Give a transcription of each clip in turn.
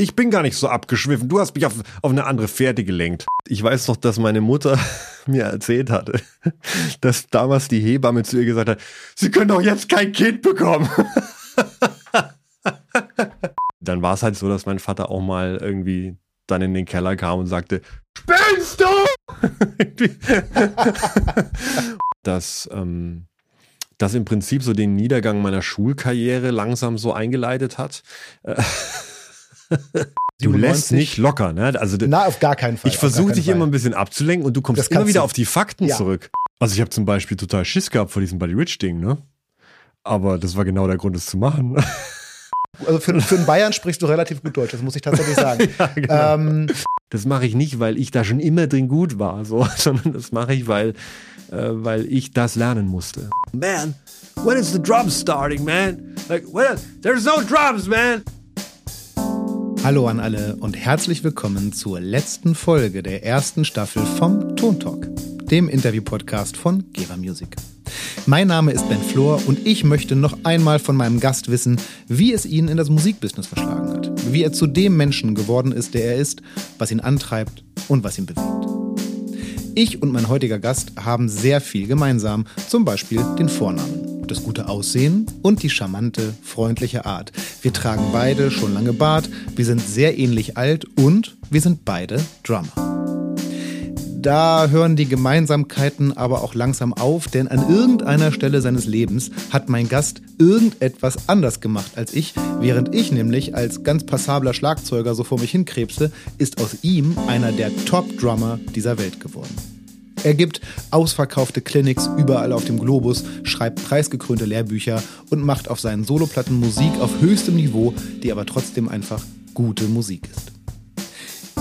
Ich bin gar nicht so abgeschwiffen. Du hast mich auf, auf eine andere Fährte gelenkt. Ich weiß noch, dass meine Mutter mir erzählt hatte, dass damals die Hebamme zu ihr gesagt hat, Sie können doch jetzt kein Kind bekommen. Dann war es halt so, dass mein Vater auch mal irgendwie dann in den Keller kam und sagte, Spinnst du? dass ähm, das im Prinzip so den Niedergang meiner Schulkarriere langsam so eingeleitet hat. Du 97. lässt nicht locker, ne? Also Na, auf gar keinen Fall. ich versuche dich Fall. immer ein bisschen abzulenken und du kommst immer wieder du. auf die Fakten Ja. zurück. Also ich habe zum Beispiel total Schiss gehabt vor diesem Buddy Rich Ding, ne? Aber das war genau der Grund, es zu machen. Also für, für einen Bayern sprichst du relativ gut Deutsch, das muss ich tatsächlich sagen. genau. ähm, Das mache ich nicht, weil ich da schon immer drin gut war, so, sondern das mache ich, weil, äh, weil ich das lernen musste. Man, when is the drum starting, man? Like, when, there's no drums, man. Hallo an alle und herzlich willkommen zur letzten Folge der ersten Staffel vom Ton Talk, dem Interview-Podcast von Gera Music. Mein Name ist Ben Flor und ich möchte noch einmal von meinem Gast wissen, wie es ihn in das Musikbusiness verschlagen hat, wie er zu dem Menschen geworden ist, der er ist, was ihn antreibt und was ihn bewegt. Ich und mein heutiger Gast haben sehr viel gemeinsam, zum Beispiel den Vornamen, das gute Aussehen und die charmante, freundliche Art. Wir tragen beide schon lange Bart, wir sind sehr ähnlich alt und wir sind beide Drummer. Da hören die Gemeinsamkeiten aber auch langsam auf, denn an irgendeiner Stelle seines Lebens hat mein Gast irgendetwas anders gemacht als ich. Während ich nämlich als ganz passabler Schlagzeuger so vor mich hinkrebse, ist aus ihm einer der Top-Drummer dieser Welt geworden. Er gibt ausverkaufte Clinics überall auf dem Globus, schreibt preisgekrönte Lehrbücher und macht auf seinen Soloplatten Musik auf höchstem Niveau, die aber trotzdem einfach gute Musik ist.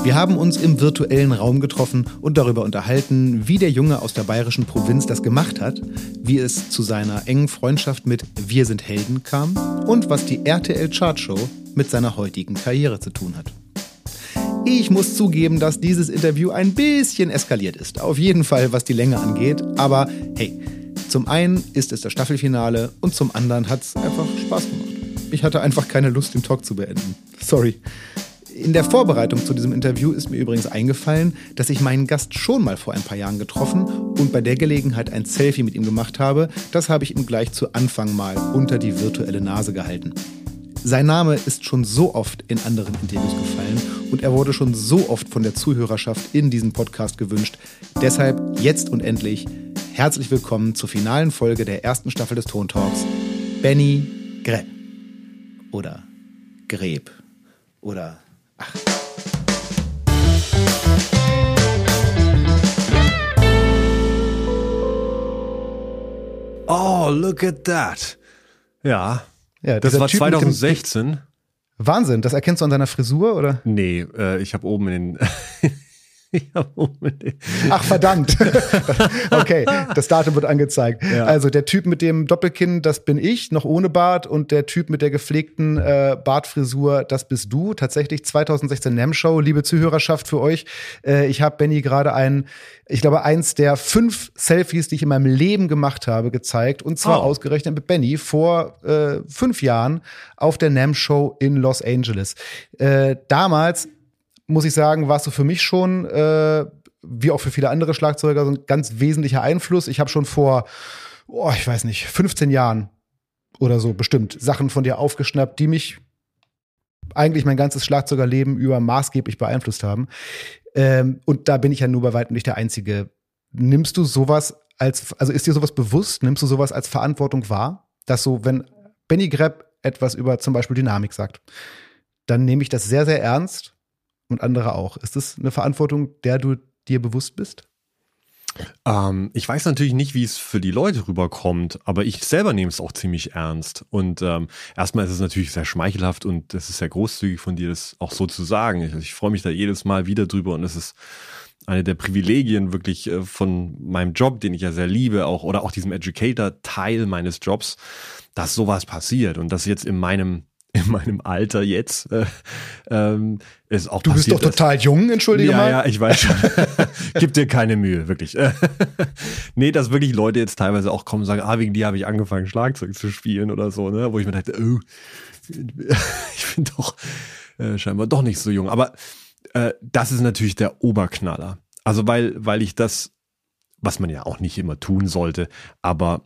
Wir haben uns im virtuellen Raum getroffen und darüber unterhalten, wie der Junge aus der bayerischen Provinz das gemacht hat, wie es zu seiner engen Freundschaft mit Wir sind Helden kam und was die RTL Chartshow mit seiner heutigen Karriere zu tun hat. Ich muss zugeben, dass dieses Interview ein bisschen eskaliert ist. Auf jeden Fall, was die Länge angeht. Aber hey, zum einen ist es das Staffelfinale und zum anderen hat es einfach Spaß gemacht. Ich hatte einfach keine Lust, den Talk zu beenden. Sorry. In der Vorbereitung zu diesem Interview ist mir übrigens eingefallen, dass ich meinen Gast schon mal vor ein paar Jahren getroffen und bei der Gelegenheit ein Selfie mit ihm gemacht habe. Das habe ich ihm gleich zu Anfang mal unter die virtuelle Nase gehalten. Sein Name ist schon so oft in anderen Interviews gefallen und er wurde schon so oft von der Zuhörerschaft in diesem Podcast gewünscht. Deshalb jetzt und endlich herzlich willkommen zur finalen Folge der ersten Staffel des Ton Talks. Benny Greb. Oder Greb. Oder ach. Oh, look at that. Ja, Ja, das war Typ mit dem- 2016. Wahnsinn, das erkennst du an seiner Frisur, oder? Nee, äh, ich habe oben in den. Ach, verdammt. okay, das Datum wird angezeigt. Ja. Also der Typ mit dem Doppelkinn, das bin ich, noch ohne Bart. Und der Typ mit der gepflegten äh, Bartfrisur, das bist du. Tatsächlich 2016 NAM Show. Liebe Zuhörerschaft für euch. Äh, ich habe Benny gerade ein, ich glaube, eins der fünf Selfies, die ich in meinem Leben gemacht habe, gezeigt. Und zwar Oh. ausgerechnet mit Benny vor äh, fünf Jahren auf der NAM Show in Los Angeles. Äh, damals muss ich sagen, warst du für mich schon, äh, wie auch für viele andere Schlagzeuger, so ein ganz wesentlicher Einfluss. Ich habe schon vor, oh, ich weiß nicht, 15 Jahren oder so bestimmt Sachen von dir aufgeschnappt, die mich eigentlich mein ganzes Schlagzeugerleben über maßgeblich beeinflusst haben. Ähm, und da bin ich ja nur bei weitem nicht der Einzige. Nimmst du sowas als, also ist dir sowas bewusst? Nimmst du sowas als Verantwortung wahr? Dass so, wenn Benny Greb etwas über zum Beispiel Dynamik sagt, dann nehme ich das sehr, sehr ernst und andere auch. Ist das eine Verantwortung, der du dir bewusst bist? Ähm, ich weiß natürlich nicht, wie es für die Leute rüberkommt, aber ich selber nehme es auch ziemlich ernst. Und ähm, erstmal ist es natürlich sehr schmeichelhaft und es ist sehr großzügig von dir, das auch so zu sagen. Ich, ich freue mich da jedes Mal wieder drüber und es ist eine der Privilegien wirklich äh, von meinem Job, den ich ja sehr liebe, auch oder auch diesem Educator-Teil meines Jobs, dass sowas passiert und das jetzt in meinem in meinem Alter jetzt äh, ähm, ist auch Du bist passiert, doch total jung, entschuldige ja, mal. Ja, ich weiß schon. Gib dir keine Mühe, wirklich. nee, dass wirklich Leute jetzt teilweise auch kommen und sagen, ah, wegen dir habe ich angefangen, Schlagzeug zu spielen oder so, ne? Wo ich mir dachte, oh, ich bin doch äh, scheinbar doch nicht so jung. Aber äh, das ist natürlich der Oberknaller. Also weil, weil ich das, was man ja auch nicht immer tun sollte, aber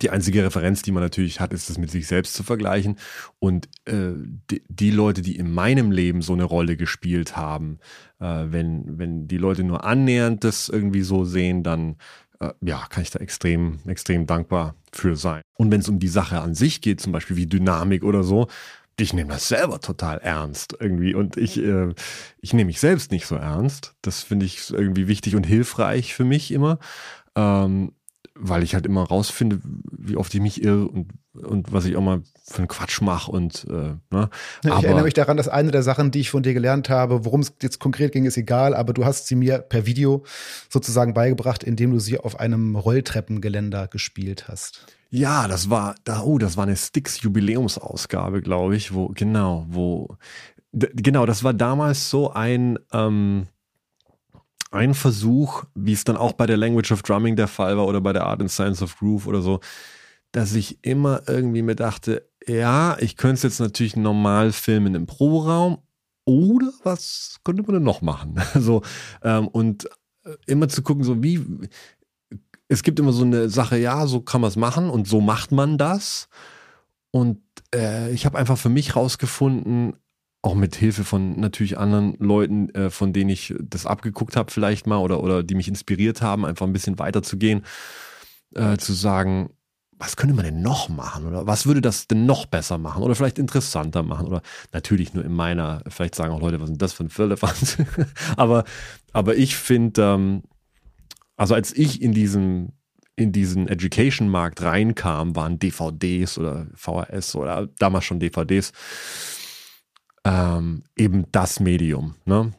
die einzige Referenz, die man natürlich hat, ist es mit sich selbst zu vergleichen. Und äh, die, die, Leute, die in meinem Leben so eine Rolle gespielt haben, äh, wenn, wenn die Leute nur annähernd das irgendwie so sehen, dann äh, ja, kann ich da extrem, extrem dankbar für sein. Und wenn es um die Sache an sich geht, zum Beispiel wie Dynamik oder so, ich nehme das selber total ernst irgendwie und ich, äh, ich nehme mich selbst nicht so ernst. Das finde ich irgendwie wichtig und hilfreich für mich immer. Ähm, weil ich halt immer rausfinde, wie oft ich mich irre und, und was ich auch mal für einen Quatsch mache und äh, ne? Ich aber, erinnere mich daran, dass eine der Sachen, die ich von dir gelernt habe, worum es jetzt konkret ging, ist egal, aber du hast sie mir per Video sozusagen beigebracht, indem du sie auf einem Rolltreppengeländer gespielt hast. Ja, das war, da, oh, das war eine Sticks Jubiläumsausgabe, glaube ich, wo, genau, wo, genau, das war damals so ein, ähm, ein Versuch, wie es dann auch bei der Language of Drumming der Fall war oder bei der Art and Science of Groove oder so, dass ich immer irgendwie mir dachte, ja, ich könnte es jetzt natürlich normal filmen im Proberaum oder was könnte man denn noch machen? so, ähm, und äh, immer zu gucken, so wie, es gibt immer so eine Sache, ja, so kann man es machen und so macht man das. Und äh, ich habe einfach für mich rausgefunden, auch mit Hilfe von natürlich anderen Leuten, äh, von denen ich das abgeguckt habe, vielleicht mal oder, oder die mich inspiriert haben, einfach ein bisschen weiterzugehen, äh, zu sagen, was könnte man denn noch machen oder was würde das denn noch besser machen oder vielleicht interessanter machen oder natürlich nur in meiner, vielleicht sagen auch Leute, was ist das für ein Firlefanz? aber, aber ich finde, ähm, also als ich in diesem in diesen Education-Markt reinkam, waren DVDs oder VHS oder damals schon DVDs ähm, eben das Medium, ne?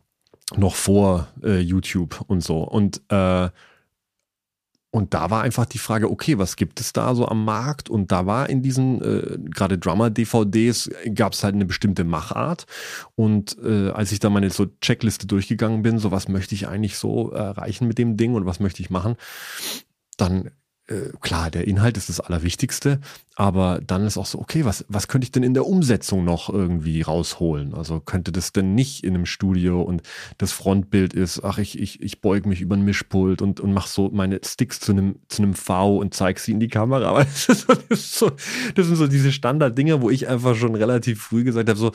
Noch vor äh, YouTube und so. Und, äh, und da war einfach die Frage, okay, was gibt es da so am Markt? Und da war in diesen, äh, gerade Drummer-DVDs, gab es halt eine bestimmte Machart. Und äh, als ich da meine so Checkliste durchgegangen bin, so was möchte ich eigentlich so erreichen mit dem Ding und was möchte ich machen, dann klar, der Inhalt ist das Allerwichtigste, aber dann ist auch so, okay, was, was könnte ich denn in der Umsetzung noch irgendwie rausholen? Also könnte das denn nicht in einem Studio und das Frontbild ist, ach, ich, ich, ich beug mich über ein Mischpult und, und mach so meine Sticks zu einem, zu einem V und zeig sie in die Kamera. Das, ist so, das, ist so, das sind so diese Standarddinger, wo ich einfach schon relativ früh gesagt habe, so,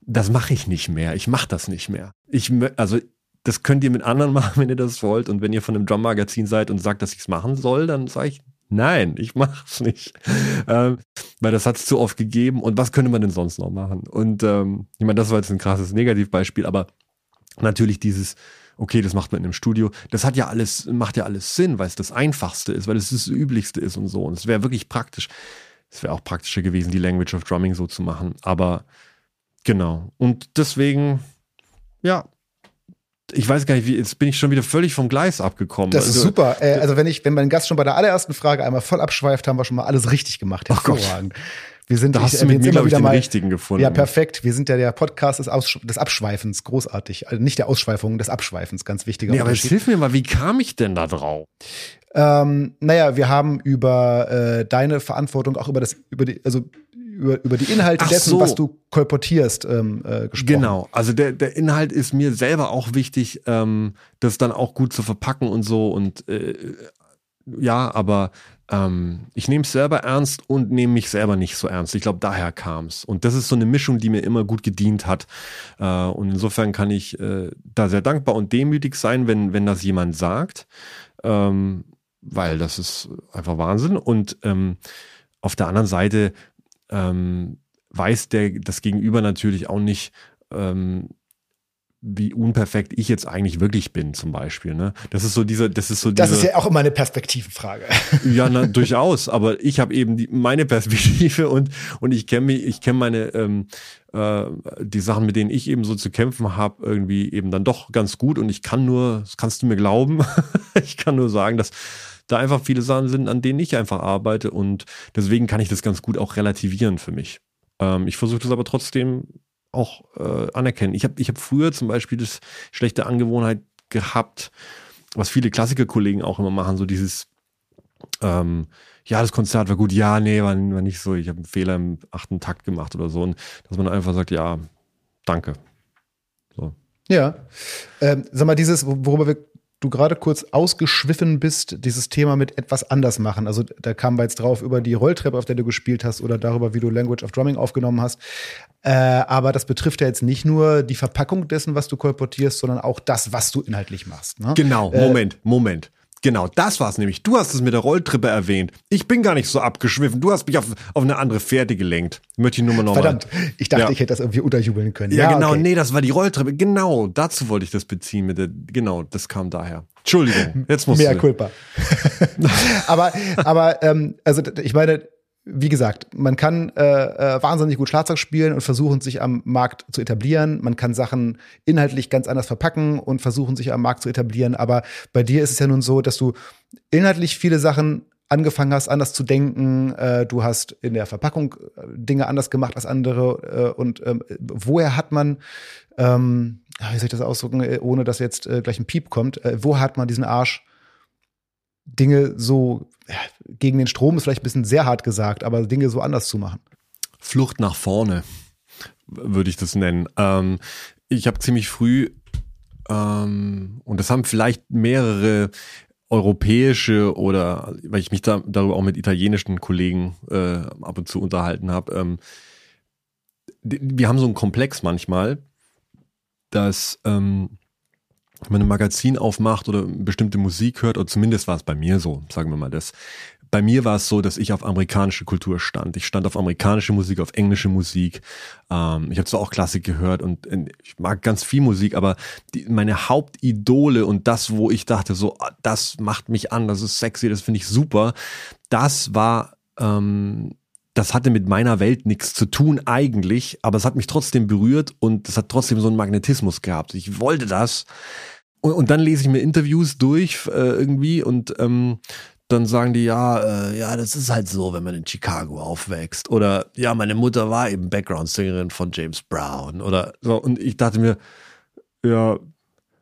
das mache ich nicht mehr. Ich mache das nicht mehr. Ich, also das könnt ihr mit anderen machen, wenn ihr das wollt. Und wenn ihr von einem Drum-Magazin seid und sagt, dass ich es machen soll, dann sage ich, nein, ich mache es nicht. Ähm, weil das hat es zu oft gegeben. Und was könnte man denn sonst noch machen? Und ähm, ich meine, das war jetzt ein krasses Negativbeispiel, aber natürlich dieses, okay, das macht man in einem Studio. Das hat ja alles, macht ja alles Sinn, weil es das Einfachste ist, weil es das Üblichste ist und so. Und es wäre wirklich praktisch. Es wäre auch praktischer gewesen, die Language of Drumming so zu machen. Aber genau. Und deswegen, ja, ich weiß gar nicht, wie, jetzt bin ich schon wieder völlig vom Gleis abgekommen. Das ist also, super. Äh, also wenn ich, wenn mein Gast schon bei der allerersten Frage einmal voll abschweift, haben wir schon mal alles richtig gemacht. Hervorragend. Oh wir sind, da hast ich, du mit mir, glaube ich, den mal, richtigen gefunden. Ja, perfekt. Wir sind ja der Podcast des, Aus, des Abschweifens, großartig. Also nicht der Ausschweifung, des Abschweifens, ganz wichtiger nee, aber jetzt hilf mir mal, wie kam ich denn da drauf? Ähm, naja, wir haben über äh, deine Verantwortung, auch über das, über die, also über, über die Inhalte Ach dessen, so. was du kolportierst, ähm, äh, gesprochen. Genau, also der, der Inhalt ist mir selber auch wichtig, ähm, das dann auch gut zu verpacken und so und äh, ja, aber ähm, ich nehme es selber ernst und nehme mich selber nicht so ernst. Ich glaube, daher kam es. Und das ist so eine Mischung, die mir immer gut gedient hat. Äh, und insofern kann ich äh, da sehr dankbar und demütig sein, wenn, wenn das jemand sagt, ähm, weil das ist einfach Wahnsinn. Und ähm, auf der anderen Seite ähm, weiß der das Gegenüber natürlich auch nicht, ähm, wie unperfekt ich jetzt eigentlich wirklich bin, zum Beispiel. Ne? Das ist so diese, das ist so diese, Das ist ja auch immer eine Perspektivenfrage. Ja, na, durchaus. Aber ich habe eben die, meine Perspektive und und ich kenne mich, ich kenne meine ähm, äh, die Sachen, mit denen ich eben so zu kämpfen habe, irgendwie eben dann doch ganz gut. Und ich kann nur, das kannst du mir glauben, ich kann nur sagen, dass da einfach viele Sachen sind, an denen ich einfach arbeite und deswegen kann ich das ganz gut auch relativieren für mich. Ähm, ich versuche das aber trotzdem auch äh, anerkennen. Ich habe ich hab früher zum Beispiel das schlechte Angewohnheit gehabt, was viele Klassikerkollegen auch immer machen, so dieses ähm, ja, das Konzert war gut, ja, nee, war, war nicht so, ich habe einen Fehler im achten Takt gemacht oder so. Und dass man einfach sagt, ja, danke. So. Ja. Ähm, sag mal, dieses, worüber wir du gerade kurz ausgeschwiffen bist, dieses Thema mit etwas anders machen. Also da kamen wir jetzt drauf über die Rolltreppe, auf der du gespielt hast oder darüber, wie du Language of Drumming aufgenommen hast. Äh, aber das betrifft ja jetzt nicht nur die Verpackung dessen, was du kolportierst, sondern auch das, was du inhaltlich machst. Ne? Genau, Moment, äh, Moment. Genau, das war's nämlich. Du hast es mit der Rolltreppe erwähnt. Ich bin gar nicht so abgeschwiffen. Du hast mich auf, auf eine andere Fährte gelenkt. Möchte ich nur mal nochmal. Verdammt, ich dachte, ja. ich hätte das irgendwie unterjubeln können. Ja, ja genau, okay. nee, das war die Rolltreppe. Genau, dazu wollte ich das beziehen mit der, genau, das kam daher. Entschuldigung, jetzt muss Mehr Culpa. aber, aber, ähm, also ich meine, wie gesagt, man kann äh, äh, wahnsinnig gut Schlagzeug spielen und versuchen, sich am Markt zu etablieren. Man kann Sachen inhaltlich ganz anders verpacken und versuchen, sich am Markt zu etablieren. Aber bei dir ist es ja nun so, dass du inhaltlich viele Sachen angefangen hast, anders zu denken. Äh, du hast in der Verpackung äh, Dinge anders gemacht als andere. Äh, und ähm, woher hat man, ähm, wie soll ich das ausdrücken, äh, ohne dass jetzt äh, gleich ein Piep kommt, äh, wo hat man diesen Arsch Dinge so gegen den Strom ist vielleicht ein bisschen sehr hart gesagt, aber Dinge so anders zu machen. Flucht nach vorne, würde ich das nennen. Ähm, ich habe ziemlich früh, ähm, und das haben vielleicht mehrere europäische oder, weil ich mich da darüber auch mit italienischen Kollegen äh, ab und zu unterhalten habe, ähm, wir haben so einen Komplex manchmal, dass ähm, wenn man ein Magazin aufmacht oder bestimmte Musik hört, oder zumindest war es bei mir so, sagen wir mal das. Bei mir war es so, dass ich auf amerikanische Kultur stand. Ich stand auf amerikanische Musik, auf englische Musik. Ähm, ich habe zwar auch Klassik gehört und äh, ich mag ganz viel Musik, aber die, meine Hauptidole und das, wo ich dachte, so, ah, das macht mich an, das ist sexy, das finde ich super, das war ähm, das hatte mit meiner Welt nichts zu tun eigentlich, aber es hat mich trotzdem berührt und es hat trotzdem so einen Magnetismus gehabt. Ich wollte das. Und, und dann lese ich mir Interviews durch äh, irgendwie und ähm, dann sagen die, ja, äh, ja, das ist halt so, wenn man in Chicago aufwächst. Oder ja, meine Mutter war eben Background-Sängerin von James Brown. Oder so. Und ich dachte mir, ja,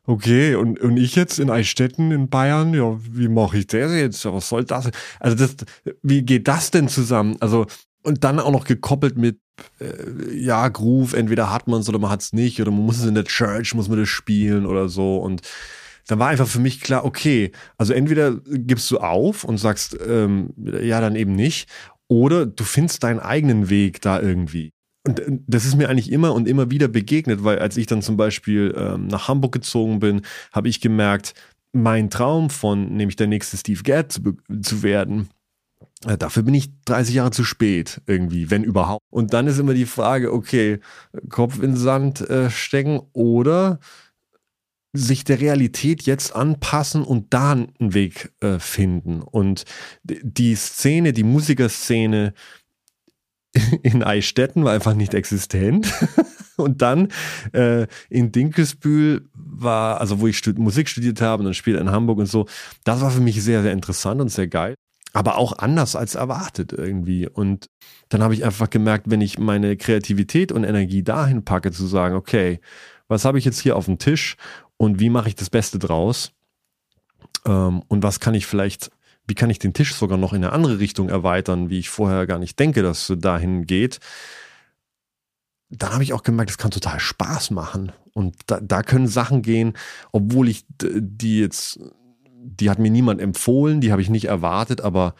okay, und, und ich jetzt in Eichstätten in Bayern, ja, wie mache ich das jetzt? Was soll das? Also das, wie geht das denn zusammen? Also, und dann auch noch gekoppelt mit, äh, ja, Groove, entweder hat man es oder man hat es nicht, oder man muss es in der Church, muss man das spielen oder so. Und dann war einfach für mich klar, okay, also entweder gibst du auf und sagst, ähm, ja, dann eben nicht, oder du findest deinen eigenen Weg da irgendwie. Und äh, das ist mir eigentlich immer und immer wieder begegnet, weil als ich dann zum Beispiel ähm, nach Hamburg gezogen bin, habe ich gemerkt, mein Traum von, nämlich der nächste Steve Gadd zu, zu werden, dafür bin ich 30 Jahre zu spät irgendwie, wenn überhaupt. Und dann ist immer die Frage, okay, Kopf in Sand äh, stecken oder sich der Realität jetzt anpassen und da einen Weg äh, finden. Und die Szene, die Musikerszene, in Eichstätten war einfach nicht existent. und dann äh, in Dinkelsbühl war, also wo ich Musik studiert habe und dann später in Hamburg und so, das war für mich sehr, sehr interessant und sehr geil. Aber auch anders als erwartet irgendwie. Und dann habe ich einfach gemerkt, wenn ich meine Kreativität und Energie dahin packe, zu sagen, okay, was habe ich jetzt hier auf dem Tisch und wie mache ich das Beste draus? Ähm, und was kann ich vielleicht wie kann ich den Tisch sogar noch in eine andere Richtung erweitern, wie ich vorher gar nicht denke, dass es dahin geht. Dann habe ich auch gemerkt, es kann total Spaß machen. Und da, da können Sachen gehen, obwohl ich die jetzt, die hat mir niemand empfohlen, die habe ich nicht erwartet, aber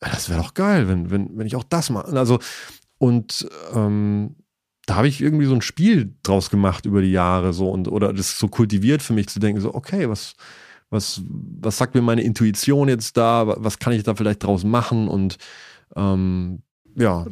das wäre doch geil, wenn, wenn, wenn ich auch das mache. Also, und ähm, da habe ich irgendwie so ein Spiel draus gemacht über die Jahre so und oder das so kultiviert für mich zu denken, so, okay, was, was, was sagt mir meine Intuition jetzt da, was kann ich da vielleicht draus machen und ähm, ja.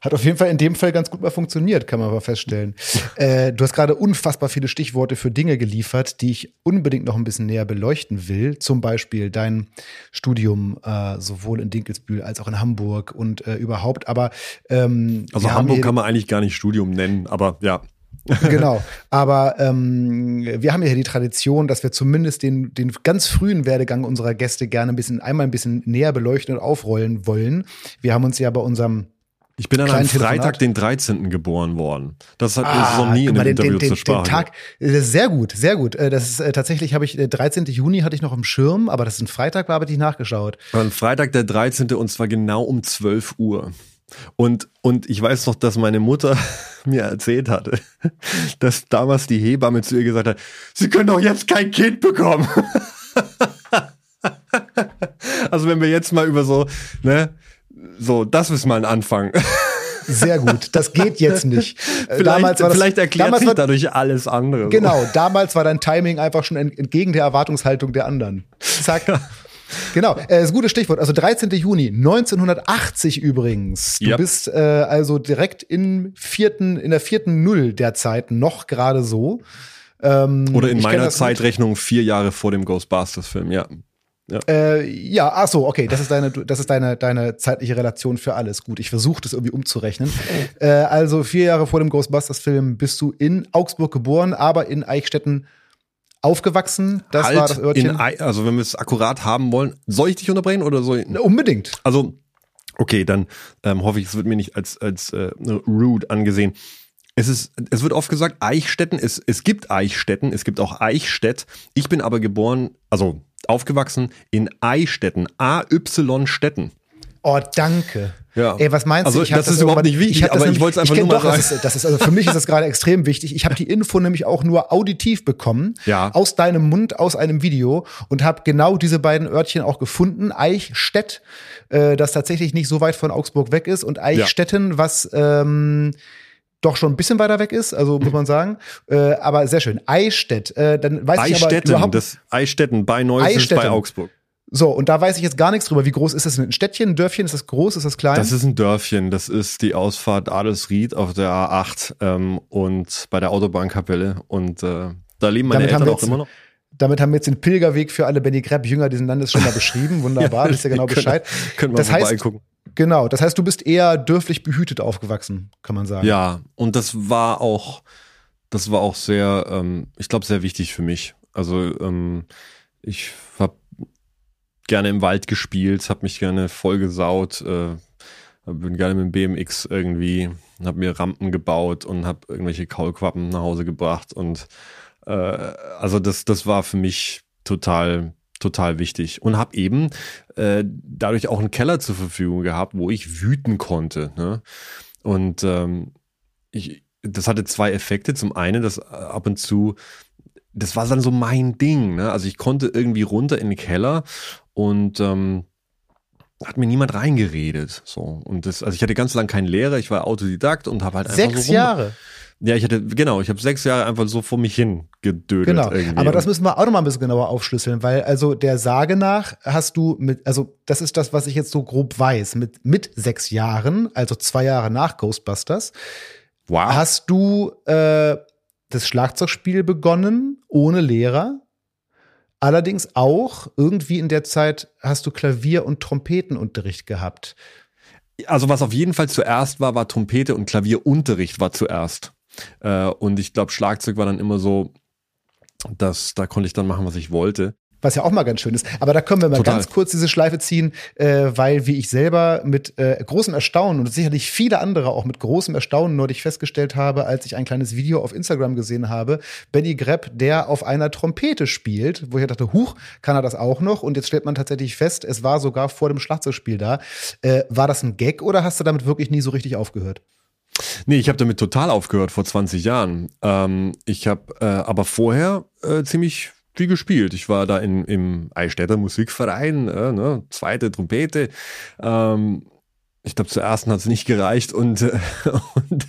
Hat auf jeden Fall in dem Fall ganz gut mal funktioniert, kann man aber feststellen. äh, du hast gerade unfassbar viele Stichworte für Dinge geliefert, die ich unbedingt noch ein bisschen näher beleuchten will. Zum Beispiel dein Studium äh, sowohl in Dinkelsbühl als auch in Hamburg und äh, überhaupt. Aber ähm, also Hamburg kann man eigentlich gar nicht Studium nennen, aber ja genau. Aber ähm, wir haben ja hier die Tradition, dass wir zumindest den, den ganz frühen Werdegang unserer Gäste gerne ein bisschen, einmal ein bisschen näher beleuchten und aufrollen wollen. Wir haben uns ja bei unserem ich bin an einem Freitag, den 13. geboren worden. Das hat ah, noch nie in einem Interview den, den, zur Sprache. Den Tag, äh, sehr gut, sehr gut. Äh, das ist äh, tatsächlich habe ich 13. Juni hatte ich noch im Schirm, aber das ist ein Freitag war, habe ich nachgeschaut. Ein Freitag der 13. und zwar genau um 12 Uhr. Und, und ich weiß noch, dass meine Mutter mir erzählt hatte, dass damals die Hebamme zu ihr gesagt hat, Sie können doch jetzt kein Kind bekommen. also wenn wir jetzt mal über so, ne, so, das ist mal ein Anfang. Sehr gut. Das geht jetzt nicht. Äh, vielleicht, damals war das, vielleicht erklärt sich war, dadurch alles andere. Genau, damals war dein Timing einfach schon entgegen der Erwartungshaltung der anderen. Zack. Genau, äh, das gute Stichwort. Also 13. Juni 1980 übrigens. Du yep. bist äh, also direkt in vierten, in der vierten Null der Zeit noch gerade so. Ähm, Oder in meiner Zeitrechnung vier Jahre vor dem Ghostbusters-Film, ja. Ja. Äh, ja, ach so, okay, das ist deine, das ist deine, deine zeitliche Relation für alles. Gut, ich versuche das irgendwie umzurechnen. äh, also vier Jahre vor dem Ghostbusters-Film bist du in Augsburg geboren, aber in Eichstätten aufgewachsen. Das halt war das Örtchen. In, also wenn wir es akkurat haben wollen, soll ich dich unterbrechen oder soll ich? Na, unbedingt. Also okay, dann ähm, hoffe ich, es wird mir nicht als als äh, rude angesehen. Es ist, es wird oft gesagt, Eichstätten, es, es gibt Eichstätten, es gibt auch Eichstätt. Ich bin aber geboren, also aufgewachsen in Eichstätten, A-Y Städten. Oh, danke. Ja. Ey, was meinst also, du? Ich das, ist überhaupt nicht wichtig, ich aber nämlich, ich wollte es einfach nur mal doch, sagen. Das ist, das ist, also für mich ist das gerade extrem wichtig. Ich habe die Info nämlich auch nur auditiv bekommen, ja. aus deinem Mund, aus einem Video und habe genau diese beiden Örtchen auch gefunden. Eichstätt, äh, das tatsächlich nicht so weit von Augsburg weg ist und Eichstätten, ja. was ähm, doch schon ein bisschen weiter weg ist, also muss man sagen. Äh, aber sehr schön. Eichstätt, äh, dann weiß ich aber überhaupt das Eichstätten bei Neuss bei Augsburg. So, und da weiß ich jetzt gar nichts drüber. Wie groß ist das? Ein Städtchen, ein Dörfchen? Ist das groß? Ist das klein? Das ist ein Dörfchen. Das ist die Ausfahrt Adelsried auf der A8 ähm, und bei der Autobahnkapelle. Und äh, da leben meine Damit Eltern auch immer noch. Damit haben wir jetzt den Pilgerweg für alle Benny Krepp Jünger diesen Landes schon mal beschrieben. Wunderbar, ja, wisst ihr genau Bescheid. Können, können wir das heißt, gucken. Genau, das heißt, du bist eher dürflich behütet aufgewachsen, kann man sagen. Ja, und das war auch, das war auch sehr, ähm, ich glaube, sehr wichtig für mich. Also ähm, ich habe gerne im Wald gespielt, habe mich gerne vollgesaut, äh, bin gerne mit dem BMX irgendwie, habe mir Rampen gebaut und habe irgendwelche Kaulquappen nach Hause gebracht und äh, also das, das war für mich total total wichtig und habe eben äh, dadurch auch einen Keller zur Verfügung gehabt, wo ich wüten konnte. Ne? Und ähm, ich, das hatte zwei Effekte. Zum einen, dass ab und zu, das war dann so mein Ding. Ne? Also ich konnte irgendwie runter in den Keller und ähm, hat mir niemand reingeredet. So und das, also ich hatte ganz lange keinen Lehrer. Ich war Autodidakt und habe halt einfach sechs so Jahre. Ja, ich hatte, genau, ich habe sechs Jahre einfach so vor mich hin gedödelt. Genau, irgendwie. aber das müssen wir auch noch mal ein bisschen genauer aufschlüsseln, weil also der Sage nach hast du mit, also das ist das, was ich jetzt so grob weiß, mit, mit sechs Jahren, also zwei Jahre nach Ghostbusters, wow. hast du äh, das Schlagzeugspiel begonnen, ohne Lehrer. Allerdings auch irgendwie in der Zeit hast du Klavier- und Trompetenunterricht gehabt. Also was auf jeden Fall zuerst war, war Trompete und Klavierunterricht war zuerst. Äh, und ich glaube, Schlagzeug war dann immer so, dass da konnte ich dann machen, was ich wollte. Was ja auch mal ganz schön ist. Aber da können wir mal Total. ganz kurz diese Schleife ziehen, äh, weil, wie ich selber mit äh, großem Erstaunen und sicherlich viele andere auch mit großem Erstaunen neulich festgestellt habe, als ich ein kleines Video auf Instagram gesehen habe, Benny Grepp, der auf einer Trompete spielt, wo ich dachte, huch, kann er das auch noch? Und jetzt stellt man tatsächlich fest, es war sogar vor dem Schlagzeugspiel da. Äh, war das ein Gag oder hast du damit wirklich nie so richtig aufgehört? Nee, ich habe damit total aufgehört vor 20 Jahren. Ähm, ich habe äh, aber vorher äh, ziemlich viel gespielt. Ich war da in, im Eichstätter Musikverein, äh, ne, zweite Trompete. Ähm, ich glaube, zur ersten hat es nicht gereicht und, und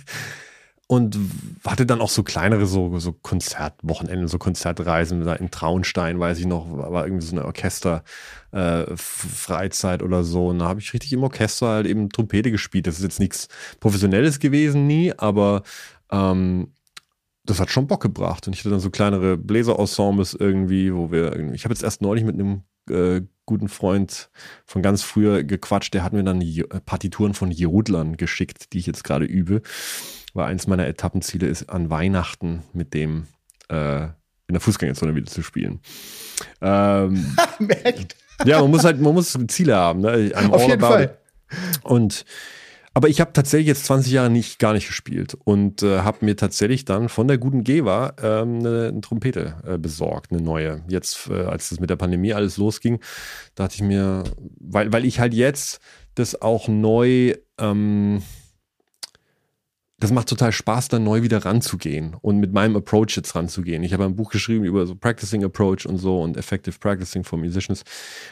und hatte dann auch so kleinere so, so Konzertwochenenden, so Konzertreisen in Traunstein, weiß ich noch, war irgendwie so eine Orchester-Freizeit äh, oder so. Und da habe ich richtig im Orchester halt eben Trompete gespielt. Das ist jetzt nichts Professionelles gewesen, nie, aber ähm, das hat schon Bock gebracht. Und ich hatte dann so kleinere Bläser-Ensembles irgendwie, wo wir ich habe jetzt erst neulich mit einem äh, guten Freund von ganz früher gequatscht, der hat mir dann Partituren von Jodlern geschickt, die ich jetzt gerade übe weil eins meiner Etappenziele ist, an Weihnachten mit dem äh, in der Fußgängerzone wieder zu spielen. Ähm, Echt? Ja, man muss halt, man muss Ziele haben. Ne? Auf jeden Fall. Und Aber ich habe tatsächlich jetzt 20 Jahre nicht gar nicht gespielt und äh, habe mir tatsächlich dann von der guten Geva ähm, eine, eine Trompete äh, besorgt, eine neue. Jetzt, äh, als das mit der Pandemie alles losging, dachte ich mir, weil, weil ich halt jetzt das auch neu, ähm, das macht total Spaß, dann neu wieder ranzugehen und mit meinem Approach jetzt ranzugehen. Ich habe ein Buch geschrieben über so Practicing Approach und so und Effective Practicing for Musicians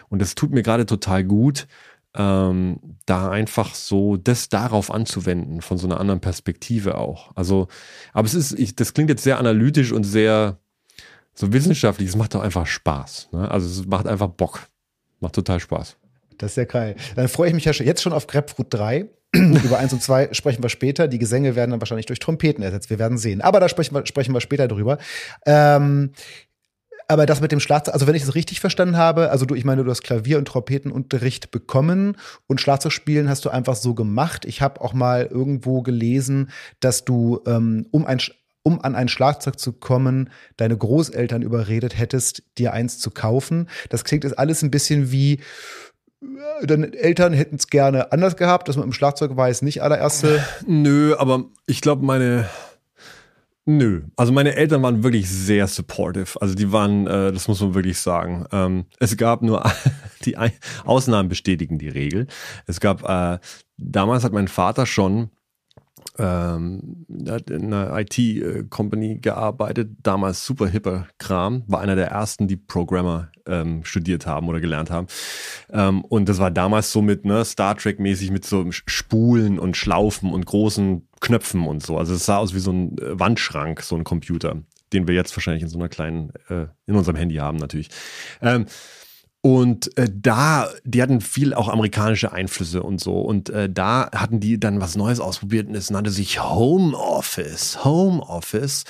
und das tut mir gerade total gut ähm, da einfach so das darauf anzuwenden, von so einer anderen Perspektive auch. Also, aber es ist, ich, das klingt jetzt sehr analytisch und sehr so wissenschaftlich, es macht doch einfach Spaß. Ne? Also es macht einfach Bock. Macht total Spaß. Das ist ja geil. Dann freue ich mich ja jetzt schon auf Grapefruit 3. Über 1 und 2 sprechen wir später. Die Gesänge werden dann wahrscheinlich durch Trompeten ersetzt. Wir werden sehen. Aber da sprechen wir, sprechen wir später drüber. Ähm, aber das mit dem Schlagzeug, also wenn ich es richtig verstanden habe, also du, ich meine, du hast Klavier- und Trompetenunterricht bekommen und Schlagzeugspielen hast du einfach so gemacht. Ich habe auch mal irgendwo gelesen, dass du, ähm, um ein um an ein Schlagzeug zu kommen, deine Großeltern überredet hättest, dir eins zu kaufen. Das klingt jetzt alles ein bisschen wie, deine Eltern hätten es gerne anders gehabt, dass man im Schlagzeug weiß, nicht allererste. Nö, aber ich glaube, meine Nö, also meine Eltern waren wirklich sehr supportive. Also die waren, äh, das muss man wirklich sagen. Ähm, es gab nur die Ausnahmen bestätigen die Regel. Es gab äh, damals hat mein Vater schon ähm, hat in einer IT-Company gearbeitet, damals super hipper Kram, war einer der ersten, die Programmer ähm, studiert haben oder gelernt haben. Ähm, und das war damals so mit ne, Star Trek-mäßig mit so Spulen und Schlaufen und großen Knöpfen und so. Also es sah aus wie so ein äh, Wandschrank, so ein Computer, den wir jetzt wahrscheinlich in so einer kleinen, äh, in unserem Handy haben natürlich. Ähm, und äh, da, die hatten viel auch amerikanische Einflüsse und so. Und äh, da hatten die dann was Neues ausprobiert und es nannte sich Home Office. Home Office,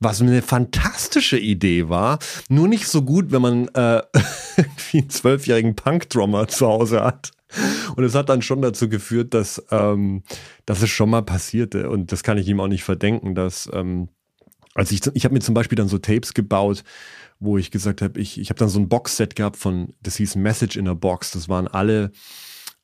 was eine fantastische Idee war. Nur nicht so gut, wenn man äh, irgendwie einen zwölfjährigen Punk-Drummer zu Hause hat. Und es hat dann schon dazu geführt, dass, ähm, dass es schon mal passierte. Und das kann ich ihm auch nicht verdenken, dass ähm, also ich, ich habe mir zum Beispiel dann so Tapes gebaut, wo ich gesagt habe, ich, ich habe dann so ein Boxset gehabt von, das hieß Message in a Box. Das waren alle,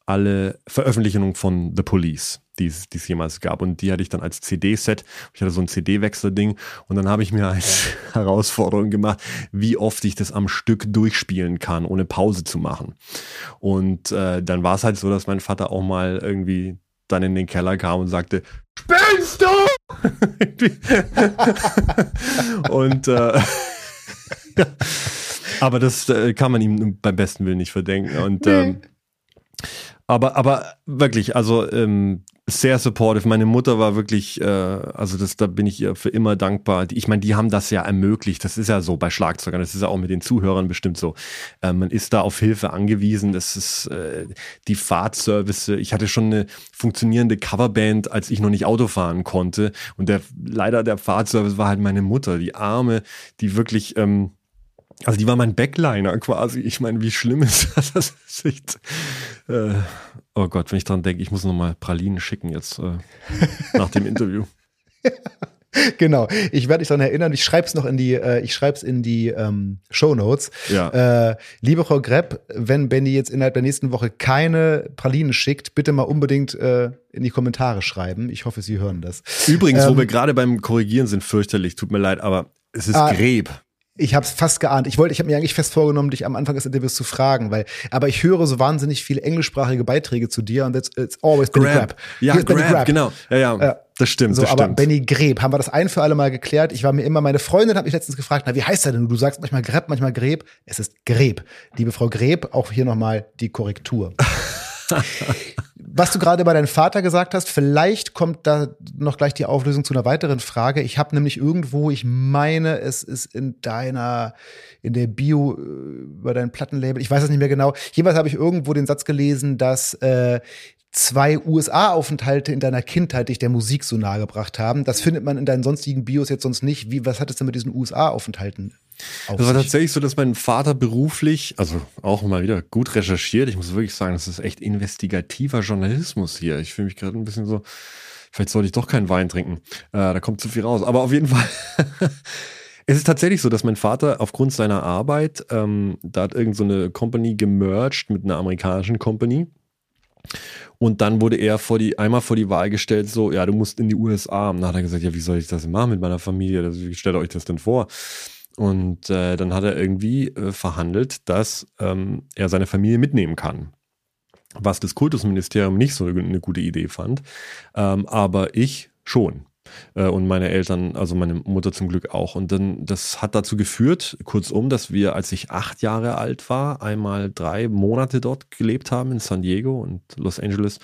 alle Veröffentlichungen von The Police, die es jemals gab. Und die hatte ich dann als CD-Set. Ich hatte so ein CD-Wechsler-Ding. Und dann habe ich mir als Herausforderung gemacht, wie oft ich das am Stück durchspielen kann, ohne Pause zu machen. Und äh, dann war es halt so, dass mein Vater auch mal irgendwie dann in den Keller kam und sagte, Spinnst du? und äh, aber das äh, kann man ihm beim besten Willen nicht verdenken. Und ähm, aber, aber wirklich, also ähm, sehr supportive. Meine Mutter war wirklich, äh, also das, da bin ich ihr für immer dankbar. Ich meine, die haben das ja ermöglicht. Das ist ja so bei Schlagzeugern, das ist ja auch mit den Zuhörern bestimmt so. Äh, man ist da auf Hilfe angewiesen. Das ist äh, die Fahrtservice. Ich hatte schon eine funktionierende Coverband, als ich noch nicht Auto fahren konnte. Und der leider der Fahrtservice war halt meine Mutter, die Arme, die wirklich ähm, also die war mein Backliner quasi. Ich meine, wie schlimm ist das? das ist echt, äh, oh Gott, wenn ich dran denke, ich muss nochmal Pralinen schicken jetzt äh, nach dem Interview. genau. Ich werde dich daran erinnern. Ich schreibe es noch in die, äh, ich schreibe es in die ähm, Show Notes. Ja. Äh, liebe Frau Grepp, wenn Benny jetzt innerhalb der nächsten Woche keine Pralinen schickt, bitte mal unbedingt äh, in die Kommentare schreiben. Ich hoffe, Sie hören das. Übrigens, ähm, wo wir gerade beim Korrigieren sind, fürchterlich. Tut mir leid, aber es ist ah, Greb. Ich habe es fast geahnt. Ich wollte, ich habe mir eigentlich fest vorgenommen, dich am Anfang des Interviews zu fragen, weil, aber ich höre so wahnsinnig viele englischsprachige Beiträge zu dir und it's, it's always Benny Grab. Grab. Ja, Grab, Benny Grab, genau. Ja, ja, äh, das stimmt, so, das aber stimmt. Benny Greb, haben wir das ein für alle Mal geklärt? Ich war mir immer, meine Freundin hat mich letztens gefragt, na, wie heißt er denn? Du sagst manchmal Grab, manchmal Greb. Es ist Greb. Liebe Frau Greb, auch hier nochmal die Korrektur. Was du gerade bei deinem Vater gesagt hast, vielleicht kommt da noch gleich die Auflösung zu einer weiteren Frage. Ich habe nämlich irgendwo, ich meine, es ist in deiner, in der Bio äh, über dein Plattenlabel, ich weiß es nicht mehr genau. Jedenfalls habe ich irgendwo den Satz gelesen, dass äh, zwei USA-Aufenthalte in deiner Kindheit dich der Musik so nahe gebracht haben. Das findet man in deinen sonstigen Bios jetzt sonst nicht. Wie, was hat es denn mit diesen USA-Aufenthalten auf Das war tatsächlich so, dass mein Vater beruflich, also auch mal wieder gut recherchiert. Ich muss wirklich sagen, das ist echt investigativer Journalismus hier. Ich fühle mich gerade ein bisschen so, vielleicht sollte ich doch keinen Wein trinken. Äh, da kommt zu viel raus. Aber auf jeden Fall. Es ist tatsächlich so, dass mein Vater aufgrund seiner Arbeit, ähm, da hat irgendeine so Company gemerged mit einer amerikanischen Company Und dann wurde er vor die, einmal vor die Wahl gestellt, so, ja, du musst in die USA. Und dann hat er gesagt, ja, wie soll ich das denn machen mit meiner Familie? Wie stellt euch das denn vor? Und äh, dann hat er irgendwie äh, verhandelt, dass ähm, er seine Familie mitnehmen kann. Was das Kultusministerium nicht so eine gute Idee fand. Ähm, aber ich schon. Äh, und meine Eltern, also meine Mutter zum Glück auch. Und dann, das hat dazu geführt, kurzum, dass wir, als ich acht Jahre alt war, einmal drei Monate dort gelebt haben in San Diego und Los Angeles.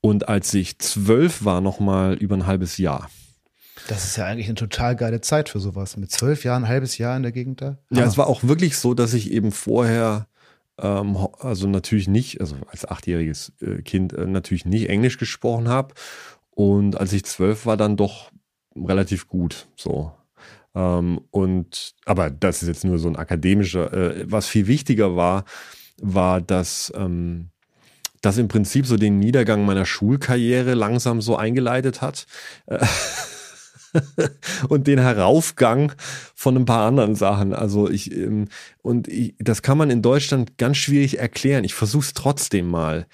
Und als ich zwölf war, nochmal über ein halbes Jahr. Das ist ja eigentlich eine total geile Zeit für sowas. Mit zwölf Jahren, ein halbes Jahr in der Gegend da. Ja, es war auch wirklich so, dass ich eben vorher, ähm, also natürlich nicht, also als achtjähriges äh, Kind äh, natürlich nicht Englisch gesprochen habe und als ich zwölf war, dann doch relativ gut. So. Ähm, und aber das ist jetzt nur so ein akademischer. Äh, was viel wichtiger war, war, dass ähm, das im Prinzip so den Niedergang meiner Schulkarriere langsam so eingeleitet hat. und den Heraufgang von ein paar anderen Sachen. Also ich, ähm, und ich, das kann man in Deutschland ganz schwierig erklären. Ich versuche es trotzdem mal.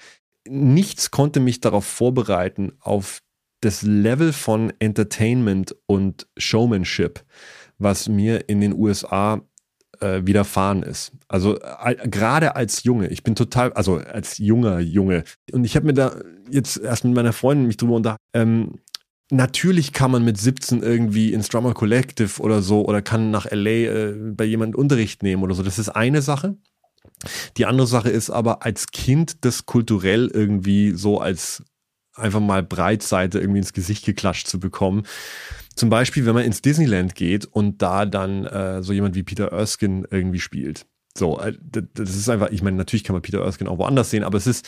Nichts konnte mich darauf vorbereiten, auf das Level von Entertainment und Showmanship, was mir in den USA äh, widerfahren ist. Also gerade als Junge, ich bin total, also als junger Junge. Und ich habe mir da jetzt erst mit meiner Freundin mich drüber unterhalten. Ähm, natürlich kann man mit 17 irgendwie ins Drummer Collective oder so oder kann nach LA äh, bei jemandem Unterricht nehmen oder so. Das ist eine Sache. Die andere Sache ist aber als Kind das kulturell irgendwie so als einfach mal Breitseite irgendwie ins Gesicht geklatscht zu bekommen. Zum Beispiel, wenn man ins Disneyland geht und da dann äh, so jemand wie Peter Erskine irgendwie spielt. So, äh, das ist einfach, ich meine, natürlich kann man Peter Erskine auch woanders sehen, aber es ist,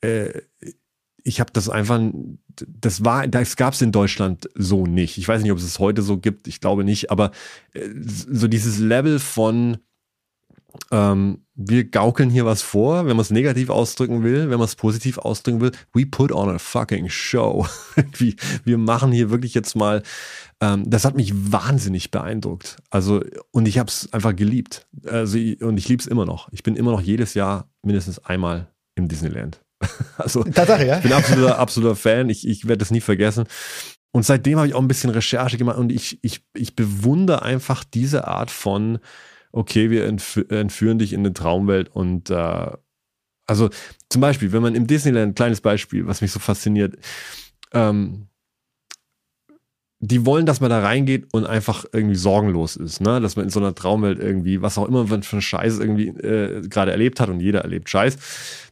äh, ich habe das einfach, das war, das gab es in Deutschland so nicht. Ich weiß nicht, ob es es heute so gibt, ich glaube nicht, aber äh, so dieses Level von ähm, wir gaukeln hier was vor, wenn man es negativ ausdrücken will, wenn man es positiv ausdrücken will. We put on a fucking show. wir machen hier wirklich jetzt mal. Ähm, das hat mich wahnsinnig beeindruckt. Also und ich habe es einfach geliebt. Also und ich liebe es immer noch. Ich bin immer noch jedes Jahr mindestens einmal im Disneyland. Also Tatsache, ja? ich bin absoluter, absoluter Fan. Ich, ich werde das nie vergessen. Und seitdem habe ich auch ein bisschen Recherche gemacht und ich, ich, ich bewundere einfach diese Art von okay, wir entf entführen dich in eine Traumwelt und äh, also zum Beispiel, wenn man im Disneyland, kleines Beispiel, was mich so fasziniert, ähm, die wollen, dass man da reingeht und einfach irgendwie sorgenlos ist, ne? Dass man in so einer Traumwelt irgendwie, was auch immer man für einen Scheiß irgendwie äh, gerade erlebt hat und jeder erlebt Scheiß,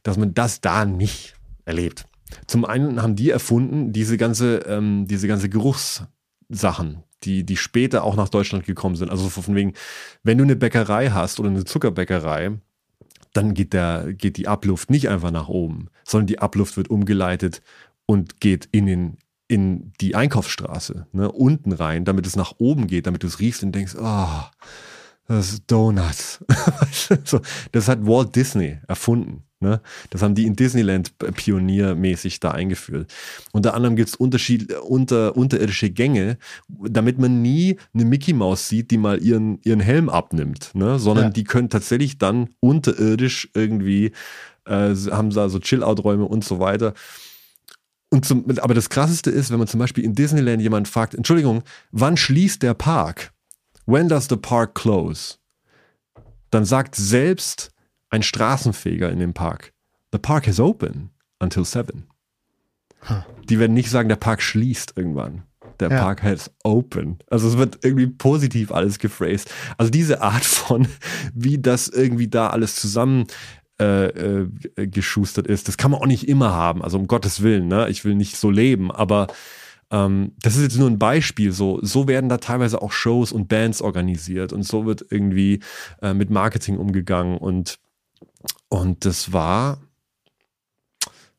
dass man das da nicht erlebt. Zum einen haben die erfunden diese ganze, ähm, diese ganze Geruchssachen, die, die später auch nach Deutschland gekommen sind. Also von wegen, wenn du eine Bäckerei hast oder eine Zuckerbäckerei, dann geht, der, geht die Abluft nicht einfach nach oben, sondern die Abluft wird umgeleitet und geht in, den, in die Einkaufsstraße, ne, unten rein, damit es nach oben geht, damit du es riechst und denkst, ah, oh, das ist Donuts. so, das hat Walt Disney erfunden. Ne? Das haben die in Disneyland pioniermäßig da eingeführt. Unter anderem gibt es unter, unterirdische Gänge, damit man nie eine Mickey Maus sieht, die mal ihren, ihren Helm abnimmt, ne? sondern ja. die können tatsächlich dann unterirdisch irgendwie, äh, haben da so Chill-Out-Räume und so weiter. Und zum, aber das Krasseste ist, wenn man zum Beispiel in Disneyland jemand fragt, Entschuldigung, wann schließt der Park? When does the park close? Dann sagt selbst ein Straßenfeger in dem Park. The park is open until seven. Huh. Die werden nicht sagen, der Park schließt irgendwann. Der ja. Park has open. Also es wird irgendwie positiv alles gephrased. Also diese Art von, wie das irgendwie da alles zusammen äh, äh, geschustert ist, das kann man auch nicht immer haben. Also um Gottes Willen, ne? Ich will nicht so leben, aber ähm, das ist jetzt nur ein Beispiel. So, so werden da teilweise auch Shows und Bands organisiert und so wird irgendwie äh, mit Marketing umgegangen und und das war,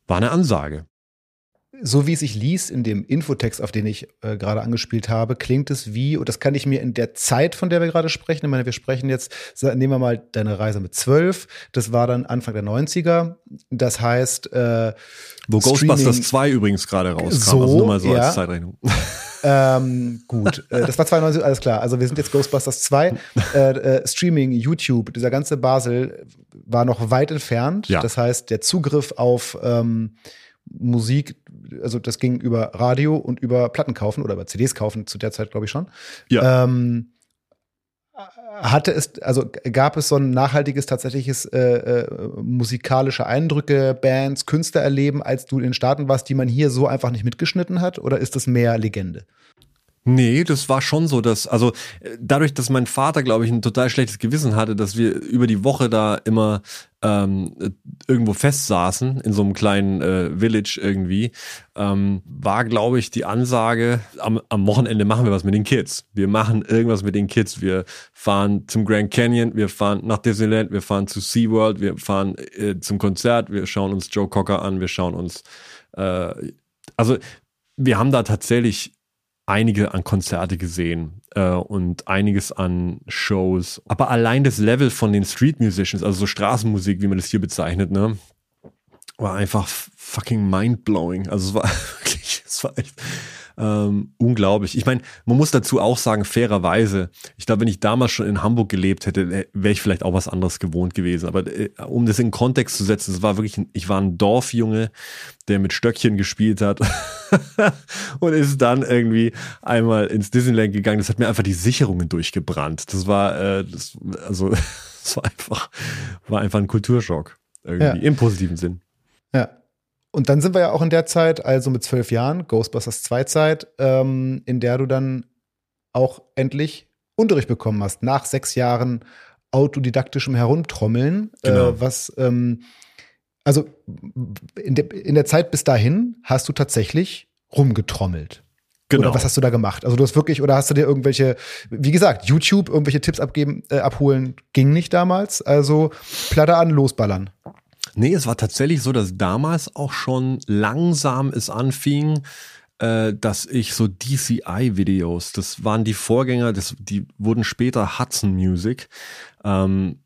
war eine Ansage. So wie es sich liest in dem Infotext, auf den ich äh, gerade angespielt habe, klingt es wie, und das kann ich mir in der Zeit, von der wir gerade sprechen, ich meine, wir sprechen jetzt, nehmen wir mal deine Reise mit zwölf, das war dann Anfang der 90er, das heißt, äh, Wo Ghostbusters 2 übrigens gerade rauskam, so, also nur mal so ja. als Zeitrechnung. ähm, gut, äh, das war 92, alles klar. Also wir sind jetzt Ghostbusters 2. Äh, äh, Streaming, YouTube, dieser ganze Basel war noch weit entfernt. Ja. Das heißt, der Zugriff auf ähm, Musik, also das ging über Radio und über Platten kaufen oder über CDs kaufen zu der Zeit, glaube ich schon. Ja. Ähm, hatte es, also gab es so ein nachhaltiges, tatsächliches äh, äh, musikalische Eindrücke, Bands, Künstler erleben, als du in den Staaten warst, die man hier so einfach nicht mitgeschnitten hat? Oder ist das mehr Legende? Nee, das war schon so, dass, also äh, dadurch, dass mein Vater, glaube ich, ein total schlechtes Gewissen hatte, dass wir über die Woche da immer ähm, irgendwo festsaßen, in so einem kleinen äh, Village irgendwie, ähm, war, glaube ich, die Ansage, am, am Wochenende machen wir was mit den Kids. Wir machen irgendwas mit den Kids. Wir fahren zum Grand Canyon, wir fahren nach Disneyland, wir fahren zu SeaWorld, wir fahren äh, zum Konzert, wir schauen uns Joe Cocker an, wir schauen uns, äh, also wir haben da tatsächlich einige an Konzerte gesehen äh, und einiges an Shows. Aber allein das Level von den Street Musicians, also so Straßenmusik, wie man das hier bezeichnet, ne, war einfach fucking mindblowing. Also es war wirklich, es war echt ähm, unglaublich. Ich meine, man muss dazu auch sagen, fairerweise, ich glaube, wenn ich damals schon in Hamburg gelebt hätte, äh, wäre ich vielleicht auch was anderes gewohnt gewesen. Aber äh, um das in Kontext zu setzen, es war wirklich, ein, ich war ein Dorfjunge, der mit Stöckchen gespielt hat und ist dann irgendwie einmal ins Disneyland gegangen. Das hat mir einfach die Sicherungen durchgebrannt. Das war, äh, das, also, das war einfach, war einfach ein Kulturschock. Irgendwie, ja. im positiven Sinn. Ja. Und dann sind wir ja auch in der Zeit, also mit zwölf Jahren, Ghostbusters 2 Zeit, ähm, in der du dann auch endlich Unterricht bekommen hast, nach sechs Jahren autodidaktischem Herumtrommeln, Genau. äh, was, ähm, also in der, in der Zeit bis dahin hast du tatsächlich rumgetrommelt. Genau. Oder was hast du da gemacht? Also du hast wirklich, oder hast du dir irgendwelche, wie gesagt, YouTube, irgendwelche Tipps abgeben, äh, abholen, ging nicht damals. Also Platte an, losballern. Nee, es war tatsächlich so, dass damals auch schon langsam es anfing, äh, dass ich so DCI-Videos, das waren die Vorgänger, das, die wurden später Hudson Music. Ähm,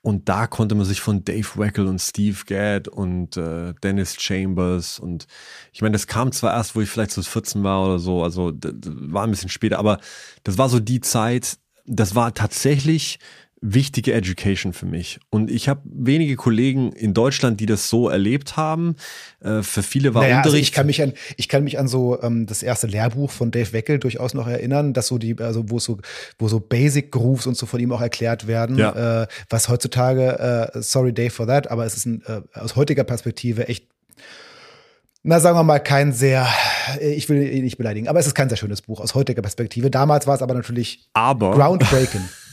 und da konnte man sich von Dave Weckel und Steve Gadd und äh, Dennis Chambers und ich meine, das kam zwar erst, wo ich vielleicht so 14 war oder so, also war ein bisschen später, aber das war so die Zeit, das war tatsächlich wichtige Education für mich. Und ich habe wenige Kollegen in Deutschland, die das so erlebt haben. Äh, für viele war naja, Unterricht. Also ich kann mich an, ich kann mich an so ähm, das erste Lehrbuch von Dave Weckel durchaus noch erinnern, dass so die, also wo so, wo so Basic Grooves und so von ihm auch erklärt werden, Ja. äh, was heutzutage, äh, sorry Dave for that, aber es ist ein, äh, aus heutiger Perspektive echt na, sagen wir mal, kein sehr, ich will ihn nicht beleidigen, aber es ist kein sehr schönes Buch aus heutiger Perspektive. Damals war es aber natürlich aber groundbreaking.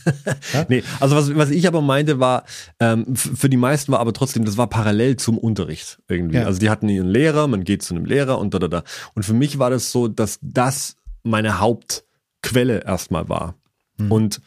nee, also was, was ich aber meinte war, ähm, für die meisten war aber trotzdem, das war parallel zum Unterricht irgendwie. Ja. Also die hatten ihren Lehrer, man geht zu einem Lehrer und da, da, da. Und für mich war das so, dass das meine Hauptquelle erstmal war. Und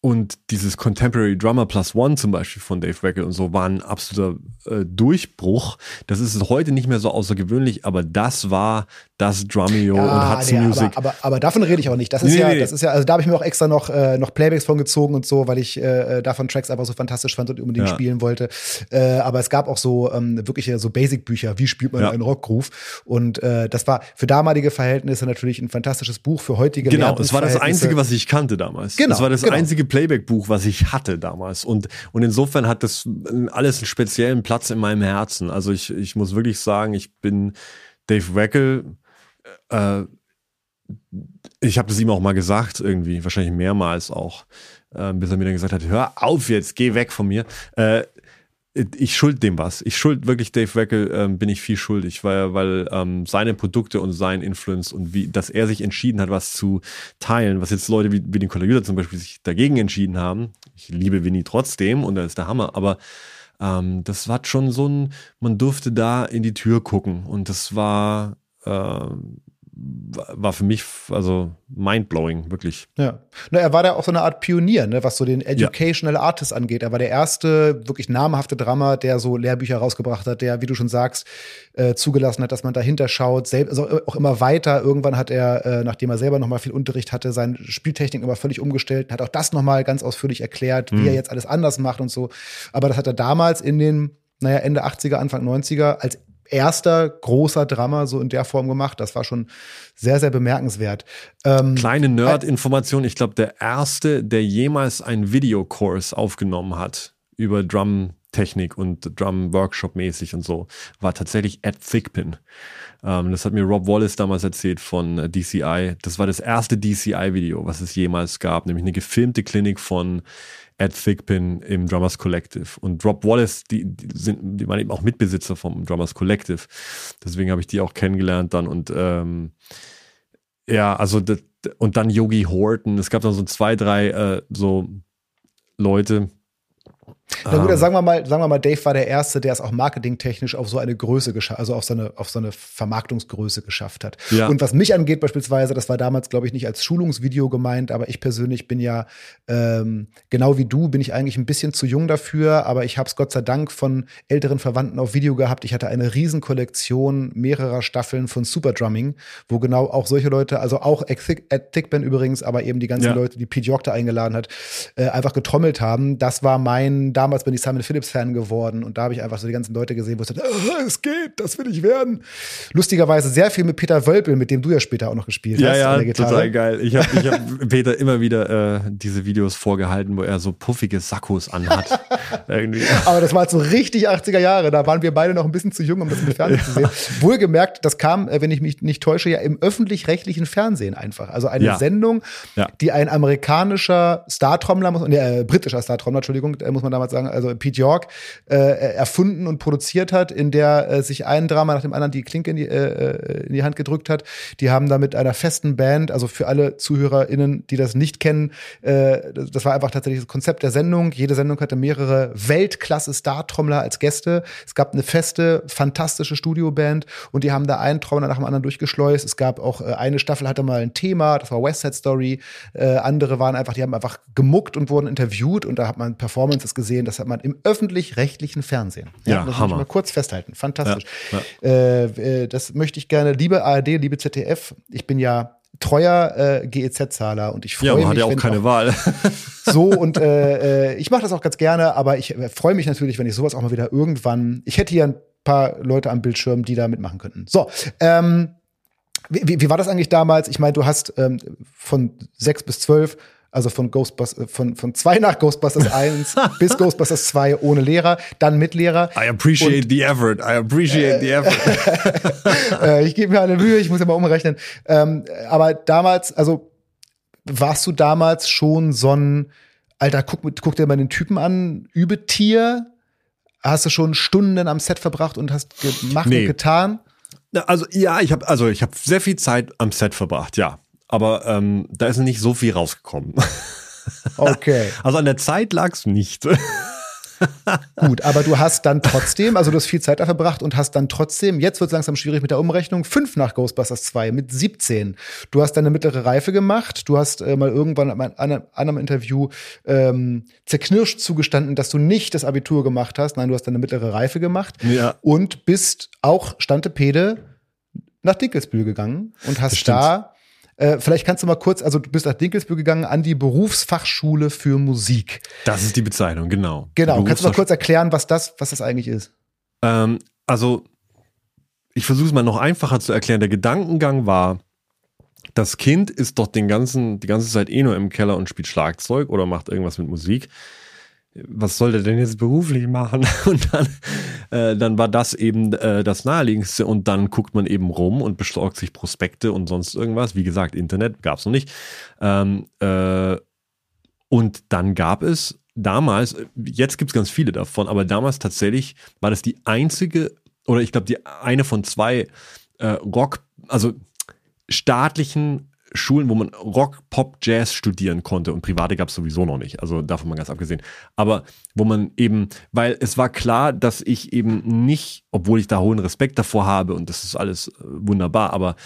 und dieses Contemporary Drummer Plus One zum Beispiel von Dave Weckel und so war ein absoluter äh, Durchbruch. Das ist heute nicht mehr so außergewöhnlich, aber das war das Drumeo und Hudson nee, Music. Aber, aber, aber davon rede ich auch nicht. Das ist Nee, ja, nee, das ist ja, also da habe ich mir auch extra noch, äh, noch Playbacks von gezogen und so, weil ich äh, davon Tracks einfach so fantastisch fand und unbedingt Ja. spielen wollte. Äh, aber es gab auch so ähm, wirkliche so Basic-Bücher, wie spielt man Ja. einen Rockgroove? Und äh, das war für damalige Verhältnisse natürlich ein fantastisches Buch, für heutige Genau, es war das einzige, was ich kannte damals. Genau, das war das genau. einzige Playback-Buch, was ich hatte damals. Und, und insofern hat das alles einen speziellen Platz in meinem Herzen. Also ich, ich muss wirklich sagen, ich bin Dave Weckel, äh, ich habe das ihm auch mal gesagt, irgendwie, wahrscheinlich mehrmals auch, äh, bis er mir dann gesagt hat, hör auf jetzt, geh weg von mir. Äh, ich schuld dem was. Ich schuld wirklich Dave Weckel, ähm, bin ich viel schuldig, weil, weil ähm, seine Produkte und sein Influence und wie, dass er sich entschieden hat, was zu teilen, was jetzt Leute wie, wie den Kollegen zum Beispiel sich dagegen entschieden haben. Ich liebe Winnie trotzdem und er ist der Hammer, aber ähm, das war schon so ein, man durfte da in die Tür gucken und das war, ähm, war für mich also mindblowing, wirklich. Ja. Na, er war da auch so eine Art Pionier, ne, was so den Educational Artist angeht. Er war der erste wirklich namhafte Drummer, der so Lehrbücher rausgebracht hat, der, wie du schon sagst, äh, zugelassen hat, dass man dahinter schaut, selbst, also auch immer weiter. Irgendwann hat er, äh, nachdem er selber noch mal viel Unterricht hatte, seine Spieltechnik immer völlig umgestellt, hat auch das noch mal ganz ausführlich erklärt, wie er jetzt alles anders macht und so. Aber das hat er damals in den, naja, Ende 80er, Anfang 90er als erster großer Drummer so in der Form gemacht. Das war schon sehr, sehr bemerkenswert. Ähm, Kleine Nerd-Information. Ich glaube, der erste, der jemals einen Videokurs aufgenommen hat über Drum-Technik und Drum-Workshop mäßig und so, war tatsächlich Ed Thigpen. Ähm, das hat mir Rob Wallace damals erzählt von äh, DCI. Das war das erste DCI-Video, was es jemals gab, nämlich eine gefilmte Klinik von Ed Thigpen im Drummers Collective. Und Rob Wallace, die, die, sind, die waren eben auch Mitbesitzer vom Drummers Collective. Deswegen habe ich die auch kennengelernt dann und ähm, ja, also das, und dann Yogi Horton. Es gab dann so zwei, drei äh, so Leute, na gut, ähm. sagen wir mal, sagen wir mal, Dave war der Erste, der es auch marketingtechnisch auf so eine Größe geschafft, also auf so eine, auf so eine Vermarktungsgröße geschafft hat. Ja. Und was mich angeht beispielsweise, das war damals, glaube ich, nicht als Schulungsvideo gemeint, aber ich persönlich bin ja ähm, genau wie du, bin ich eigentlich ein bisschen zu jung dafür, aber ich habe es Gott sei Dank von älteren Verwandten auf Video gehabt. Ich hatte eine Riesenkollektion mehrerer Staffeln von Super Drumming, wo genau auch solche Leute, also auch Ed Thickband übrigens, aber eben die ganzen ja. Leute, die Pete York da eingeladen hat, äh, einfach getrommelt haben. Das war mein damals bin ich Simon Phillips Fan geworden und da habe ich einfach so die ganzen Leute gesehen, wo ich dachte, oh, es geht, das will ich werden. Lustigerweise sehr viel mit Peter Wölpel, mit dem du ja später auch noch gespielt ja, hast. Ja, ja, total geil. Ich habe ich hab Peter immer wieder äh, diese Videos vorgehalten, wo er so puffige Sakkos anhat. Aber das war halt so richtig 80er Jahre, da waren wir beide noch ein bisschen zu jung, um das im Fernsehen zu sehen. Wohlgemerkt, das kam, äh, wenn ich mich nicht täusche, ja im öffentlich-rechtlichen Fernsehen einfach. Also eine ja. Sendung, die ein amerikanischer Star-Trommler, äh, britischer Star-Trommler, Entschuldigung, äh, muss man damals sagen, also Pete York, äh, erfunden und produziert hat, in der äh, sich ein Drama nach dem anderen die Klinke in die, äh, in die Hand gedrückt hat. Die haben da mit einer festen Band, also für alle ZuhörerInnen, die das nicht kennen, äh, das war einfach tatsächlich das Konzept der Sendung. Jede Sendung hatte mehrere Weltklasse-Star-Trommler als Gäste. Es gab eine feste, fantastische Studioband und die haben da einen Trommler nach dem anderen durchgeschleust. Es gab auch äh, eine Staffel hatte mal ein Thema, das war West Side Story. Äh, andere waren einfach, die haben einfach gemuckt und wurden interviewt und da hat man Performances gesehen, das hat man im öffentlich-rechtlichen Fernsehen. Ja, ja das Hammer. mal kurz festhalten. Fantastisch. Ja, ja. Äh, äh, das möchte ich gerne, liebe ARD, liebe ZDF, ich bin ja treuer äh, GEZ-Zahler und ich freue ja, man mich. hat ja auch keine auch Wahl. so und äh, äh, ich mache das auch ganz gerne, aber ich äh, freue mich natürlich, wenn ich sowas auch mal wieder irgendwann. Ich hätte hier ein paar Leute am Bildschirm, die da mitmachen könnten. So, ähm, wie, wie war das eigentlich damals? Ich meine, du hast ähm, von sechs bis zwölf also von Ghostbusters, äh, von, von zwei nach Ghostbusters 1 bis Ghostbusters 2 ohne Lehrer, dann mit Lehrer. I appreciate und, the effort. I appreciate the effort. äh, ich gebe mir eine Mühe, ich muss ja mal umrechnen. Ähm, aber damals, also warst du damals schon so ein, Alter, guck, guck dir mal den Typen an, Übetier? Hast du schon Stunden am Set verbracht und hast gemacht nee. und getan? Also ja, ich habe also ich habe sehr viel Zeit am Set verbracht, ja aber ähm, da ist nicht so viel rausgekommen. Okay. Also an der Zeit lag es nicht. Gut, aber du hast dann trotzdem, also du hast viel Zeit da verbracht und hast dann trotzdem, jetzt wird es langsam schwierig mit der Umrechnung, fünf nach Ghostbusters 2 mit 17. Du hast deine mittlere Reife gemacht, du hast äh, mal irgendwann in einem anderen Interview ähm, zerknirscht zugestanden, dass du nicht das Abitur gemacht hast, nein, du hast deine mittlere Reife gemacht ja. und bist auch Stantepede nach Dinkelsbühl gegangen und hast da äh, vielleicht kannst du mal kurz, also du bist nach Dinkelsbühl gegangen an die Berufsfachschule für Musik. Das ist die Bezeichnung, genau. Genau. Kannst du mal kurz erklären, was das, was das eigentlich ist? Ähm, also ich versuche es mal noch einfacher zu erklären. Der Gedankengang war, das Kind ist doch den ganzen, die ganze Zeit eh nur im Keller und spielt Schlagzeug oder macht irgendwas mit Musik was soll der denn jetzt beruflich machen? Und dann, äh, dann war das eben äh, das Naheliegendste. Und dann guckt man eben rum und besorgt sich Prospekte und sonst irgendwas. Wie gesagt, Internet gab es noch nicht. Ähm, äh, und dann gab es damals, jetzt gibt es ganz viele davon, aber damals tatsächlich war das die einzige, oder ich glaube, die eine von zwei äh, Rock, also staatlichen Schulen, wo man Rock, Pop, Jazz studieren konnte und private gab es sowieso noch nicht, also davon mal ganz abgesehen. Aber wo man eben, weil es war klar, dass ich eben nicht, obwohl ich da hohen Respekt davor habe und das ist alles äh, wunderbar, aber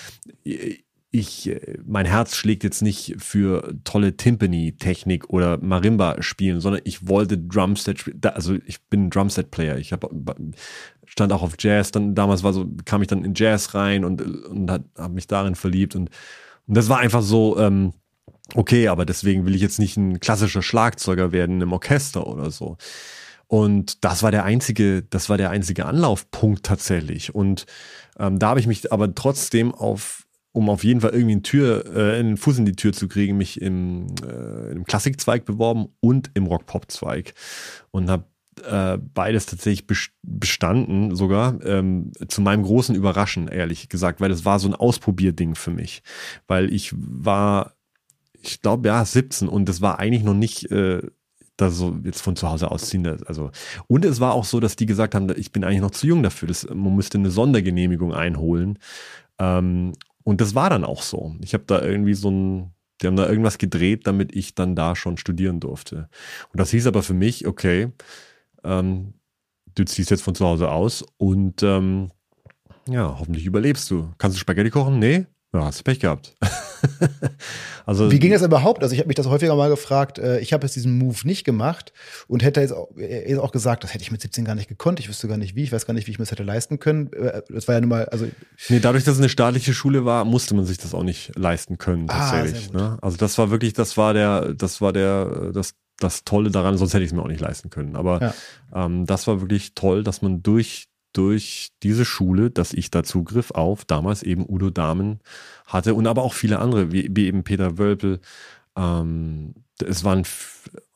ich, äh, mein Herz schlägt jetzt nicht für tolle Timpani-Technik oder Marimba spielen, sondern ich wollte Drumset spielen. Also ich bin Drumset-Player. Ich habe stand auch auf Jazz. Dann damals war so kam ich dann in Jazz rein und und habe mich darin verliebt und und das war einfach so, ähm, okay, aber deswegen will ich jetzt nicht ein klassischer Schlagzeuger werden im Orchester oder so. Und das war der einzige, das war der einzige Anlaufpunkt tatsächlich. Und ähm, da habe ich mich aber trotzdem auf, um auf jeden Fall irgendwie eine Tür, äh, einen Fuß in die Tür zu kriegen, mich im, äh, im Klassikzweig beworben und im Rock-Pop-Zweig. Und habe äh, beides tatsächlich bestanden, sogar ähm, zu meinem großen Überraschen, ehrlich gesagt, weil es war so ein Ausprobierding für mich. Weil ich war, ich glaube, ja, 17 und das war eigentlich noch nicht äh, da so jetzt von zu Hause ausziehen. Also, und es war auch so, dass die gesagt haben, ich bin eigentlich noch zu jung dafür. Das, man müsste eine Sondergenehmigung einholen. Ähm, und das war dann auch so. Ich habe da irgendwie so ein, die haben da irgendwas gedreht, damit ich dann da schon studieren durfte. Und das hieß aber für mich, okay, ähm, du ziehst jetzt von zu Hause aus und ähm, ja, hoffentlich überlebst du. Kannst du Spaghetti kochen? Nee? Ja, hast du Pech gehabt. also, Wie ging das überhaupt? Also ich habe mich das häufiger mal gefragt. Äh, ich habe jetzt diesen Move nicht gemacht und hätte jetzt auch, jetzt auch, gesagt, das hätte ich mit 17 gar nicht gekonnt. Ich wüsste gar nicht wie. Ich weiß gar nicht, wie ich mir das hätte leisten können. Äh, das war ja nun mal, also nee, dadurch, dass es eine staatliche Schule war, musste man sich das auch nicht leisten können ah, tatsächlich. Ah, ne? Also das war wirklich, das war der, das war der, das das Tolle daran, sonst hätte ich es mir auch nicht leisten können. Aber ja. ähm, das war wirklich toll, dass man durch durch diese Schule, dass ich da Zugriff auf damals eben Udo Dahmen hatte und aber auch viele andere, wie, wie eben Peter Wölpel. Ähm, es waren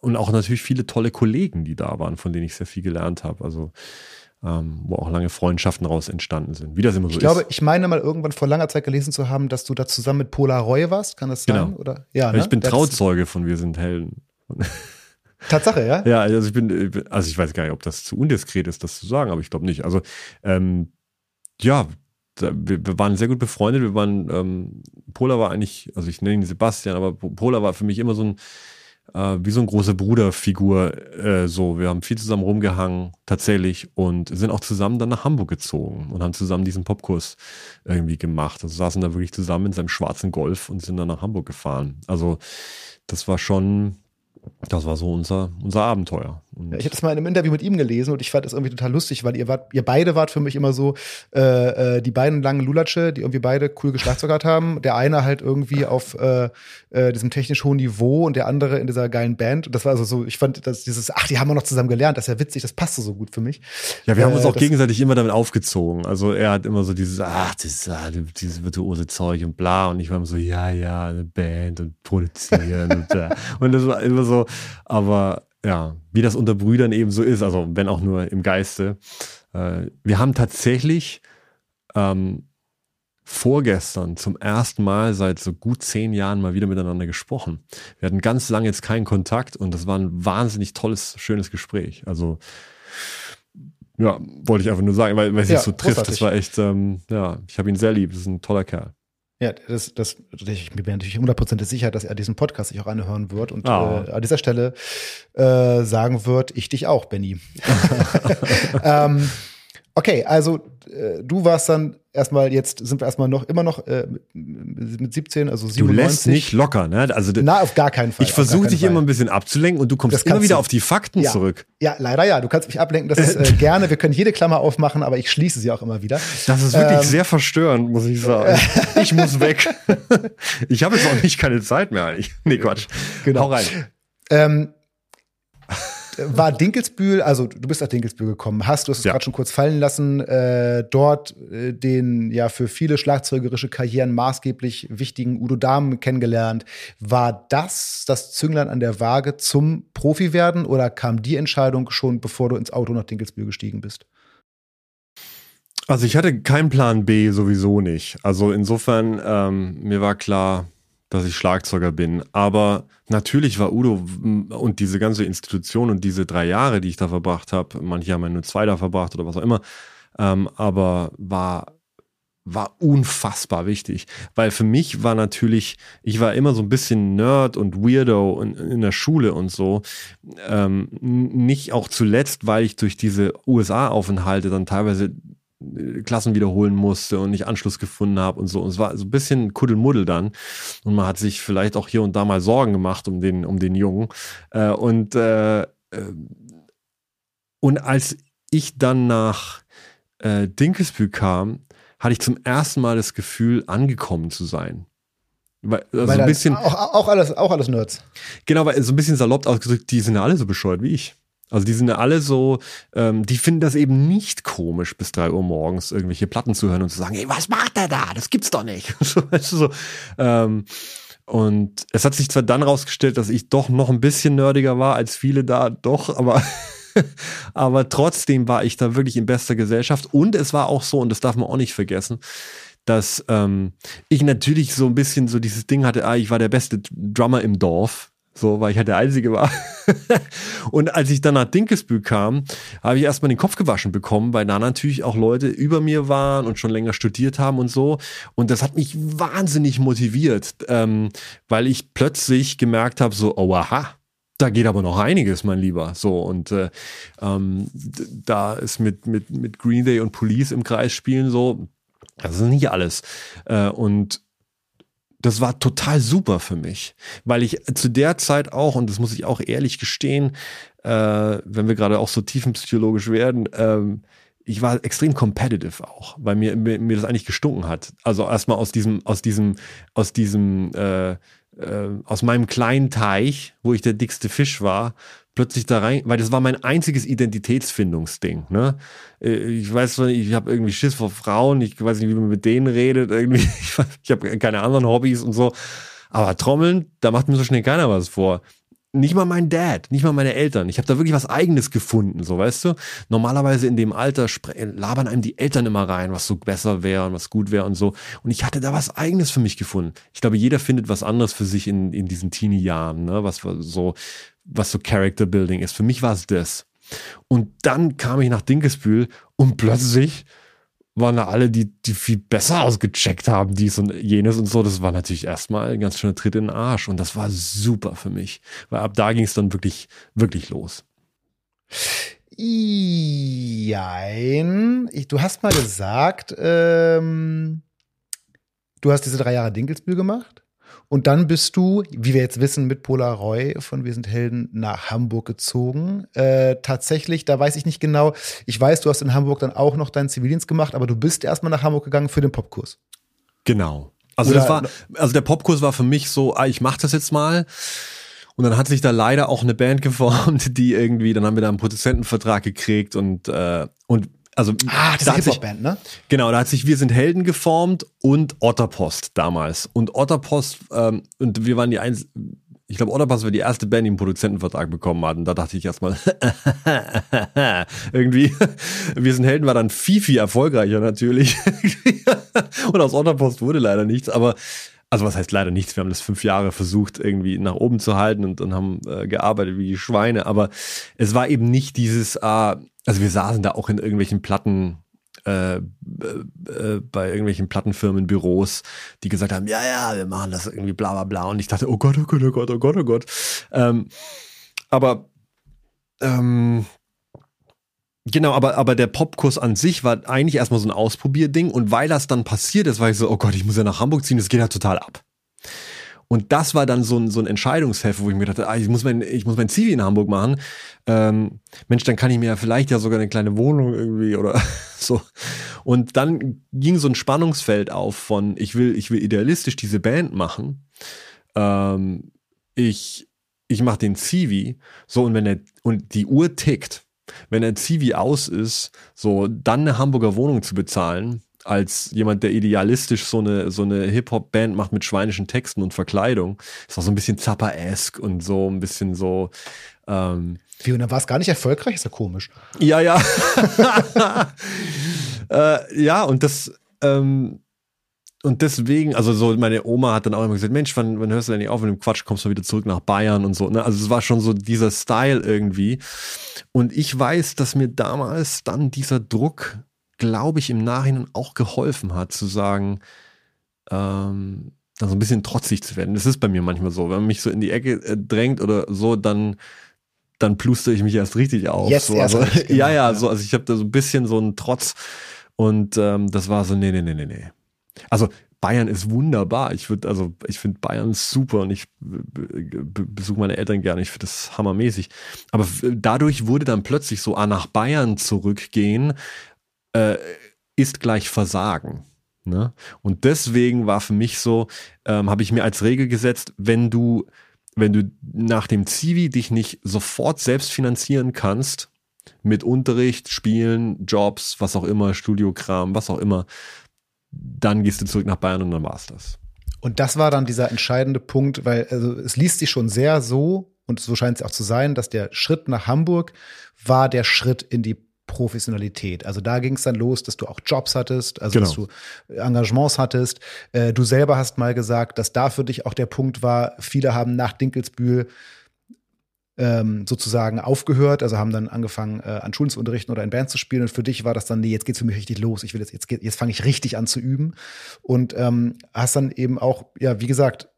und auch natürlich viele tolle Kollegen, die da waren, von denen ich sehr viel gelernt habe. Also ähm, wo auch lange Freundschaften raus entstanden sind. Wie das immer so ich glaube, ist. ich meine mal irgendwann vor langer Zeit gelesen zu haben, dass du da zusammen mit Pola Roy warst. Kann das sein? Genau. Oder? Ja, ne? Ich bin Trauzeuge von Wir sind Helden. Tatsache, ja? Ja, also ich bin, also ich weiß gar nicht, ob das zu undiskret ist, das zu sagen, aber ich glaube nicht. Also, ähm, ja, wir, waren sehr gut befreundet. Wir waren, ähm, Pola war eigentlich, also ich nenne ihn Sebastian, aber Pola war für mich immer so ein, äh, wie so eine große Bruderfigur. Äh, so, wir haben viel zusammen rumgehangen, tatsächlich, und sind auch zusammen dann nach Hamburg gezogen und haben zusammen diesen Popkurs irgendwie gemacht. Also saßen da wirklich zusammen in seinem schwarzen Golf und sind dann nach Hamburg gefahren. Also, das war schon, das war so unser, unser Abenteuer. Ja, ich habe das mal in einem Interview mit ihm gelesen und ich fand das irgendwie total lustig, weil ihr wart, ihr beide wart für mich immer so äh, äh, die beiden langen Lulatsche, die irgendwie beide cool geschlagzeugert haben. Der eine halt irgendwie auf äh, äh, diesem technisch hohen Niveau und der andere in dieser geilen Band. Und das war also so, ich fand dass dieses, ach, die haben wir noch zusammen gelernt, das ist ja witzig, das passte so gut für mich. Ja, wir haben uns äh, auch gegenseitig immer damit aufgezogen. Also er hat immer so dieses, ach, das, ah, dieses virtuose Zeug und bla. Und ich war immer so, ja, ja, eine Band und produzieren und, äh, und das war immer so, aber ja, wie das unter Brüdern eben so ist, also wenn auch nur im Geiste. Äh, wir haben tatsächlich ähm, vorgestern zum ersten Mal seit so gut zehn Jahren mal wieder miteinander gesprochen. Wir hatten ganz lange jetzt keinen Kontakt und das war ein wahnsinnig tolles, schönes Gespräch. Also ja, wollte ich einfach nur sagen, weil, weil es ja, sich so trifft. Großartig. Das war echt, ähm, ja, ich habe ihn sehr lieb. Das ist ein toller Kerl. Ja, das, das, ich bin natürlich hundertprozentig sicher, dass er diesen Podcast sich auch anhören wird und oh. äh, an dieser Stelle äh, sagen wird, ich dich auch, Benny. ähm, okay, also äh, du warst dann erstmal, jetzt sind wir erstmal noch immer noch äh, mit 17, also 97. Du lässt nicht locker, ne? Also, Na, auf gar keinen Fall. Ich versuche dich Fall. immer ein bisschen abzulenken und du kommst immer wieder du. auf die Fakten ja. zurück. Ja, leider ja. Du kannst mich ablenken, das ist äh, gerne. Wir können jede Klammer aufmachen, aber ich schließe sie auch immer wieder. Das ist wirklich ähm, sehr verstörend, muss ich sagen. ich muss weg. ich habe jetzt auch nicht keine Zeit mehr eigentlich. Nee, Quatsch. Genau. Hau rein. Ähm, war Dinkelsbühl, also du bist nach Dinkelsbühl gekommen, hast, du hast es ja. gerade schon kurz fallen lassen, äh, dort äh, den ja für viele schlagzeugerische Karrieren maßgeblich wichtigen Udo Dahmen kennengelernt. War das das Zünglein an der Waage zum Profi werden oder kam die Entscheidung schon, bevor du ins Auto nach Dinkelsbühl gestiegen bist? Also ich hatte keinen Plan B sowieso nicht. Also insofern, ähm, mir war klar, dass ich Schlagzeuger bin. Aber natürlich war Udo und diese ganze Institution und diese drei Jahre, die ich da verbracht habe, manche haben ja nur zwei da verbracht oder was auch immer, ähm, aber war war unfassbar wichtig, weil für mich war natürlich, ich war immer so ein bisschen Nerd und Weirdo in, in der Schule und so, ähm, nicht auch zuletzt, weil ich durch diese USA-Aufenthalte dann teilweise Klassen wiederholen musste und nicht Anschluss gefunden habe und so. Und es war so ein bisschen Kuddelmuddel dann. Und man hat sich vielleicht auch hier und da mal Sorgen gemacht um den, um den Jungen. Äh, und, äh, äh und als ich dann nach äh, Dinkelsbühl kam, hatte ich zum ersten Mal das Gefühl, angekommen zu sein. Weil, also weil ein bisschen, auch, auch, alles, auch alles Nerds. Genau, weil so ein bisschen salopp ausgedrückt, die sind ja alle so bescheuert wie ich. Also die sind ja alle so, ähm, die finden das eben nicht komisch, bis drei Uhr morgens irgendwelche Platten zu hören und zu sagen, ey, was macht der da? Das gibt's doch nicht. weißt du, so, ähm, und es hat sich zwar dann rausgestellt, dass ich doch noch ein bisschen nerdiger war als viele da, doch, aber aber trotzdem war ich da wirklich in bester Gesellschaft. Und es war auch so, und das darf man auch nicht vergessen, dass ähm, ich natürlich so ein bisschen so dieses Ding hatte, ah, ich war der beste Drummer im Dorf. So, weil ich halt der Einzige war. und als ich dann nach Dinkelsbühl kam, habe ich erstmal den Kopf gewaschen bekommen, weil da natürlich auch Leute über mir waren und schon länger studiert haben und so. Und das hat mich wahnsinnig motiviert, ähm, weil ich plötzlich gemerkt habe, so, oh aha, da geht aber noch einiges, mein Lieber. So, und äh, ähm, da ist mit, mit, mit Green Day und Police im Kreis spielen so, das ist nicht alles. Äh, und das war total super für mich, weil ich zu der Zeit auch, und das muss ich auch ehrlich gestehen, äh, wenn wir gerade auch so tiefenpsychologisch werden, ähm, ich war extrem competitive auch, weil mir, mir, mir das eigentlich gestunken hat. Also erstmal aus diesem, aus diesem, aus diesem äh, äh, aus meinem kleinen Teich, wo ich der dickste Fisch war, plötzlich da rein, weil das war mein einziges Identitätsfindungsding. Ne? Äh, ich weiß, ich habe irgendwie Schiss vor Frauen, ich weiß nicht, wie man mit denen redet, irgendwie, ich, ich habe keine anderen Hobbys und so. Aber Trommeln, da macht mir so schnell keiner was vor nicht mal mein Dad, nicht mal meine Eltern. Ich habe da wirklich was Eigenes gefunden, so weißt du. Normalerweise in dem Alter labern einem die Eltern immer rein, was so besser wäre und was gut wäre und so. Und ich hatte da was Eigenes für mich gefunden. Ich glaube, jeder findet was anderes für sich in, in diesen Teenie-Jahren, ne? was so, was so Character Building ist. Für mich war es das. Und dann kam ich nach Dinkelsbühl und plötzlich waren da alle, die, die viel besser ausgecheckt haben, dies und jenes und so. Das war natürlich erstmal ein ganz schöner Tritt in den Arsch. Und das war super für mich. Weil ab da ging es dann wirklich, wirklich los. Jein. Ich, du hast mal gesagt, ähm, du hast diese drei Jahre Dinkelsbühl gemacht. Und dann bist du, wie wir jetzt wissen, mit Polaroid von Wir sind Helden nach Hamburg gezogen. Äh, tatsächlich, da weiß ich nicht genau. Ich weiß, du hast in Hamburg dann auch noch deinen Zivildienst gemacht, aber du bist erstmal nach Hamburg gegangen für den Popkurs. Genau. Also Oder das war, also der Popkurs war für mich so, ah, ich mach das jetzt mal. Und dann hat sich da leider auch eine Band geformt, die irgendwie, dann haben wir da einen Produzentenvertrag gekriegt und, äh, und also ah, das da ist eine band ne? Genau, da hat sich Wir sind Helden geformt und Otterpost damals. Und Otterpost, ähm, und wir waren die eins, ich glaube, Otterpost war die erste Band, die einen Produzentenvertrag bekommen hat. Und da dachte ich erstmal, irgendwie, Wir sind Helden war dann viel, viel erfolgreicher natürlich. und aus Otterpost wurde leider nichts, aber also was heißt leider nichts, wir haben das fünf Jahre versucht irgendwie nach oben zu halten und dann haben äh, gearbeitet wie die Schweine, aber es war eben nicht dieses, ah, also wir saßen da auch in irgendwelchen Platten, äh, äh, bei irgendwelchen Plattenfirmenbüros, die gesagt haben, ja, ja, wir machen das irgendwie bla bla bla. Und ich dachte, oh Gott, oh Gott, oh Gott, oh Gott, oh Gott. Ähm, aber ähm, Genau, aber, aber der Popkurs an sich war eigentlich erstmal so ein Ausprobierding und weil das dann passiert ist, war ich so, oh Gott, ich muss ja nach Hamburg ziehen, das geht ja total ab. Und das war dann so ein, so ein Entscheidungsheft, wo ich mir dachte, ah, ich muss mein, ich muss mein Zivi in Hamburg machen. Ähm, Mensch, dann kann ich mir ja vielleicht ja sogar eine kleine Wohnung irgendwie oder so. Und dann ging so ein Spannungsfeld auf von, ich will, ich will idealistisch diese Band machen. Ähm, ich, ich mache den Zivi, so und wenn der, und die Uhr tickt, wenn der Zivi aus ist, so dann eine Hamburger Wohnung zu bezahlen, als jemand, der idealistisch so eine, so eine Hip-Hop-Band macht mit schweinischen Texten und Verkleidung. Ist auch so ein bisschen Zappa-esque und so ein bisschen so. Ähm, Wie, und dann war es gar nicht erfolgreich? Ist ja komisch. Ja, ja. äh, ja, und das, ähm, und deswegen, also so, meine Oma hat dann auch immer gesagt, Mensch, wann, wann hörst du denn nicht auf mit dem Quatsch, kommst du wieder zurück nach Bayern und so. Ne? Also es war schon so dieser Style irgendwie. Und ich weiß, dass mir damals dann dieser Druck glaube ich, im Nachhinein auch geholfen hat, zu sagen, ähm, dann so ein bisschen trotzig zu werden. Das ist bei mir manchmal so. Wenn man mich so in die Ecke äh, drängt oder so, dann, dann pluste ich mich erst richtig auf. Jetzt so, also, richtig, ja, ja, so, also ich habe da so ein bisschen so einen Trotz und ähm, das war so, nee, nee, nee, nee, nee. Also Bayern ist wunderbar. Ich würde, also ich finde Bayern super und ich besuche meine Eltern gerne. Ich finde das hammermäßig. Aber dadurch wurde dann plötzlich so, ah, nach Bayern zurückgehen, äh, ist gleich Versagen. Ne? Und deswegen war für mich so, ähm, habe ich mir als Regel gesetzt, wenn du wenn du nach dem Zivi dich nicht sofort selbst finanzieren kannst, mit Unterricht, Spielen, Jobs, was auch immer, Studiokram, was auch immer, dann gehst du zurück nach Bayern und dann war's das. Und das war dann dieser entscheidende Punkt, weil also es liest sich schon sehr so, und so scheint es auch zu sein, dass der Schritt nach Hamburg war der Schritt in die Professionalität. Also da ging es dann los, dass du auch Jobs hattest, also genau. dass du Engagements hattest. Äh, du selber hast mal gesagt, dass da für dich auch der Punkt war, viele haben nach Dinkelsbühl ähm, sozusagen aufgehört, also haben dann angefangen, äh, an Schulen zu unterrichten oder in Bands zu spielen. Und für dich war das dann, nee, jetzt geht's für mich richtig los. Ich will jetzt, jetzt, jetzt fange ich richtig an zu üben. Und ähm, hast dann eben auch, ja, wie gesagt,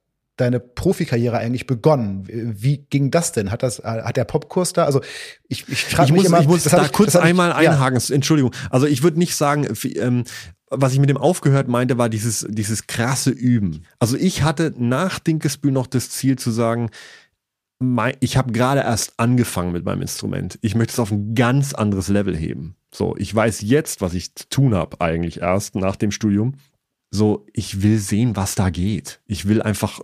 deine Profikarriere eigentlich begonnen? Wie ging das denn? Hat das, hat der Popkurs da? Also ich, ich frage mich muss, immer. Ich muss da ich, kurz einmal ich, einhaken. Ja. Entschuldigung. Also ich würde nicht sagen, ähm, was ich mit dem aufgehört meinte, war dieses, dieses krasse Üben. Also ich hatte nach Dinkesbühl noch das Ziel zu sagen, mein, ich habe gerade erst angefangen mit meinem Instrument. Ich möchte es auf ein ganz anderes Level heben. So, ich weiß jetzt, was ich zu tun habe, eigentlich erst nach dem Studium. So, ich will sehen, was da geht. Ich will einfach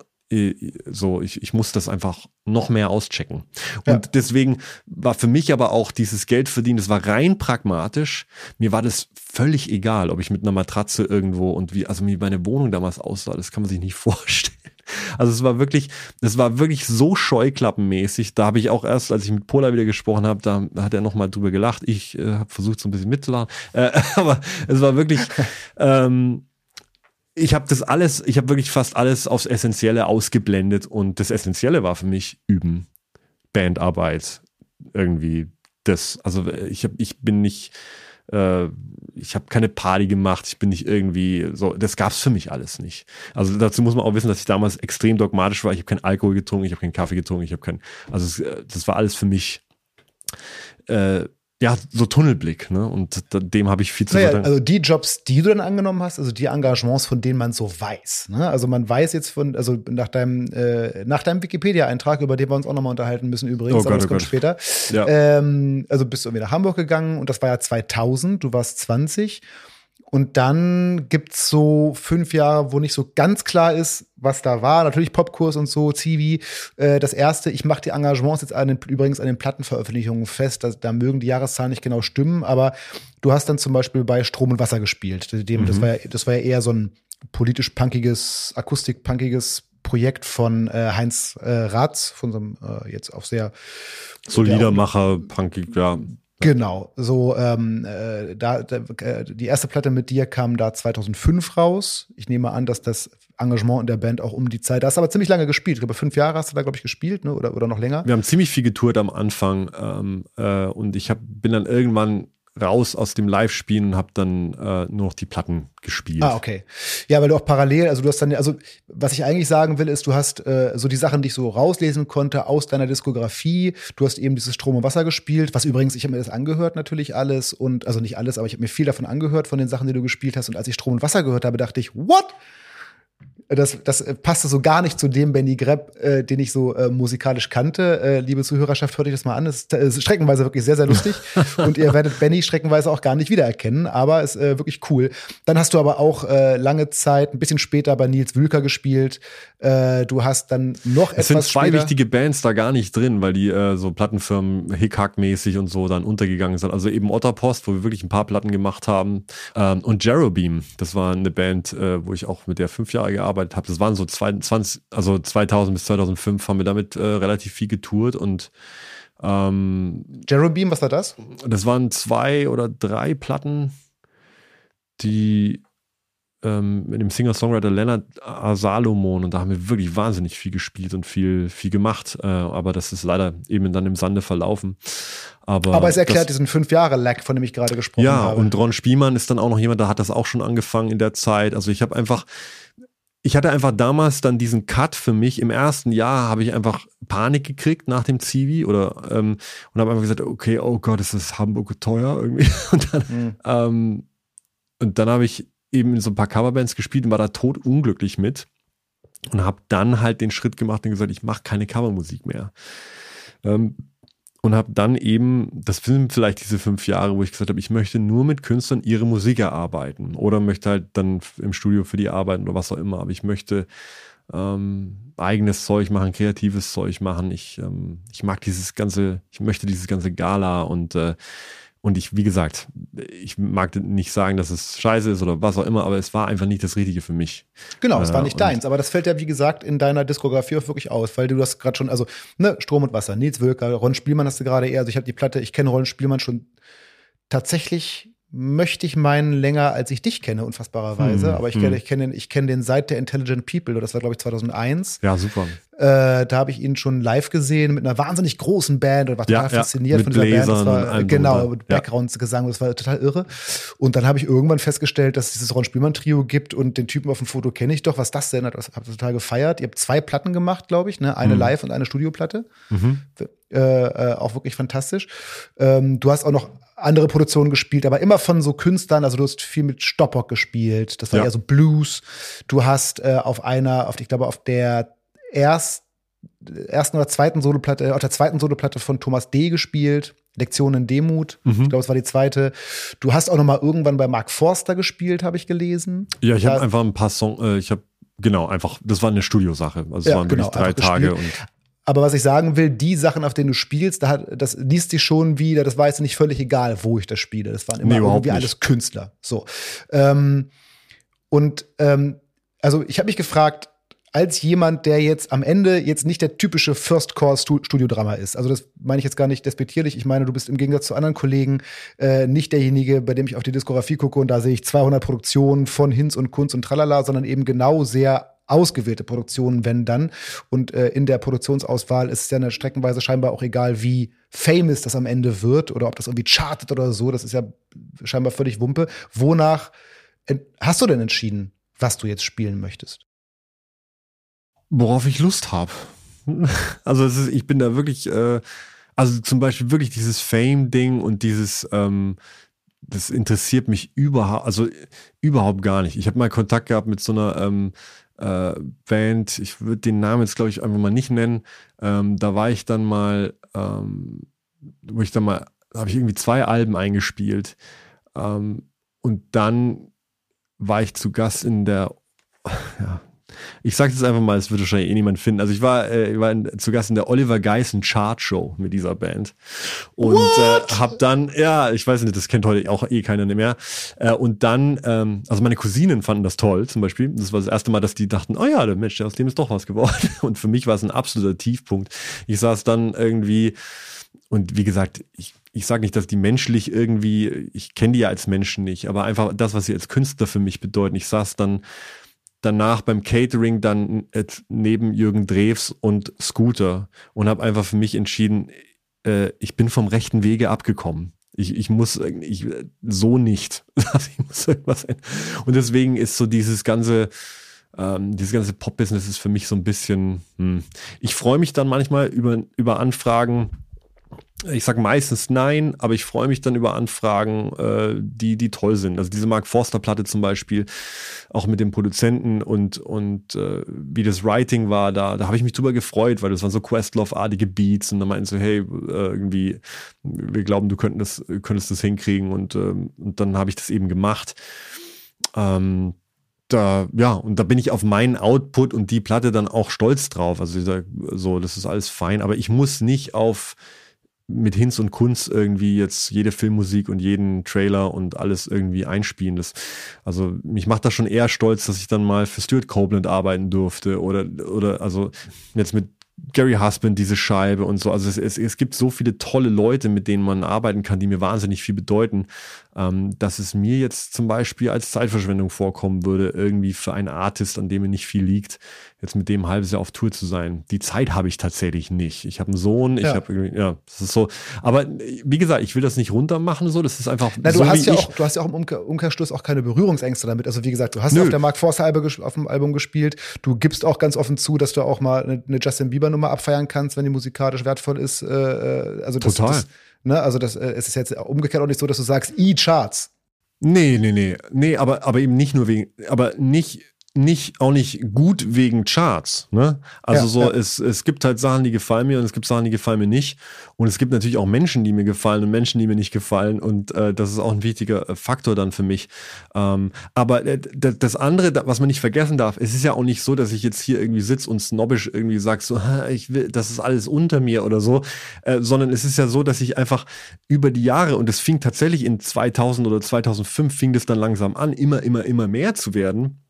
so, ich, ich muss das einfach noch mehr auschecken. Und ja. deswegen war für mich aber auch dieses Geld verdienen, das war rein pragmatisch. Mir war das völlig egal, ob ich mit einer Matratze irgendwo und wie, also wie meine Wohnung damals aussah, das kann man sich nicht vorstellen. Also es war wirklich, es war wirklich so scheuklappenmäßig. Da habe ich auch erst, als ich mit Pola wieder gesprochen habe, da hat er nochmal drüber gelacht. Ich äh, habe versucht, so ein bisschen mitzulachen. Äh, aber es war wirklich, ähm, ich habe das alles, ich habe wirklich fast alles aufs Essentielle ausgeblendet und das Essentielle war für mich Üben, Bandarbeit, irgendwie das. Also ich hab, ich bin nicht äh, ich habe keine Party gemacht, ich bin nicht irgendwie so, das gab's für mich alles nicht. Also dazu muss man auch wissen, dass ich damals extrem dogmatisch war. Ich habe keinen Alkohol getrunken, ich habe keinen Kaffee getrunken, ich habe keinen, also äh, das war alles für mich äh, ja, so Tunnelblick, ne? Und dem habe ich viel zu naja, verdanken. Also die Jobs, die du dann angenommen hast, also die Engagements, von denen man so weiß. Ne? Also man weiß jetzt von, also nach deinem, äh, nach deinem Wikipedia-Eintrag, über den wir uns auch nochmal unterhalten müssen übrigens, oh Gott, aber das oh kommt Gott. später. Ja. Ähm, also bist du irgendwie nach Hamburg gegangen und das war ja 2000, du warst 20 und dann gibt's so fünf Jahre, wo nicht so ganz klar ist, was da war. Natürlich Popkurs und so, Zivi. Äh, das erste, ich mache die Engagements jetzt an den, übrigens an den Plattenveröffentlichungen fest. Da, da, mögen die Jahreszahlen nicht genau stimmen, aber du hast dann zum Beispiel bei Strom und Wasser gespielt. Dem, mhm. das, war ja, das war ja eher so ein politisch punkiges, akustik-punkiges Projekt von äh, Heinz äh, Ratz, von so einem äh, jetzt auch sehr solider Macher, punkig, ja. Genau, so ähm, äh, da, da äh, die erste Platte mit dir kam da 2005 raus. Ich nehme an, dass das Engagement in der Band auch um die Zeit. Da hast du aber ziemlich lange gespielt. Ich glaube, fünf Jahre hast du da, glaube ich, gespielt, ne? Oder, oder noch länger. Wir haben ziemlich viel getourt am Anfang ähm, äh, und ich hab, bin dann irgendwann raus aus dem Live-Spielen und habe dann äh, nur noch die Platten gespielt. Ah, okay. Ja, weil du auch parallel, also du hast dann, also was ich eigentlich sagen will, ist, du hast äh, so die Sachen, die ich so rauslesen konnte aus deiner Diskografie. Du hast eben dieses Strom und Wasser gespielt, was übrigens, ich habe mir das angehört natürlich alles und, also nicht alles, aber ich habe mir viel davon angehört von den Sachen, die du gespielt hast. Und als ich Strom und Wasser gehört habe, dachte ich, what? Das, das passte so gar nicht zu dem Benny Grepp, äh, den ich so äh, musikalisch kannte. Äh, liebe Zuhörerschaft, hört euch das mal an. Es ist, ist streckenweise wirklich sehr, sehr lustig. und ihr werdet Benny streckenweise auch gar nicht wiedererkennen, aber ist äh, wirklich cool. Dann hast du aber auch äh, lange Zeit, ein bisschen später bei Nils Wülker gespielt. Äh, du hast dann noch es etwas. Es sind zwei später wichtige Bands da gar nicht drin, weil die äh, so Plattenfirmen Hickhack-mäßig und so dann untergegangen sind. Also eben Otterpost, wo wir wirklich ein paar Platten gemacht haben. Ähm, und Jerobeam, das war eine Band, äh, wo ich auch mit der fünf Jahre gearbeitet habe. Das waren so 20, also 2000 bis 2005 haben wir damit äh, relativ viel getourt und ähm, Jerobeam, was war das? Das waren zwei oder drei Platten, die ähm, mit dem Singer-Songwriter Leonard Salomon und da haben wir wirklich wahnsinnig viel gespielt und viel, viel gemacht. Äh, aber das ist leider eben dann im Sande verlaufen. Aber, aber es erklärt das, diesen fünf Jahre Lag, von dem ich gerade gesprochen ja, habe. Ja, und Ron Spielmann ist dann auch noch jemand, der hat das auch schon angefangen in der Zeit. Also ich habe einfach, ich hatte einfach damals dann diesen Cut für mich. Im ersten Jahr habe ich einfach Panik gekriegt nach dem Zivi oder ähm, und habe einfach gesagt, okay, oh Gott, ist das Hamburg teuer irgendwie. Und dann, mhm. ähm, und dann habe ich eben in so ein paar Coverbands gespielt und war da tot unglücklich mit und habe dann halt den Schritt gemacht und gesagt, ich mache keine Covermusik mehr. Ähm, und habe dann eben, das sind vielleicht diese fünf Jahre, wo ich gesagt habe, ich möchte nur mit Künstlern ihre Musik erarbeiten oder möchte halt dann im Studio für die arbeiten oder was auch immer, aber ich möchte ähm, eigenes Zeug machen, kreatives Zeug machen. Ich, ähm, ich mag dieses ganze, ich möchte dieses ganze Gala und äh, und ich, wie gesagt, ich mag nicht sagen, dass es scheiße ist oder was auch immer, aber es war einfach nicht das Richtige für mich. Genau, es war nicht äh, deins. Aber das fällt ja, wie gesagt, in deiner Diskografie auch wirklich aus, weil du das gerade schon, also, ne, Strom und Wasser, Nils Wölker, Ron Spielmann hast du gerade eher, also ich habe die Platte, ich kenne Ron Spielmann schon tatsächlich möchte ich meinen länger, als ich dich kenne, unfassbarerweise. Hm, Aber ich kenne, hm. ich kenne den, ich kenne den seit der Intelligent People. Das war, glaube ich, 2001. Ja, super. Äh, da habe ich ihn schon live gesehen mit einer wahnsinnig großen Band und war total ja, fasziniert ja, von dieser Band. Das war, genau, mit Backgrounds-Gesang, das war total irre. Und dann habe ich irgendwann festgestellt, dass es dieses Ron Spielmann-Trio gibt und den Typen auf dem Foto kenne ich doch. Was das denn? Habe ich total gefeiert. Ihr habt zwei Platten gemacht, glaube ich, ne? Eine mhm. Live- und eine Studioplatte. Mhm. Äh, äh, auch wirklich fantastisch. Ähm, du hast auch noch andere Produktionen gespielt, aber immer von so Künstlern. Also du hast viel mit Stoppock gespielt. Das war ja. so Blues. Du hast äh, auf einer, auf, ich glaube, auf der erst, ersten oder zweiten Soloplatte, auf der zweiten Soloplatte von Thomas D. gespielt. Lektionen Demut. Mhm. Ich glaube, es war die zweite. Du hast auch noch mal irgendwann bei Mark Forster gespielt, habe ich gelesen. Ja, ich habe einfach ein paar Songs, äh, ich habe Genau, einfach, das war eine Studiosache. Also es ja, waren genau, wirklich drei Tage. Und aber was ich sagen will, die Sachen, auf denen du spielst, da hat, das liest sich schon wieder, das war jetzt nicht völlig egal, wo ich das spiele. Das waren immer nee, irgendwie nicht. alles Künstler. So. Ähm, und ähm, also ich habe mich gefragt, als jemand, der jetzt am Ende jetzt nicht der typische First Core Studiodrama ist. Also das meine ich jetzt gar nicht despektierlich. Ich meine, du bist im Gegensatz zu anderen Kollegen äh, nicht derjenige, bei dem ich auf die Diskografie gucke und da sehe ich 200 Produktionen von Hinz und Kunz und Tralala, sondern eben genau sehr ausgewählte Produktionen, wenn dann. Und äh, in der Produktionsauswahl ist es ja eine streckenweise scheinbar auch egal, wie famous das am Ende wird oder ob das irgendwie chartet oder so. Das ist ja scheinbar völlig Wumpe. Wonach hast du denn entschieden, was du jetzt spielen möchtest? Worauf ich Lust habe. also ist, ich bin da wirklich, äh, also zum Beispiel wirklich dieses Fame-Ding und dieses ähm, das interessiert mich überhaupt, also überhaupt gar nicht. Ich habe mal Kontakt gehabt mit so einer ähm, äh, Band, ich würde den Namen jetzt glaube ich einfach mal nicht nennen. Ähm, da war ich dann mal, ähm, wo ich dann mal, habe ich irgendwie zwei Alben eingespielt. Ähm, und dann war ich zu Gast in der, ja, ich sage jetzt einfach mal, es wird wahrscheinlich eh niemand finden. Also ich war, äh, ich war in, zu Gast in der Oliver Geissen Chart Show mit dieser Band und äh, hab dann, ja, ich weiß nicht, das kennt heute auch eh keiner mehr. Äh, und dann, ähm, also meine Cousinen fanden das toll, zum Beispiel. Das war das erste Mal, dass die dachten, oh ja, der Mensch, aus dem ist doch was geworden. Und für mich war es ein absoluter Tiefpunkt. Ich saß dann irgendwie und wie gesagt, ich ich sage nicht, dass die menschlich irgendwie, ich kenne die ja als Menschen nicht, aber einfach das, was sie als Künstler für mich bedeuten. Ich saß dann danach beim Catering dann neben Jürgen Drews und Scooter und habe einfach für mich entschieden, äh, ich bin vom rechten Wege abgekommen. Ich, ich muss ich, so nicht. ich muss irgendwas und deswegen ist so dieses ganze ähm, dieses ganze Pop-Business ist für mich so ein bisschen. Hm. Ich freue mich dann manchmal über über Anfragen ich sage meistens nein, aber ich freue mich dann über Anfragen, äh, die, die toll sind. Also diese Mark Forster-Platte zum Beispiel, auch mit dem Produzenten und, und äh, wie das Writing war, da, da habe ich mich drüber gefreut, weil das waren so Questlove-artige Beats und dann meinten so, hey, äh, irgendwie, wir glauben, du könntest könntest das hinkriegen und, ähm, und dann habe ich das eben gemacht. Ähm, da, ja, und da bin ich auf meinen Output und die Platte dann auch stolz drauf. Also so, das ist alles fein, aber ich muss nicht auf mit Hinz und Kunst irgendwie jetzt jede Filmmusik und jeden Trailer und alles irgendwie einspielen. Das, also mich macht das schon eher stolz, dass ich dann mal für Stuart Copeland arbeiten durfte oder, oder also jetzt mit Gary Husband, diese Scheibe und so. Also es, es, es gibt so viele tolle Leute, mit denen man arbeiten kann, die mir wahnsinnig viel bedeuten, ähm, dass es mir jetzt zum Beispiel als Zeitverschwendung vorkommen würde, irgendwie für einen Artist, an dem mir nicht viel liegt, jetzt mit dem ein halbes Jahr auf Tour zu sein. Die Zeit habe ich tatsächlich nicht. Ich habe einen Sohn, ich ja. habe ja, das ist so. Aber wie gesagt, ich will das nicht runtermachen, so. Das ist einfach. Na, du so hast ja auch, du hast ja auch im Umkehr, Umkehrschluss auch keine Berührungsängste damit. Also wie gesagt, du hast Nö. auf der Mark Forster auf dem Album gespielt. Du gibst auch ganz offen zu, dass du auch mal eine, eine Justin Bieber Nummer abfeiern kannst, wenn die musikalisch wertvoll ist. Äh, äh also das, Total. Das, ne, also das, äh, es ist jetzt umgekehrt auch nicht so, dass du sagst, E-Charts. Nee, nee, nee. Nee, aber, aber eben nicht nur wegen, aber nicht nicht auch nicht gut wegen Charts. Ne? Also Ja, so, ja. es, es gibt halt Sachen, die gefallen mir und es gibt Sachen, die gefallen mir nicht. Und es gibt natürlich auch Menschen, die mir gefallen und Menschen, die mir nicht gefallen. Und äh, das ist auch ein wichtiger äh, Faktor dann für mich. Ähm, aber äh, das andere, was man nicht vergessen darf, es ist ja auch nicht so, dass ich jetzt hier irgendwie sitze und snobbisch irgendwie sag so, "Ha, ich will, das ist alles unter mir oder so, äh, sondern es ist ja so, dass ich einfach über die Jahre und es fing tatsächlich in 2000 oder 2005 fing das dann langsam an, immer, immer, immer mehr zu werden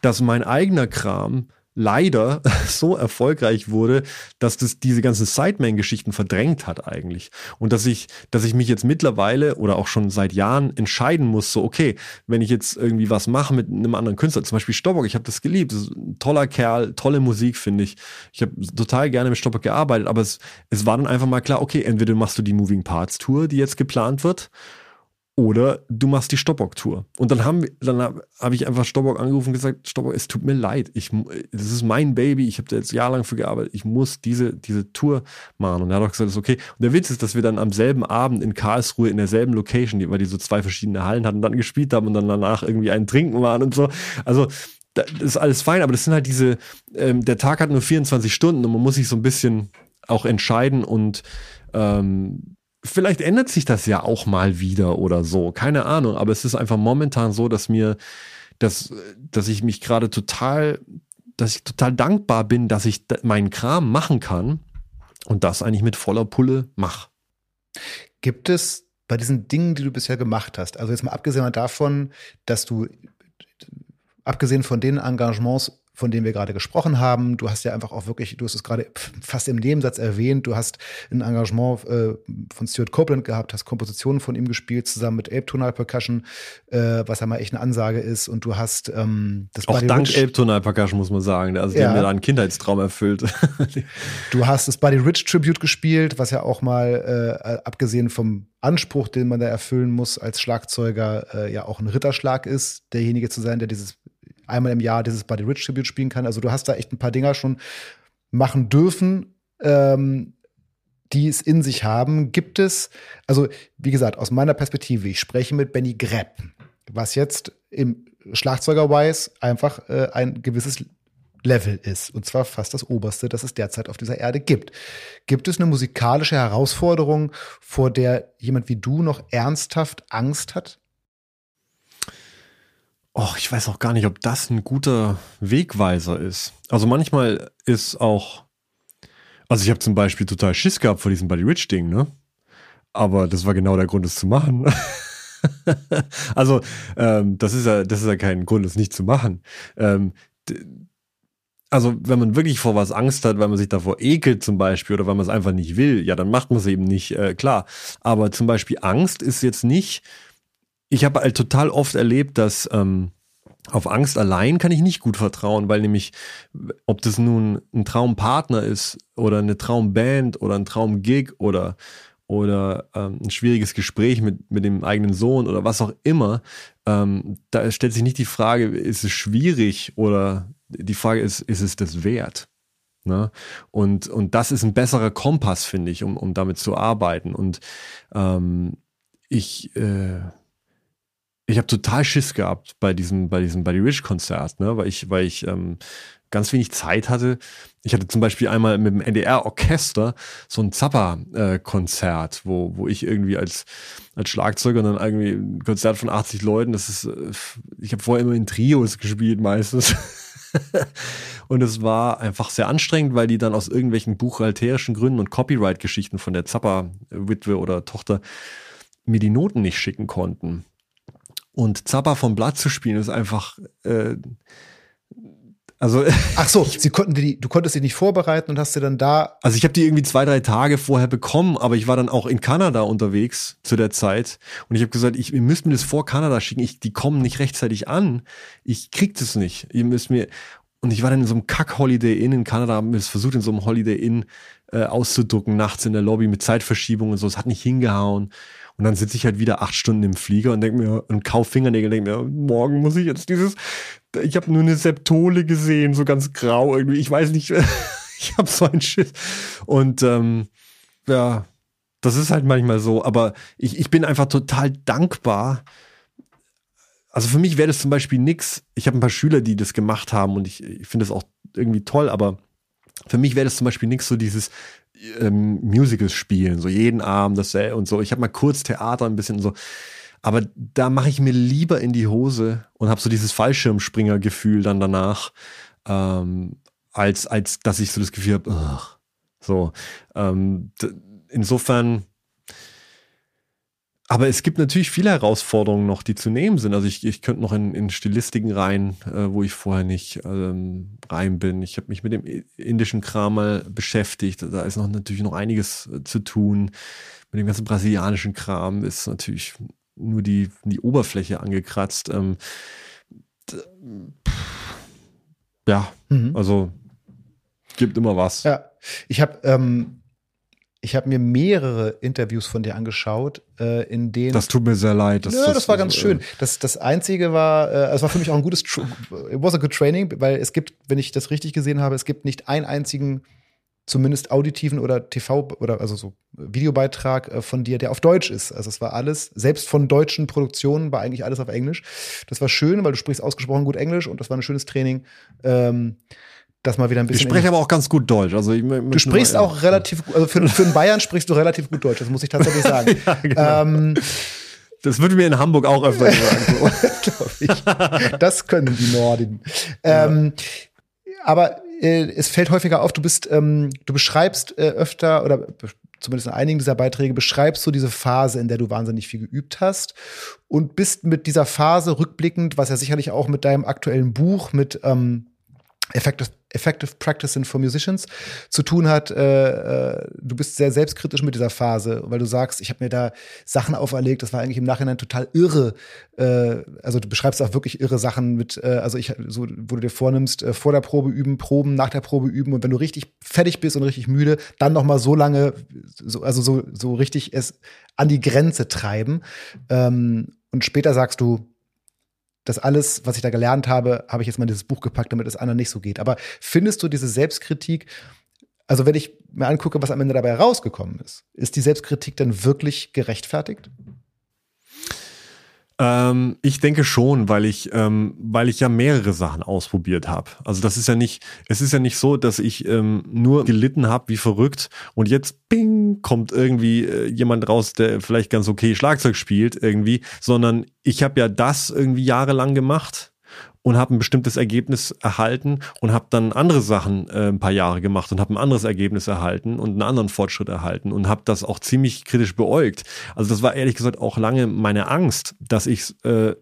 dass mein eigener Kram leider so erfolgreich wurde, dass das diese ganzen Sideman-Geschichten verdrängt hat eigentlich. Und dass ich, dass ich mich jetzt mittlerweile oder auch schon seit Jahren entscheiden muss, so, okay, wenn ich jetzt irgendwie was mache mit einem anderen Künstler, zum Beispiel Stobbock, ich habe das geliebt, das ein toller Kerl, tolle Musik, finde ich. Ich habe total gerne mit Stobbock gearbeitet, aber es, es war dann einfach mal klar, okay, entweder machst du die Moving Parts Tour, die jetzt geplant wird, oder du machst die Stoppock-Tour. Und dann haben dann habe hab ich einfach Stoppock angerufen und gesagt, Stoppock, es tut mir leid. Ich, das ist mein Baby. Ich habe da jetzt jahrelang für gearbeitet. Ich muss diese, diese Tour machen. Und er hat auch gesagt, das ist okay. Und der Witz ist, dass wir dann am selben Abend in Karlsruhe in derselben Location, weil die so zwei verschiedene Hallen hatten, dann gespielt haben und dann danach irgendwie einen Trinken waren und so. Also, da- das ist alles fein, aber das sind halt diese, ähm, der Tag hat nur 24 Stunden und man muss sich so ein bisschen auch entscheiden und ähm, vielleicht ändert sich das ja auch mal wieder oder so. Keine Ahnung, aber es ist einfach momentan so, dass mir, dass, dass ich mich gerade total, dass ich total dankbar bin, dass ich meinen Kram machen kann und das eigentlich mit voller Pulle mache. Gibt es bei diesen Dingen, die du bisher gemacht hast, also jetzt mal abgesehen davon, dass du, abgesehen von den Engagements, von denen wir gerade gesprochen haben, du hast ja einfach auch wirklich, du hast es gerade fast im Nebensatz erwähnt, du hast ein Engagement äh, von Stuart Copeland gehabt, hast Kompositionen von ihm gespielt, zusammen mit Ape Tonal Percussion, äh, was ja mal echt eine Ansage ist, und du hast ähm, das Auch Buddy dank Rich- Elb Tonal Percussion muss man sagen. Also, die Ja. haben mir da einen Kindheitstraum erfüllt. Du hast das Buddy Rich Tribute gespielt, was ja auch mal, äh, abgesehen vom Anspruch, den man da erfüllen muss als Schlagzeuger, äh, ja auch ein Ritterschlag ist, derjenige zu sein, der dieses einmal im Jahr dieses Buddy Rich Tribute spielen kann. Also du hast da echt ein paar Dinger schon machen dürfen, ähm, die es in sich haben. Gibt es, also wie gesagt, aus meiner Perspektive, ich spreche mit Benny Grepp, was jetzt im Schlagzeuger-wise einfach äh, ein gewisses Level ist. Und zwar fast das oberste, das es derzeit auf dieser Erde gibt. Gibt es eine musikalische Herausforderung, vor der jemand wie du noch ernsthaft Angst hat? Och, ich weiß auch gar nicht, ob das ein guter Wegweiser ist. Also manchmal ist auch, also ich habe zum Beispiel total Schiss gehabt vor diesem Buddy Rich Ding, ne? Aber das war genau der Grund, es zu machen. also ähm, das ist ja, das ist ja kein Grund, es nicht zu machen. Ähm, also wenn man wirklich vor was Angst hat, weil man sich davor ekelt zum Beispiel oder weil man es einfach nicht will, ja, dann macht man es eben nicht, äh, klar. Aber zum Beispiel Angst ist jetzt nicht, ich habe halt total oft erlebt, dass ähm, auf Angst allein kann ich nicht gut vertrauen, weil nämlich, ob das nun ein Traumpartner ist oder eine Traumband oder ein Traumgig oder oder ähm, ein schwieriges Gespräch mit, mit dem eigenen Sohn oder was auch immer, ähm, da stellt sich nicht die Frage, ist es schwierig oder die Frage ist, ist es das wert? Ne? Und, und das ist ein besserer Kompass, finde ich, um, um damit zu arbeiten. Und ähm, ich, äh, ich habe total Schiss gehabt bei diesem, bei diesem Buddy Rich Konzert, ne? weil ich, weil ich ähm, ganz wenig Zeit hatte. Ich hatte zum Beispiel einmal mit dem NDR-Orchester so ein Zappa-Konzert, wo, wo ich irgendwie als, als Schlagzeuger dann irgendwie ein Konzert von 80 Leuten, das ist, äh, ich habe vorher immer in Trios gespielt meistens. und es war einfach sehr anstrengend, weil die dann aus irgendwelchen buchhalterischen Gründen und Copyright-Geschichten von der Zappa-Witwe oder Tochter mir die Noten nicht schicken konnten. Und Zappa vom Blatt zu spielen ist einfach, äh, also, Ach so, sie konnten die, du konntest dich nicht vorbereiten und hast sie dann da. also ich habe die irgendwie zwei, drei Tage vorher bekommen, aber ich war dann auch in Kanada unterwegs zu der Zeit und ich habe gesagt, ich, ihr müsst mir das vor Kanada schicken, ich, die kommen nicht rechtzeitig an, ich krieg das nicht, ihr müsst mir, und ich war dann in so einem Kack-Holiday Inn in Kanada, haben wir es versucht, in so einem Holiday Inn äh, auszudrucken, nachts in der Lobby mit Zeitverschiebung und so, es hat nicht hingehauen. Und dann sitze ich halt wieder acht Stunden im Flieger und denke mir, und kauf Fingernägel, denke mir, morgen muss ich jetzt dieses, ich habe nur eine Septole gesehen, so ganz grau irgendwie, ich weiß nicht, ich habe so einen Schiss. Und ähm, ja, das ist halt manchmal so, aber ich, ich bin einfach total dankbar, also für mich wäre das zum Beispiel nix. Ich habe ein paar Schüler, die das gemacht haben und ich, ich finde das auch irgendwie toll, aber für mich wäre das zum Beispiel nix so dieses ähm, Musicals spielen, so jeden Abend das und so. Ich habe mal kurz Theater ein bisschen so. Aber da mache ich mir lieber in die Hose und habe so dieses Fallschirmspringer-Gefühl dann danach, ähm, als, als dass ich so das Gefühl habe, so. Ähm, insofern, aber es gibt natürlich viele Herausforderungen noch, die zu nehmen sind. Also ich, ich könnte noch in, in Stilistiken rein, äh, wo ich vorher nicht ähm, rein bin. Ich habe mich mit dem indischen Kram mal beschäftigt. Da ist noch natürlich noch einiges äh, zu tun. Mit dem ganzen brasilianischen Kram ist natürlich nur die, die Oberfläche angekratzt. Ähm, ja, mhm. also gibt immer was. Ja, ich habe ähm, ich habe mir mehrere Interviews von dir angeschaut, äh, in denen. Das tut mir sehr leid. Das, ja, das, das war ganz so, schön. Das, das einzige war, äh, es war für mich auch ein gutes, it was a good training, weil es gibt, wenn ich das richtig gesehen habe, es gibt nicht einen einzigen, zumindest auditiven oder TV oder also so Videobeitrag äh, von dir, der auf Deutsch ist. Also es war alles, selbst von deutschen Produktionen war eigentlich alles auf Englisch. Das war schön, weil du sprichst ausgesprochen gut Englisch und das war ein schönes Training. Ähm, das mal wieder ein bisschen. Ich spreche aber auch ganz gut Deutsch. Also ich, du sprichst mal, auch relativ, also für, für einen Bayern sprichst du relativ gut Deutsch. Das muss ich tatsächlich sagen. ja, genau. ähm, das würde mir in Hamburg auch öfter sagen. das können die Norden. Ähm, aber äh, es fällt häufiger auf, du bist, ähm, du beschreibst äh, öfter oder zumindest in einigen dieser Beiträge beschreibst du diese Phase, in der du wahnsinnig viel geübt hast und bist mit dieser Phase rückblickend, was ja sicherlich auch mit deinem aktuellen Buch mit ähm, Effective, Effective Practicing for Musicians zu tun hat. Äh, äh, du bist sehr selbstkritisch mit dieser Phase, weil du sagst, ich habe mir da Sachen auferlegt, das war eigentlich im Nachhinein total irre. Äh, also du beschreibst auch wirklich irre Sachen mit, äh, also ich, so, wo du dir vornimmst, äh, vor der Probe üben, Proben, nach der Probe üben und wenn du richtig fertig bist und richtig müde, dann noch mal so lange, so, also so, so richtig es an die Grenze treiben. Ähm, und später sagst du, das alles, was ich da gelernt habe, habe ich jetzt mal in dieses Buch gepackt, damit es anderen nicht so geht. Aber findest du diese Selbstkritik, also wenn ich mir angucke, was am Ende dabei rausgekommen ist, ist die Selbstkritik dann wirklich gerechtfertigt? Ähm, ich denke schon, weil ich, ähm, weil ich ja mehrere Sachen ausprobiert habe. Also das ist ja nicht, es ist ja nicht so, dass ich ähm, nur gelitten habe wie verrückt und jetzt ping kommt irgendwie äh, jemand raus, der vielleicht ganz okay Schlagzeug spielt irgendwie, sondern ich habe ja das irgendwie jahrelang gemacht und habe ein bestimmtes Ergebnis erhalten und habe dann andere Sachen äh, ein paar Jahre gemacht und habe ein anderes Ergebnis erhalten und einen anderen Fortschritt erhalten und habe das auch ziemlich kritisch beäugt. Also das war ehrlich gesagt auch lange meine Angst, dass ich äh,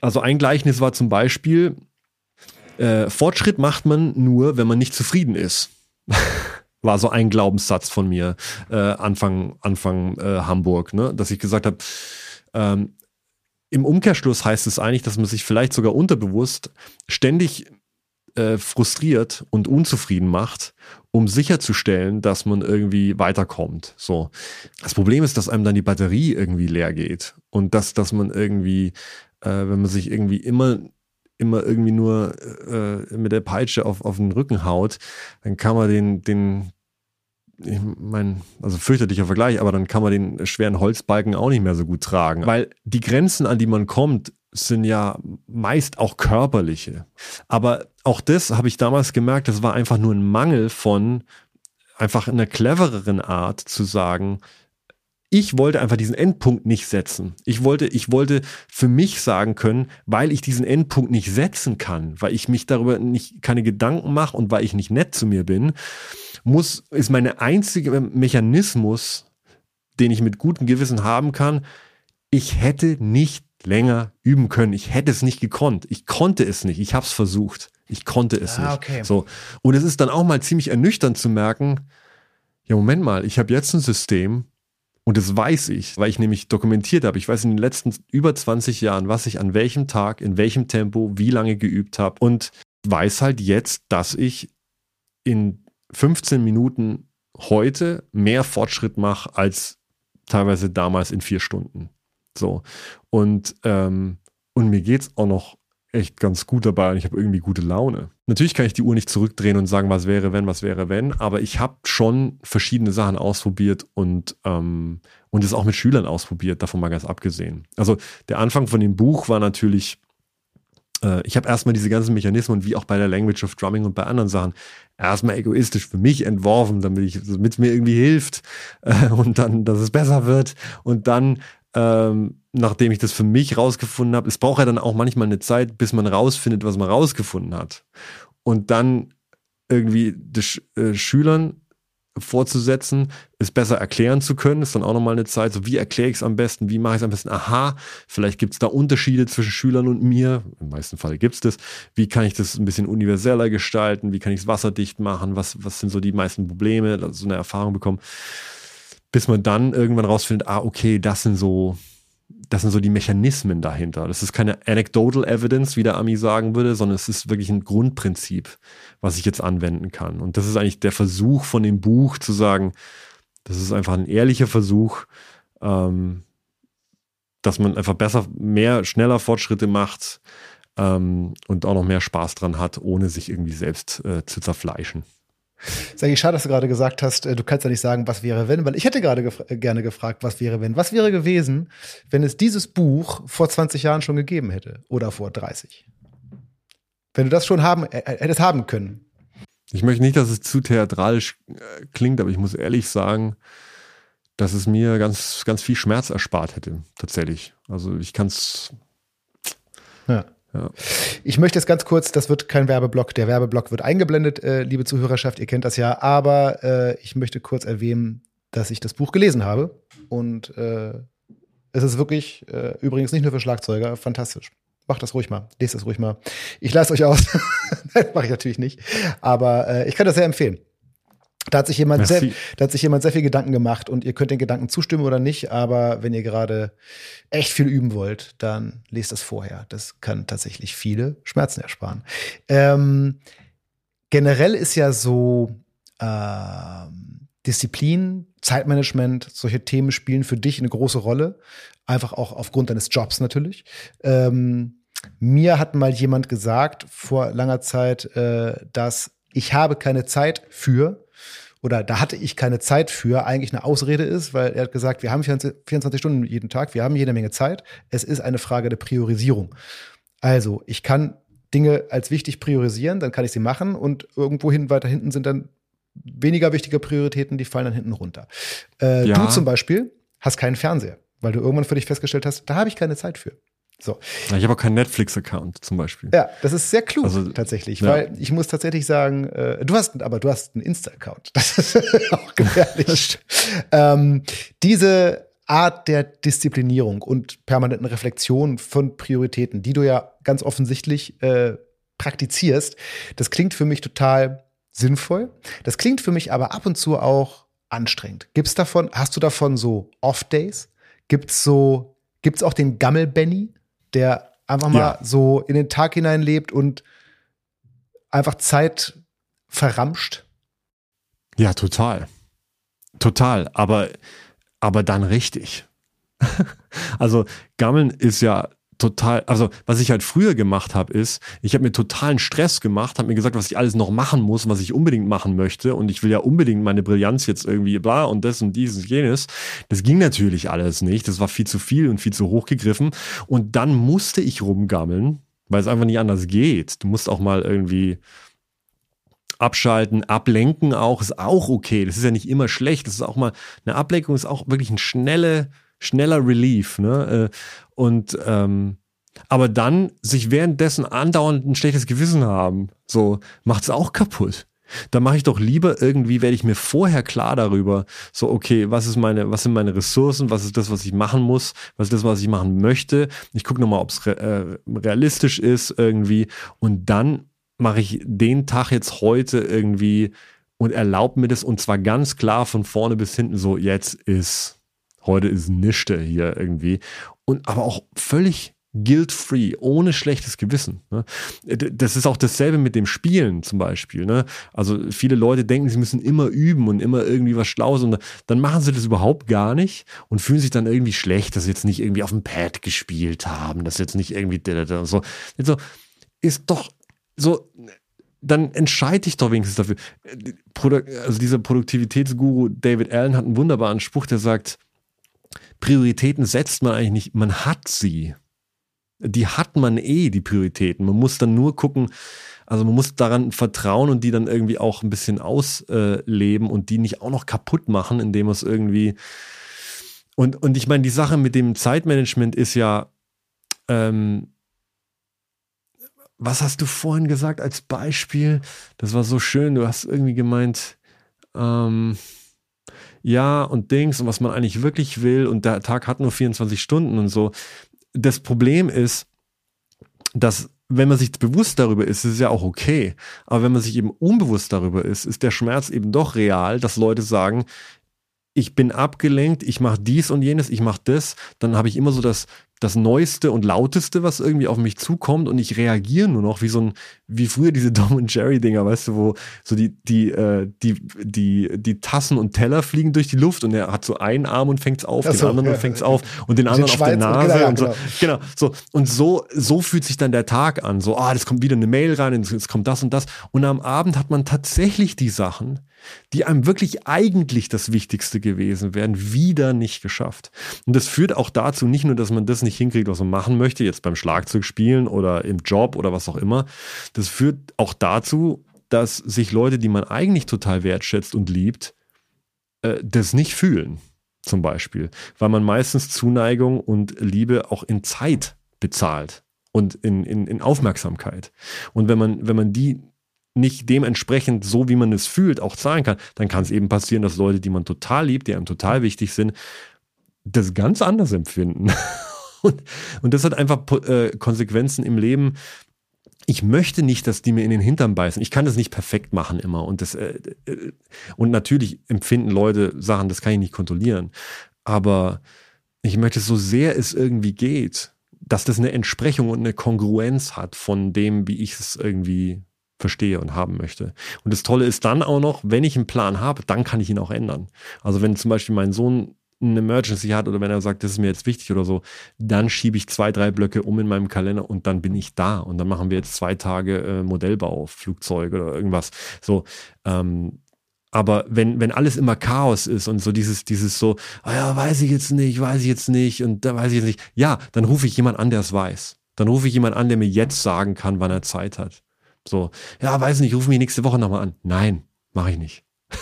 also ein Gleichnis war zum Beispiel, äh, Fortschritt macht man nur, wenn man nicht zufrieden ist. war so ein Glaubenssatz von mir äh, Anfang Anfang äh, Hamburg, ne? dass ich gesagt habe, ähm, im Umkehrschluss heißt es eigentlich, dass man sich vielleicht sogar unterbewusst ständig äh, frustriert und unzufrieden macht, um sicherzustellen, dass man irgendwie weiterkommt. So. Das Problem ist, dass einem dann die Batterie irgendwie leer geht und dass, dass man irgendwie, äh, wenn man sich irgendwie immer immer irgendwie nur äh, mit der Peitsche auf, auf den Rücken haut, dann kann man den, den, ich meine, also fürchterlicher Vergleich, aber dann kann man den schweren Holzbalken auch nicht mehr so gut tragen. Weil die Grenzen, an die man kommt, sind ja meist auch körperliche. Aber auch das habe ich damals gemerkt, das war einfach nur ein Mangel von einfach einer clevereren Art zu sagen, ich wollte einfach diesen Endpunkt nicht setzen. Ich wollte, ich wollte für mich sagen können, weil ich diesen Endpunkt nicht setzen kann, weil ich mich darüber nicht keine Gedanken mache und weil ich nicht nett zu mir bin, muss, ist meine einzige Mechanismus, den ich mit gutem Gewissen haben kann, ich hätte nicht länger üben können. Ich hätte es nicht gekonnt. Ich konnte es nicht. Ich habe es versucht. Ich konnte es ah, nicht. Okay. So. Und es ist dann auch mal ziemlich ernüchternd zu merken, ja, Moment mal, ich habe jetzt ein System und das weiß ich, weil ich nämlich dokumentiert habe. Ich weiß in den letzten über 20 Jahren, was ich an welchem Tag, in welchem Tempo, wie lange geübt habe und weiß halt jetzt, dass ich in 15 Minuten heute mehr Fortschritt mache als teilweise damals in vier Stunden. So. Und, ähm, und mir geht es auch noch echt ganz gut dabei und ich habe irgendwie gute Laune. Natürlich kann ich die Uhr nicht zurückdrehen und sagen, was wäre, wenn, was wäre, wenn, aber ich habe schon verschiedene Sachen ausprobiert und, ähm, und es auch mit Schülern ausprobiert, davon mal ganz abgesehen. Also der Anfang von dem Buch war natürlich, äh, ich habe erstmal diese ganzen Mechanismen, wie auch bei der Language of Drumming und bei anderen Sachen, erstmal egoistisch für mich entworfen, damit es mir irgendwie hilft äh, und dann, dass es besser wird. Und dann ähm, nachdem ich das für mich rausgefunden habe, es braucht ja dann auch manchmal eine Zeit, bis man rausfindet, was man rausgefunden hat. Und dann irgendwie den äh, Schülern vorzusetzen, es besser erklären zu können, ist dann auch nochmal eine Zeit, so wie erkläre ich es am besten, wie mache ich es am besten, aha, vielleicht gibt es da Unterschiede zwischen Schülern und mir, im meisten Fall gibt es das, wie kann ich das ein bisschen universeller gestalten, wie kann ich es wasserdicht machen, was, was sind so die meisten Probleme, so eine Erfahrung bekommen, bis man dann irgendwann rausfindet, ah, okay, das sind so, das sind so die Mechanismen dahinter. Das ist keine anecdotal evidence, wie der Ami sagen würde, sondern es ist wirklich ein Grundprinzip, was ich jetzt anwenden kann. Und das ist eigentlich der Versuch von dem Buch zu sagen, das ist einfach ein ehrlicher Versuch, ähm, dass man einfach besser, mehr, schneller Fortschritte macht ähm, und auch noch mehr Spaß dran hat, ohne sich irgendwie selbst äh, zu zerfleischen. Ist eigentlich schade, dass du gerade gesagt hast, äh, du kannst ja nicht sagen, was wäre wenn, weil ich hätte gerade gef äh, gerne gefragt, was wäre wenn. Was wäre gewesen, wenn es dieses Buch vor 20 Jahren schon gegeben hätte oder vor 30? Wenn du das schon haben, äh, hättest haben können. Ich möchte nicht, dass es zu theatralisch klingt, aber ich muss ehrlich sagen, dass es mir ganz, ganz viel Schmerz erspart hätte, tatsächlich. Also ich kann es. Ja. Ich möchte jetzt ganz kurz, das wird kein Werbeblock, der Werbeblock wird eingeblendet, äh, liebe Zuhörerschaft, ihr kennt das ja, aber äh, ich möchte kurz erwähnen, dass ich das Buch gelesen habe und äh, es ist wirklich, äh, übrigens nicht nur für Schlagzeuger, fantastisch. Macht das ruhig mal, lest das ruhig mal. Ich lasse euch aus. Nein, mache ich natürlich nicht. Aber äh, ich kann das sehr empfehlen. Da hat sich jemand sehr, da hat sich jemand sehr viel Gedanken gemacht und ihr könnt den Gedanken zustimmen oder nicht, aber wenn ihr gerade echt viel üben wollt, dann lest das vorher. Das kann tatsächlich viele Schmerzen ersparen. Ähm, generell ist ja so äh, Disziplin, Zeitmanagement, solche Themen spielen für dich eine große Rolle. Einfach auch aufgrund deines Jobs natürlich. Ähm, mir hat mal jemand gesagt vor langer Zeit, äh, dass ich habe keine Zeit für oder da hatte ich keine Zeit für, eigentlich eine Ausrede ist, weil er hat gesagt, wir haben 24 Stunden jeden Tag, wir haben jede Menge Zeit. Es ist eine Frage der Priorisierung. Also, ich kann Dinge als wichtig priorisieren, dann kann ich sie machen und irgendwohin weiter hinten sind dann weniger wichtige Prioritäten, die fallen dann hinten runter. Äh, ja. Du zum Beispiel hast keinen Fernseher, weil du irgendwann für dich festgestellt hast, da habe ich keine Zeit für. So. Ich habe auch keinen Netflix-Account zum Beispiel. Ja, das ist sehr klug also, tatsächlich, ja. weil ich muss tatsächlich sagen, äh, du hast, aber du hast einen Insta-Account. Das ist auch gefährlich. ähm, diese Art der Disziplinierung und permanenten Reflexion von Prioritäten, die du ja ganz offensichtlich äh, praktizierst, das klingt für mich total sinnvoll. Das klingt für mich aber ab und zu auch anstrengend. Gibt's davon, hast du davon so Off-Days? Gibt's so, gibt's auch den Gammel-Benny? Der einfach mal ja. so in den Tag hineinlebt und einfach Zeit verramscht. Ja, total. Total. Aber, aber dann richtig. also Gammeln ist ja total, also was ich halt früher gemacht habe, ist, ich habe mir totalen Stress gemacht, habe mir gesagt, was ich alles noch machen muss, was ich unbedingt machen möchte und ich will ja unbedingt meine Brillanz jetzt irgendwie bla und das und dieses und jenes. Das ging natürlich alles nicht, das war viel zu viel und viel zu hoch gegriffen und dann musste ich rumgammeln, weil es einfach nicht anders geht. Du musst auch mal irgendwie abschalten, ablenken auch, ist auch okay. Das ist ja nicht immer schlecht. Das ist auch mal, eine Ablenkung ist auch wirklich ein schnelle, schneller Relief. Ne? Äh, und ähm, aber dann sich währenddessen andauernd ein schlechtes Gewissen haben, so macht's auch kaputt. Da mache ich doch lieber irgendwie, werde ich mir vorher klar darüber, so okay, was ist meine, was sind meine Ressourcen, was ist das, was ich machen muss, was ist das, was ich machen möchte. Ich gucke nochmal, ob es re äh, realistisch ist irgendwie und dann mache ich den Tag jetzt heute irgendwie und erlaube mir das und zwar ganz klar von vorne bis hinten so, jetzt ist Heute ist Nischte hier irgendwie. Und aber auch völlig guilt-free, ohne schlechtes Gewissen. Ne? Das ist auch dasselbe mit dem Spielen zum Beispiel. Ne? Also viele Leute denken, sie müssen immer üben und immer irgendwie was Schlaues und dann machen sie das überhaupt gar nicht und fühlen sich dann irgendwie schlecht, dass sie jetzt nicht irgendwie auf dem Pad gespielt haben, dass jetzt nicht irgendwie so. so ist doch so, dann entscheide dich doch wenigstens dafür. Also dieser Produktivitätsguru David Allen hat einen wunderbaren Spruch, der sagt, Prioritäten setzt man eigentlich nicht, man hat sie. Die hat man eh, die Prioritäten. Man muss dann nur gucken, also man muss daran vertrauen und die dann irgendwie auch ein bisschen ausleben und die nicht auch noch kaputt machen, indem es irgendwie. Und, und ich meine, die Sache mit dem Zeitmanagement ist ja, ähm, was hast du vorhin gesagt als Beispiel? Das war so schön. Du hast irgendwie gemeint, ähm, ja und Dings und was man eigentlich wirklich will und der Tag hat nur 24 Stunden und so. Das Problem ist, dass wenn man sich bewusst darüber ist, ist es ja auch okay. Aber wenn man sich eben unbewusst darüber ist, ist der Schmerz eben doch real, dass Leute sagen, ich bin abgelenkt, ich mache dies und jenes, ich mache das, dann habe ich immer so das, das Neueste und Lauteste, was irgendwie auf mich zukommt und ich reagiere nur noch wie so ein, wie früher diese Dom und Jerry Dinger, weißt du, wo so die, die, äh, die, die, die Tassen und Teller fliegen durch die Luft und er hat so einen Arm und fängt's auf, den anderen ja, und fängt's auf und den anderen auf der Nase genau, und so. Genau. genau, so. Und so, so fühlt sich dann der Tag an. So, ah, das kommt wieder eine Mail rein, es kommt das und das. Und am Abend hat man tatsächlich die Sachen, die einem wirklich eigentlich das Wichtigste gewesen wären, wieder nicht geschafft. Und das führt auch dazu, nicht nur, dass man das nicht hinkriegt, was man machen möchte, jetzt beim Schlagzeug spielen oder im Job oder was auch immer. Das führt auch dazu, dass sich Leute, die man eigentlich total wertschätzt und liebt, äh, das nicht fühlen. Zum Beispiel. Weil man meistens Zuneigung und Liebe auch in Zeit bezahlt und in, in, in Aufmerksamkeit. Und wenn man, wenn man die nicht dementsprechend so, wie man es fühlt, auch zahlen kann, dann kann es eben passieren, dass Leute, die man total liebt, die einem total wichtig sind, das ganz anders empfinden. und, und das hat einfach äh, Konsequenzen im Leben. Ich möchte nicht, dass die mir in den Hintern beißen. Ich kann das nicht perfekt machen immer. Und, das, äh, äh, und natürlich empfinden Leute Sachen, das kann ich nicht kontrollieren. Aber ich möchte so sehr es irgendwie geht, dass das eine Entsprechung und eine Kongruenz hat von dem, wie ich es irgendwie verstehe und haben möchte. Und das Tolle ist dann auch noch, wenn ich einen Plan habe, dann kann ich ihn auch ändern. Also wenn zum Beispiel mein Sohn eine Emergency hat oder wenn er sagt, das ist mir jetzt wichtig oder so, dann schiebe ich zwei, drei Blöcke um in meinem Kalender und dann bin ich da und dann machen wir jetzt zwei Tage äh, Modellbau, Flugzeuge oder irgendwas. So, ähm, aber wenn, wenn alles immer Chaos ist und so dieses, dieses so, ah ja, weiß ich jetzt nicht, weiß ich jetzt nicht und da weiß ich jetzt nicht, ja, dann rufe ich jemand an, der es weiß. Dann rufe ich jemand an, der mir jetzt sagen kann, wann er Zeit hat. So, ja, weiß nicht, ruf mich nächste Woche nochmal an. Nein, mache ich nicht.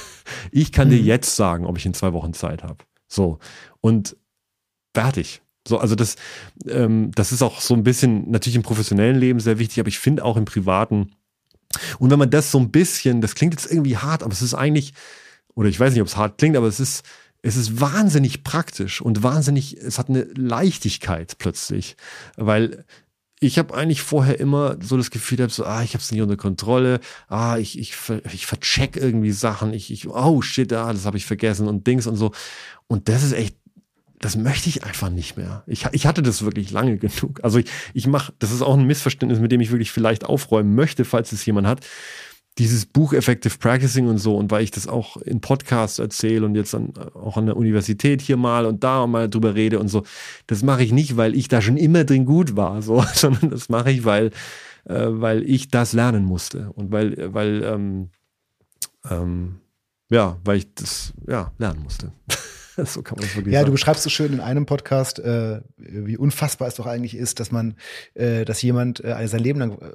Ich kann mhm. dir jetzt sagen, ob ich in zwei Wochen Zeit habe. So, und fertig. So, also das, ähm, das ist auch so ein bisschen natürlich im professionellen Leben sehr wichtig, aber ich finde auch im privaten. Und wenn man das so ein bisschen, das klingt jetzt irgendwie hart, aber es ist eigentlich, oder ich weiß nicht, ob es hart klingt, aber es ist, es ist wahnsinnig praktisch und wahnsinnig, es hat eine Leichtigkeit plötzlich, weil ich habe eigentlich vorher immer so das Gefühl gehabt, so, ah, ich habe es nicht unter Kontrolle, ah, ich, ich, ich vercheck irgendwie Sachen, ich, ich, oh shit, ah, das habe ich vergessen und Dings und so. Und das ist echt, das möchte ich einfach nicht mehr. Ich, ich hatte das wirklich lange genug. Also ich, ich mache, das ist auch ein Missverständnis, mit dem ich wirklich vielleicht aufräumen möchte, falls es jemand hat dieses Buch Effective Practicing und so und weil ich das auch in Podcasts erzähle und jetzt an, auch an der Universität hier mal und da mal drüber rede und so, das mache ich nicht, weil ich da schon immer drin gut war, so, sondern das mache ich, weil, äh, weil ich das lernen musste und weil, weil, ähm, ähm, ja, weil ich das ja lernen musste. so kann man es wirklich ja, sagen. du beschreibst so schön in einem Podcast, äh, wie unfassbar es doch eigentlich ist, dass man, äh, dass jemand äh, sein Leben lang äh,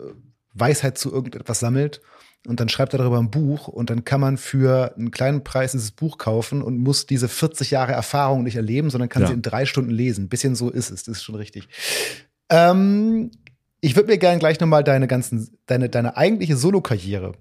Weisheit zu irgendetwas sammelt und dann schreibt er darüber ein Buch und dann kann man für einen kleinen Preis dieses Buch kaufen und muss diese 40 Jahre Erfahrung nicht erleben, sondern kann ja. sie in drei Stunden lesen. Ein bisschen so ist es, das ist schon richtig. Ähm, ich würde mir gerne gleich nochmal deine ganzen, deine, deine eigentliche Solo-Karriere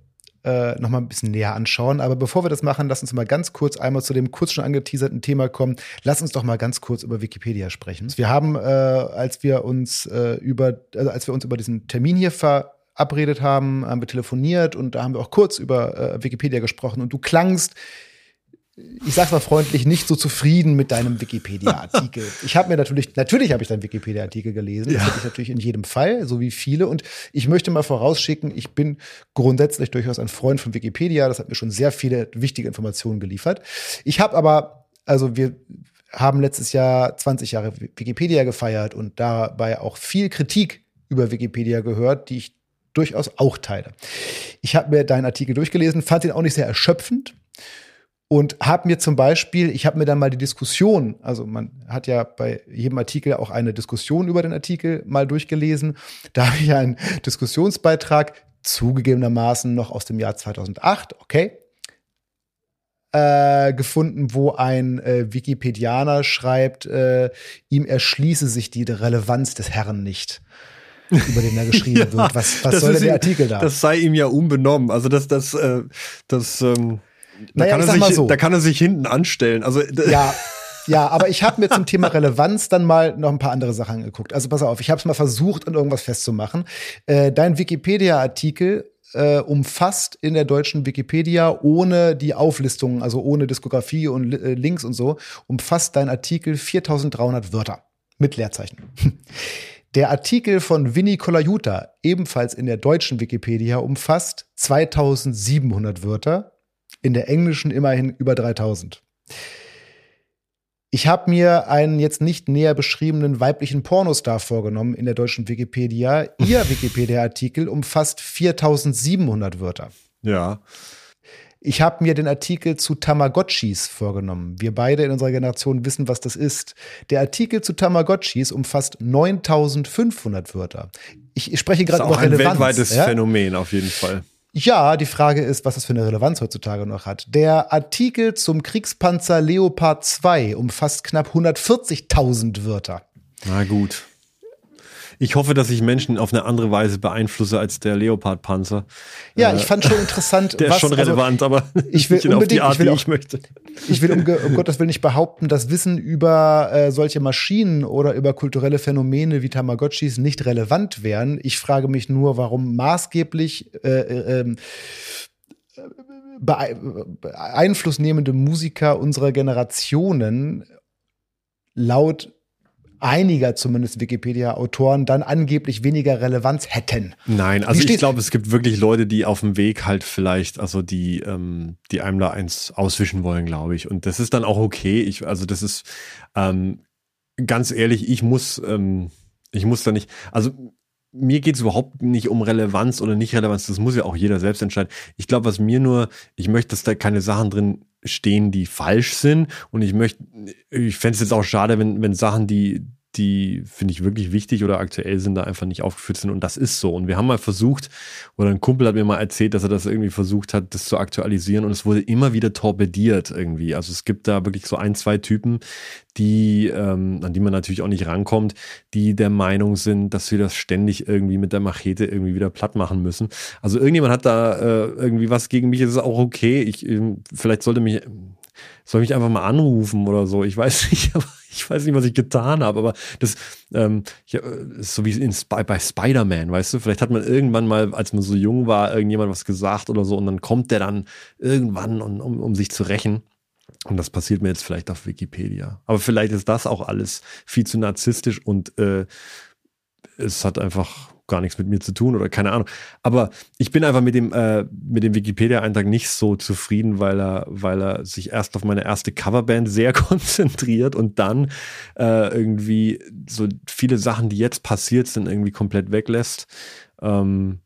äh, noch mal ein bisschen näher anschauen. Aber bevor wir das machen, lass uns mal ganz kurz einmal zu dem kurz schon angeteaserten Thema kommen. Lass uns doch mal ganz kurz über Wikipedia sprechen. Wir haben, äh, als wir uns äh, über, also als wir uns über diesen Termin hier ver verabredet haben, haben wir telefoniert und da haben wir auch kurz über äh, Wikipedia gesprochen und du klangst ich sag's mal freundlich, nicht so zufrieden mit deinem Wikipedia-Artikel. ich habe mir natürlich, natürlich habe ich deinen Wikipedia-Artikel gelesen. Ja. Das hätte ich natürlich in jedem Fall, so wie viele. Und ich möchte mal vorausschicken, ich bin grundsätzlich durchaus ein Freund von Wikipedia. Das hat mir schon sehr viele wichtige Informationen geliefert. Ich habe aber, also wir haben letztes Jahr 20 Jahre Wikipedia gefeiert und dabei auch viel Kritik über Wikipedia gehört, die ich durchaus auch teile. Ich habe mir deinen Artikel durchgelesen, fand ihn auch nicht sehr erschöpfend und habe mir zum Beispiel, ich habe mir dann mal die Diskussion, also man hat ja bei jedem Artikel auch eine Diskussion über den Artikel mal durchgelesen. Da habe ich einen Diskussionsbeitrag zugegebenermaßen noch aus dem Jahr 2008, okay, äh, gefunden, wo ein äh, Wikipedianer schreibt, äh, ihm erschließe sich die Relevanz des Herrn nicht über den da geschrieben ja, wird. Was, was soll denn der Artikel da? Das sei ihm ja unbenommen. Also das, das, äh, das, ähm, da, naja, kann er sich, so. da kann er sich hinten anstellen. Also ja, ja, aber ich habe mir zum Thema Relevanz dann mal noch ein paar andere Sachen angeguckt. Also pass auf, ich habe es mal versucht, an irgendwas festzumachen. Äh, dein Wikipedia-Artikel äh, umfasst in der deutschen Wikipedia ohne die Auflistung, also ohne Diskografie und äh, Links und so, umfasst dein Artikel 4300 Wörter mit Leerzeichen. Der Artikel von Vinny Colaiuta, ebenfalls in der deutschen Wikipedia, umfasst 2700 Wörter, in der englischen immerhin über 3000. Ich habe mir einen jetzt nicht näher beschriebenen weiblichen Pornostar vorgenommen in der deutschen Wikipedia. Ihr Wikipedia-Artikel umfasst 4700 Wörter. Ja. Ich habe mir den Artikel zu Tamagotchis vorgenommen. Wir beide in unserer Generation wissen, was das ist. Der Artikel zu Tamagotchis umfasst 9500 Wörter. Ich, spreche gerade über Relevanz. Ein weltweites ja? Phänomen auf jeden Fall. Ja, die Frage ist, was das für eine Relevanz heutzutage noch hat. Der Artikel zum Kriegspanzer Leopard 2 umfasst knapp 140.000 Wörter. Na gut. Ich hoffe, dass ich Menschen auf eine andere Weise beeinflusse als der Leopard-Panzer. Ja, ich fand schon interessant. der was, ist schon also relevant, also, aber ich will unbedingt, auf die Art, ich will auch, ich möchte. Ich will um, um Gottes Willen nicht behaupten, dass Wissen über äh, solche Maschinen oder über kulturelle Phänomene wie Tamagotchis nicht relevant wären. Ich frage mich nur, warum maßgeblich äh, äh, ähm, beeinflussnehmende Musiker unserer Generationen laut einiger zumindest Wikipedia-Autoren dann angeblich weniger Relevanz hätten. Nein, also ich glaube, es gibt wirklich Leute, die auf dem Weg halt vielleicht, also die, ähm, die einem da eins auswischen wollen, glaube ich. Und das ist dann auch okay. Ich, also das ist ähm, ganz ehrlich, ich muss, ähm, ich muss da nicht, also mir geht es überhaupt nicht um Relevanz oder nicht Relevanz. Das muss ja auch jeder selbst entscheiden. Ich glaube, was mir nur, ich möchte, dass da keine Sachen drin stehen, die falsch sind. Und ich möchte, ich fände es jetzt auch schade, wenn, wenn Sachen, die, die finde ich wirklich wichtig oder aktuell sind, da einfach nicht aufgeführt sind. Und das ist so. Und wir haben mal versucht, oder ein Kumpel hat mir mal erzählt, dass er das irgendwie versucht hat, das zu aktualisieren. Und es wurde immer wieder torpediert irgendwie. Also es gibt da wirklich so ein, zwei Typen, die, ähm, an die man natürlich auch nicht rankommt, die der Meinung sind, dass wir das ständig irgendwie mit der Machete irgendwie wieder platt machen müssen. Also irgendjemand hat da äh, irgendwie was gegen mich, das ist auch okay. Ich, äh, vielleicht sollte mich, soll mich einfach mal anrufen oder so. Ich weiß nicht, ich weiß nicht, was ich getan habe, aber das ähm, ja, ist so wie in Spy bei Spider-Man, weißt du? Vielleicht hat man irgendwann mal, als man so jung war, irgendjemand was gesagt oder so und dann kommt der dann irgendwann, um, um, um sich zu rächen. Und das passiert mir jetzt vielleicht auf Wikipedia. Aber vielleicht ist das auch alles viel zu narzisstisch und äh, es hat einfach gar nichts mit mir zu tun oder keine Ahnung. Aber ich bin einfach mit dem, äh, dem Wikipedia-Eintrag nicht so zufrieden, weil er, weil er sich erst auf meine erste Coverband sehr konzentriert und dann äh, irgendwie so viele Sachen, die jetzt passiert sind, irgendwie komplett weglässt. Ähm,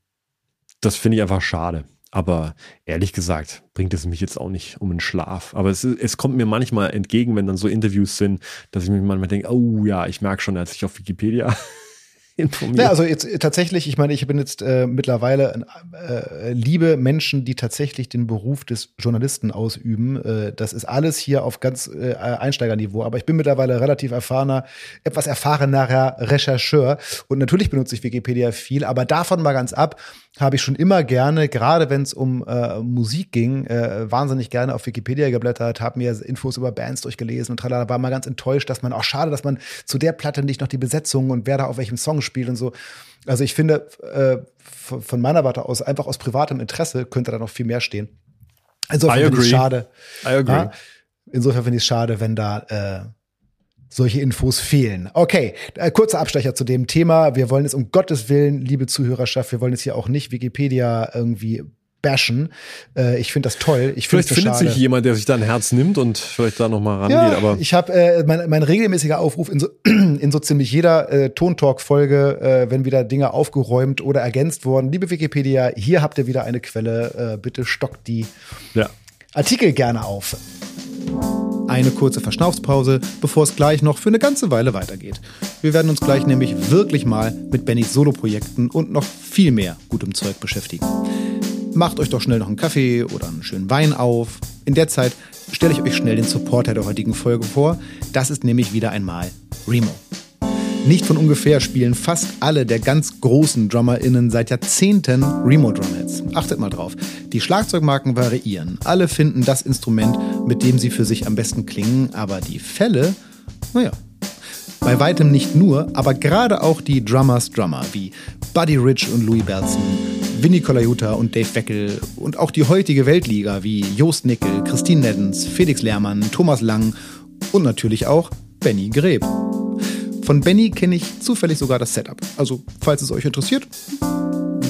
das finde ich einfach schade. Aber ehrlich gesagt, bringt es mich jetzt auch nicht um den Schlaf. Aber es, es kommt mir manchmal entgegen, wenn dann so Interviews sind, dass ich mich manchmal denke, oh ja, ich merke schon, als ich auf Wikipedia informiert. Ja, also jetzt äh, tatsächlich, ich meine, ich bin jetzt äh, mittlerweile äh, liebe Menschen, die tatsächlich den Beruf des Journalisten ausüben. Äh, das ist alles hier auf ganz äh, Einsteigerniveau, aber ich bin mittlerweile relativ erfahrener, etwas erfahrenerer Rechercheur und natürlich benutze ich Wikipedia viel, aber davon mal ganz ab, habe ich schon immer gerne, gerade wenn es um äh, Musik ging, äh, wahnsinnig gerne auf Wikipedia geblättert, habe mir Infos über Bands durchgelesen und tralala, war mal ganz enttäuscht, dass man auch schade, dass man zu der Platte nicht noch die Besetzung und wer da auf welchem Song spielt und so. Also ich finde, äh, von meiner Warte aus, einfach aus privatem Interesse könnte da noch viel mehr stehen. Insofern finde ich es schade. I agree. Ja? Insofern finde ich es schade, wenn da äh, solche Infos fehlen. Okay, äh, kurzer Abstecher zu dem Thema. Wir wollen es um Gottes Willen, liebe Zuhörerschaft, wir wollen es hier auch nicht Wikipedia irgendwie bashen. Äh, ich finde das toll. Ich vielleicht findet schade. sich jemand, der sich da ein Herz nimmt und vielleicht da noch mal rangeht. Ja, aber ich habe äh, mein, mein regelmäßiger Aufruf in so, in so ziemlich jeder äh, Tontalk-Folge, äh, wenn wieder Dinge aufgeräumt oder ergänzt wurden. Liebe Wikipedia, hier habt ihr wieder eine Quelle. Äh, bitte stockt die ja. Artikel gerne auf. Eine kurze Verschnaufspause, bevor es gleich noch für eine ganze Weile weitergeht. Wir werden uns gleich nämlich wirklich mal mit Bennys Soloprojekten und noch viel mehr gutem Zeug beschäftigen. Macht euch doch schnell noch einen Kaffee oder einen schönen Wein auf. In der Zeit stelle ich euch schnell den Supporter der heutigen Folge vor. Das ist nämlich wieder einmal Remo. Nicht von ungefähr spielen fast alle der ganz großen DrummerInnen seit Jahrzehnten Remo Drumheads. Achtet mal drauf. Die Schlagzeugmarken variieren. Alle finden das Instrument, mit dem sie für sich am besten klingen, aber die Fälle, naja, bei weitem nicht nur, aber gerade auch die Drummers Drummer wie Buddy Rich und Louis Belson, Vinny Colaiuta und Dave Weckel und auch die heutige Weltliga wie Joost Nickel, Christine Neddens, Felix Lehrmann, Thomas Lang und natürlich auch Benny Greb. Von Benny kenne ich zufällig sogar das Setup. Also, falls es euch interessiert.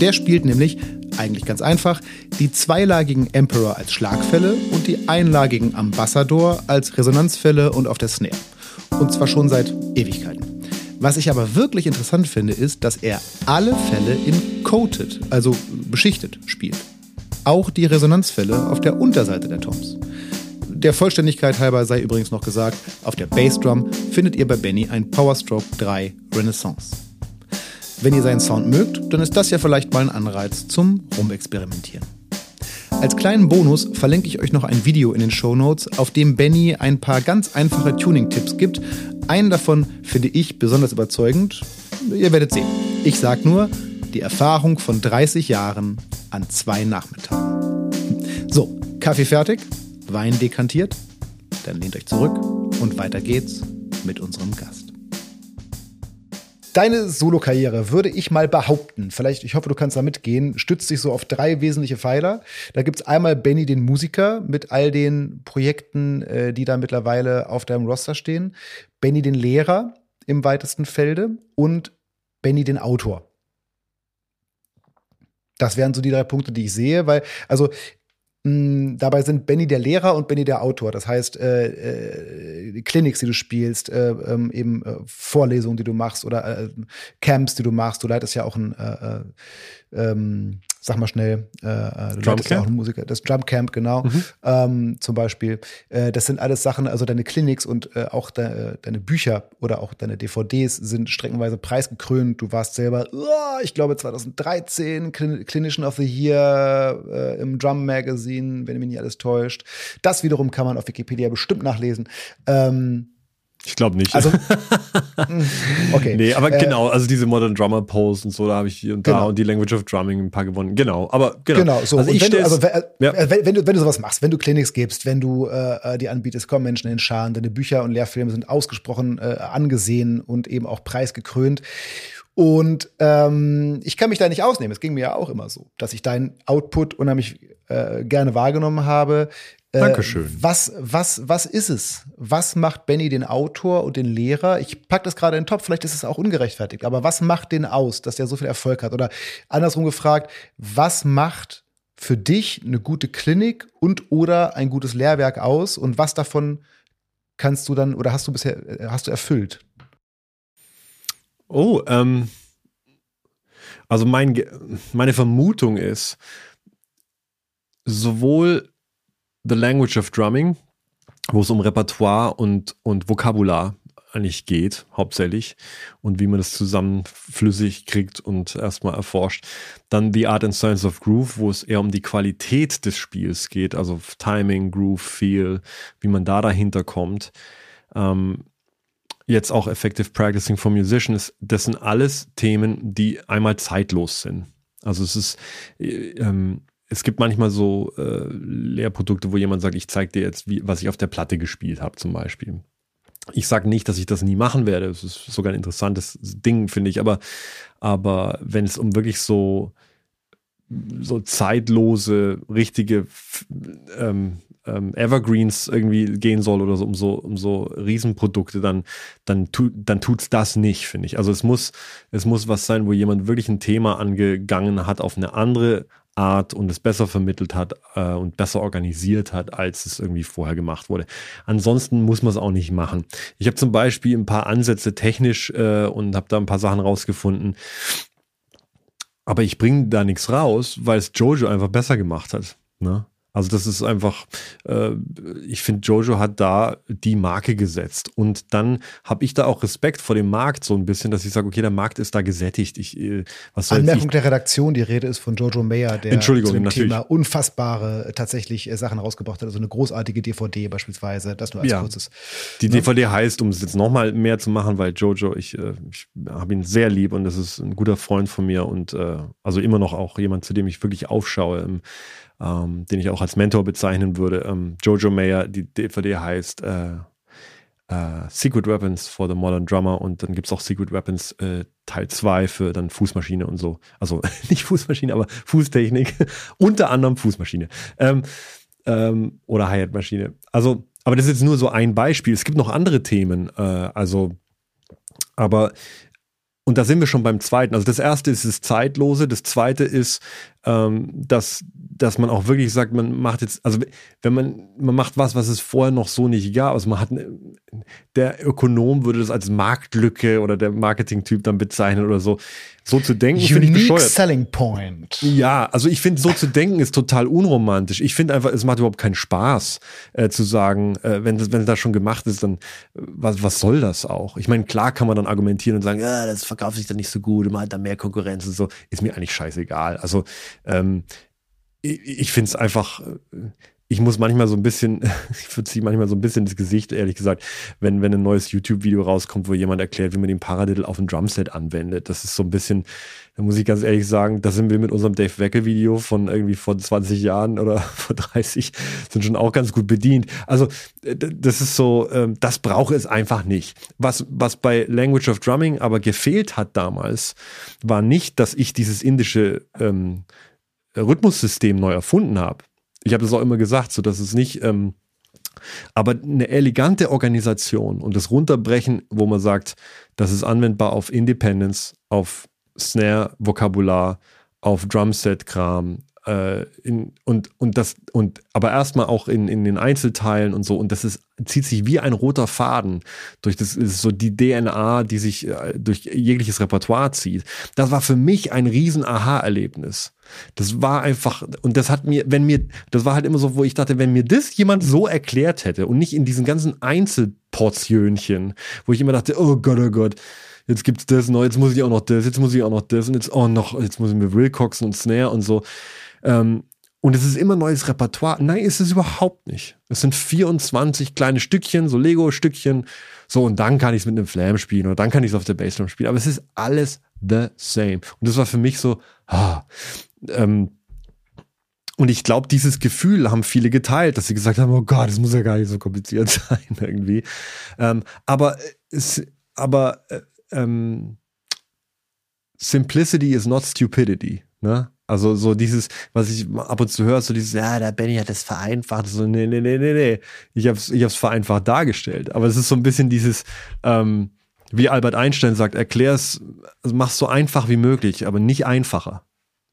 Der spielt nämlich, eigentlich ganz einfach, die zweilagigen Emperor als Schlagfälle und die einlagigen Ambassador als Resonanzfälle und auf der Snare. Und zwar schon seit Ewigkeiten. Was ich aber wirklich interessant finde, ist, dass er alle Fälle in Coated, also beschichtet, spielt. Auch die Resonanzfälle auf der Unterseite der Toms. Der Vollständigkeit halber sei übrigens noch gesagt, auf der Bassdrum findet ihr bei Benny ein Powerstroke 3 Renaissance. Wenn ihr seinen Sound mögt, dann ist das ja vielleicht mal ein Anreiz zum Rumexperimentieren. Als kleinen Bonus verlinke ich euch noch ein Video in den Show Notes, auf dem Benny ein paar ganz einfache Tuning-Tipps gibt. Einen davon finde ich besonders überzeugend. Ihr werdet sehen. Ich sag nur, die Erfahrung von 30 Jahren an zwei Nachmittagen. So, Kaffee fertig, Wein dekantiert, dann lehnt euch zurück und weiter geht's mit unserem Gast. Deine Solo-Karriere würde ich mal behaupten, vielleicht, ich hoffe, du kannst da mitgehen, stützt sich so auf drei wesentliche Pfeiler. Da gibt's einmal Benny den Musiker mit all den Projekten, äh, die da mittlerweile auf deinem Roster stehen, Benny den Lehrer im weitesten Felde und Benny den Autor. Das wären so die drei Punkte, die ich sehe, weil, also dabei sind Benny der Lehrer und Benny der Autor. Das heißt, äh, äh, Clinics, die du spielst, äh, ähm, eben äh, Vorlesungen, die du machst oder äh, Camps, die du machst. Du leitest ja auch ein äh, äh ähm, sag mal schnell, äh, äh du Drum Camp? Ja auch Musiker, das Drum Camp, genau, mhm. ähm, zum Beispiel. Äh, das sind alles Sachen, also deine Clinics und äh, auch de, deine Bücher oder auch deine DVDs sind streckenweise preisgekrönt. Du warst selber, oh, ich glaube 2013 Clinician of the Year äh, im Drum Magazine, wenn mich nicht alles täuscht. Das wiederum kann man auf Wikipedia bestimmt nachlesen. Ähm, ich glaube nicht. Also, okay. Nee, aber äh, genau, also diese Modern Drummer Pose und so, da habe ich hier und genau. da und die Language of Drumming ein paar gewonnen. Genau, aber genau. Genau, so. Also, und wenn, du, also ja. wenn, wenn, du, wenn du sowas machst, wenn du Clinics gibst, wenn du äh, die anbietest, kommen Menschen in den Scharen, deine Bücher und Lehrfilme sind ausgesprochen äh, angesehen und eben auch preisgekrönt. Und ähm, ich kann mich da nicht ausnehmen. Es ging mir ja auch immer so, dass ich deinen Output unheimlich äh, gerne wahrgenommen habe. Äh, Dankeschön. Was, was, was ist es? Was macht Benny den Autor und den Lehrer? Ich pack das gerade in den Topf, vielleicht ist es auch ungerechtfertigt, aber was macht den aus, dass der so viel Erfolg hat? Oder andersrum gefragt, was macht für dich eine gute Klinik und oder ein gutes Lehrwerk aus und was davon kannst du dann oder hast du bisher äh, hast du erfüllt? Oh, ähm, also mein, meine Vermutung ist, sowohl The Language of Drumming, wo es um Repertoire und, und Vokabular eigentlich geht, hauptsächlich, und wie man das zusammen flüssig kriegt und erstmal erforscht. Dann The Art and Science of Groove, wo es eher um die Qualität des Spiels geht, also Timing, Groove, Feel, wie man da dahinter kommt. Ähm, jetzt auch Effective Practicing for Musicians, das sind alles Themen, die einmal zeitlos sind. Also es ist, äh, ähm, es gibt manchmal so äh, Lehrprodukte, wo jemand sagt, ich zeige dir jetzt, wie, was ich auf der Platte gespielt habe, zum Beispiel. Ich sage nicht, dass ich das nie machen werde. Es ist sogar ein interessantes Ding, finde ich. Aber, aber wenn es um wirklich so so zeitlose, richtige ähm, ähm, Evergreens irgendwie gehen soll oder so um so um so Riesenprodukte, dann dann tut dann tut's das nicht, finde ich. Also es muss es muss was sein, wo jemand wirklich ein Thema angegangen hat auf eine andere Art und es besser vermittelt hat äh, und besser organisiert hat, als es irgendwie vorher gemacht wurde. Ansonsten muss man es auch nicht machen. Ich habe zum Beispiel ein paar Ansätze technisch äh, und habe da ein paar Sachen rausgefunden. Aber ich bringe da nichts raus, weil es Jojo einfach besser gemacht hat. Ne? Also das ist einfach, äh, ich finde, Jojo hat da die Marke gesetzt. Und dann habe ich da auch Respekt vor dem Markt so ein bisschen, dass ich sage, okay, der Markt ist da gesättigt. Ich, äh, was Anmerkung ich? der Redaktion, die Rede ist von Jojo Mayer, der Entschuldigung, zu dem natürlich. Thema unfassbare äh, tatsächlich äh, Sachen rausgebracht hat. Also eine großartige DVD beispielsweise, das nur als ja. kurzes. Die ne? DVD heißt, um es jetzt nochmal mehr zu machen, weil Jojo, ich, äh, ich habe ihn sehr lieb und das ist ein guter Freund von mir und äh, also immer noch auch jemand, zu dem ich wirklich aufschaue im ähm, den ich auch als Mentor bezeichnen würde. Ähm, Jojo Mayer, die DVD heißt äh, äh, Secret Weapons for the Modern Drummer und dann gibt es auch Secret Weapons äh, Teil 2 für dann Fußmaschine und so. Also nicht Fußmaschine, aber Fußtechnik. Unter anderem Fußmaschine. Ähm, ähm, oder Hi-Hat-Maschine. Also, aber das ist jetzt nur so ein Beispiel. Es gibt noch andere Themen. Äh, also, aber und da sind wir schon beim zweiten. Also das erste ist das Zeitlose, das zweite ist, ähm, dass dass man auch wirklich sagt, man macht jetzt, also wenn man, man macht was, was es vorher noch so nicht gab, also man hat, der Ökonom würde das als Marktlücke oder der Marketing-Typ dann bezeichnen oder so. So zu denken, finde ich bescheuert. Selling Point. Ja, also ich finde, so zu denken ist total unromantisch. Ich finde einfach, es macht überhaupt keinen Spaß, äh, zu sagen, äh, wenn, das, wenn das schon gemacht ist, dann äh, was, was soll das auch? Ich meine, klar kann man dann argumentieren und sagen, ja, das verkauft sich dann nicht so gut, man hat da mehr Konkurrenz und so. Ist mir eigentlich scheißegal. Also ähm, ich, ich finde es einfach, ich muss manchmal so ein bisschen, ich verziehe manchmal so ein bisschen das Gesicht, ehrlich gesagt, wenn, wenn ein neues YouTube-Video rauskommt, wo jemand erklärt, wie man den Paradiddle auf ein Drumset anwendet. Das ist so ein bisschen, da muss ich ganz ehrlich sagen, da sind wir mit unserem Dave Wecke-Video von irgendwie vor 20 Jahren oder vor 30, sind schon auch ganz gut bedient. Also, das ist so, ähm, das brauche es einfach nicht. Was, was bei Language of Drumming aber gefehlt hat damals, war nicht, dass ich dieses indische ähm, Rhythmussystem neu erfunden habe. Ich habe das auch immer gesagt, so dass es nicht, ähm, aber eine elegante Organisation und das Runterbrechen, wo man sagt, das ist anwendbar auf Independence, auf Snare, Vokabular, auf Drumset-Kram, äh, in, und, und das, und aber erstmal auch in, in den Einzelteilen und so, und das ist, zieht sich wie ein roter Faden durch das ist so die DNA, die sich äh, durch jegliches Repertoire zieht. Das war für mich ein riesen Aha-Erlebnis. Das war einfach, und das hat mir, wenn mir, das war halt immer so, wo ich dachte, wenn mir das jemand so erklärt hätte und nicht in diesen ganzen Einzelportionchen, wo ich immer dachte, oh Gott, oh Gott, jetzt gibt's das noch, jetzt muss ich auch noch das, jetzt muss ich auch noch das und jetzt, oh noch, jetzt muss ich mir Wilcoxen und Snare und so. Ähm, und es ist immer neues Repertoire. Nein, ist es überhaupt nicht. Es sind 24 kleine Stückchen, so Lego-Stückchen. So, und dann kann ich es mit einem Flam spielen oder dann kann ich es auf der Bassdrum spielen. Aber es ist alles the same. Und das war für mich so, ah, ähm, und ich glaube, dieses Gefühl haben viele geteilt, dass sie gesagt haben, oh Gott, das muss ja gar nicht so kompliziert sein irgendwie. Ähm, aber es, aber äh, ähm, Simplicity is not stupidity. Ne? Also so dieses, was ich ab und zu höre, so dieses, ja, der Benny hat das vereinfacht. So, nee, nee, nee, nee, nee. Ich habe es ich hab's vereinfacht dargestellt. Aber es ist so ein bisschen dieses, ähm, wie Albert Einstein sagt, erklär es, also mach es so einfach wie möglich, aber nicht einfacher.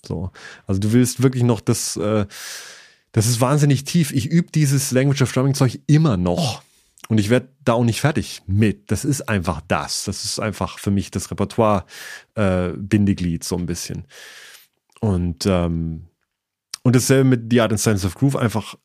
So. Also du willst wirklich noch das, äh, das ist wahnsinnig tief. Ich übe dieses Language of Drumming Zeug immer noch. Und ich werde da auch nicht fertig mit. Das ist einfach das. Das ist einfach für mich das Repertoire-Bindeglied äh, so ein bisschen. Und, ähm, und dasselbe mit The Art and Science of Groove, einfach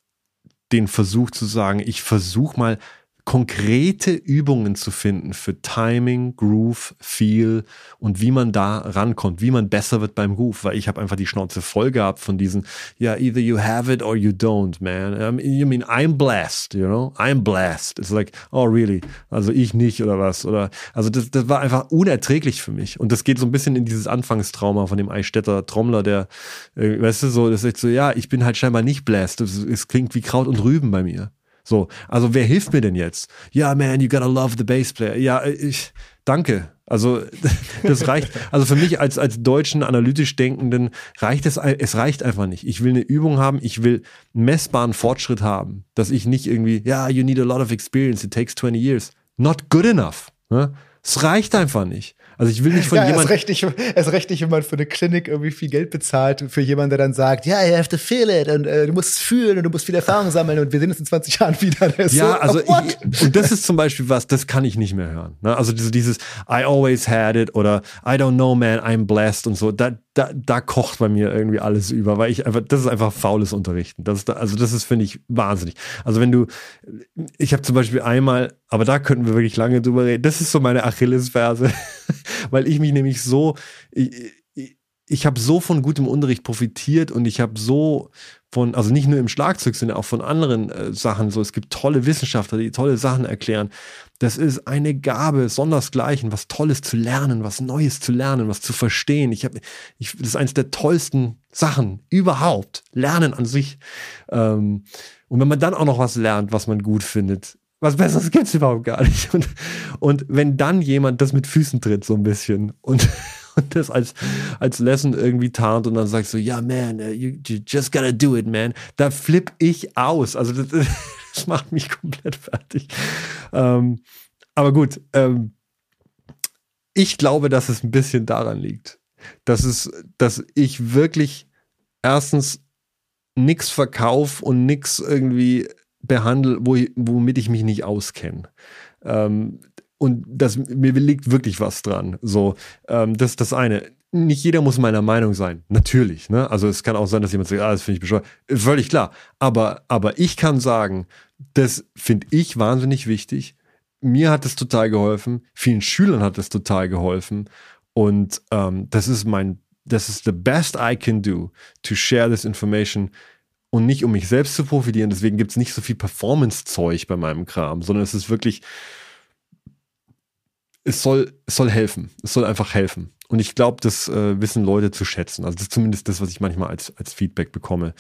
den Versuch zu sagen, ich versuche mal konkrete Übungen zu finden für Timing, Groove, Feel und wie man da rankommt, wie man besser wird beim Groove, weil ich habe einfach die Schnauze voll gehabt von diesen, ja, yeah, either you have it or you don't, man. Mean, you mean I'm blessed, you know? I'm blessed. It's like, oh really? Also ich nicht oder was? Oder also das, das war einfach unerträglich für mich. Und das geht so ein bisschen in dieses Anfangstrauma von dem Eichstätter Trommler, der, äh, weißt du, so, das ist so, ja, ich bin halt scheinbar nicht blessed. Es klingt wie Kraut und Rüben bei mir. So, also wer hilft mir denn jetzt? Ja, man, you gotta love the bass player. Ja, ich, danke. Also das reicht, also für mich als, als deutschen analytisch Denkenden reicht es, es reicht einfach nicht. Ich will eine Übung haben, ich will messbaren Fortschritt haben, dass ich nicht irgendwie, ja, you need a lot of experience, it takes 20 years. Not good enough. Ne? Es reicht einfach nicht. Also ich will nicht von ja, jemandem. Es recht nicht, es recht nicht, wenn man für eine Klinik irgendwie viel Geld bezahlt, für jemanden, der dann sagt, ja, yeah, you have to feel it und äh, du musst es fühlen und du musst viel Erfahrung sammeln und wir sehen uns in 20 Jahren wieder. ja, so, also ich, und das ist zum Beispiel was, das kann ich nicht mehr hören. Ne? Also dieses, dieses I always had it oder I don't know, man, I'm blessed und so. Da, da, da kocht bei mir irgendwie alles über, weil ich einfach, das ist einfach faules Unterrichten. Das ist, also das ist, finde ich, wahnsinnig. Also wenn du, ich habe zum Beispiel einmal, aber da könnten wir wirklich lange drüber reden, das ist so meine Achillesferse, weil ich mich nämlich so, ich, ich, ich habe so von gutem Unterricht profitiert und ich habe so von, also nicht nur im Schlagzeug, sondern auch von anderen äh, Sachen. So, es gibt tolle Wissenschaftler, die tolle Sachen erklären. Das ist eine Gabe, sondersgleichen, was Tolles zu lernen, was Neues zu lernen, was zu verstehen. Ich habe, ich, das ist eines der tollsten Sachen überhaupt. Lernen an sich. Ähm, und wenn man dann auch noch was lernt, was man gut findet, was Besseres gibt's überhaupt gar nicht. Und, und wenn dann jemand das mit Füßen tritt, so ein bisschen und und das als, als Lesson irgendwie tarnt und dann sagst so, ja, man, uh, you, you just gotta do it, man. Da flipp ich aus. Also das, das macht mich komplett fertig. Ähm, aber gut, ähm, ich glaube, dass es ein bisschen daran liegt, dass es, dass ich wirklich erstens nichts verkaufe und nichts irgendwie behandle, wo, womit ich mich nicht auskenne. Ähm, und das, mir liegt wirklich was dran. So, ähm, das ist das eine. Nicht jeder muss meiner Meinung sein. Natürlich, ne? Also es kann auch sein, dass jemand sagt, ah, das finde ich bescheuert. Völlig klar. Aber, aber ich kann sagen, das finde ich wahnsinnig wichtig. Mir hat es total geholfen. Vielen Schülern hat es total geholfen. Und ähm, das ist mein, das ist the best I can do to share this information und nicht um mich selbst zu profitieren. Deswegen gibt es nicht so viel Performance-Zeug bei meinem Kram, sondern es ist wirklich, es soll, es soll helfen. Es soll einfach helfen. Und ich glaube, das äh, wissen Leute zu schätzen. Also das ist zumindest das, was ich manchmal als, als Feedback bekomme.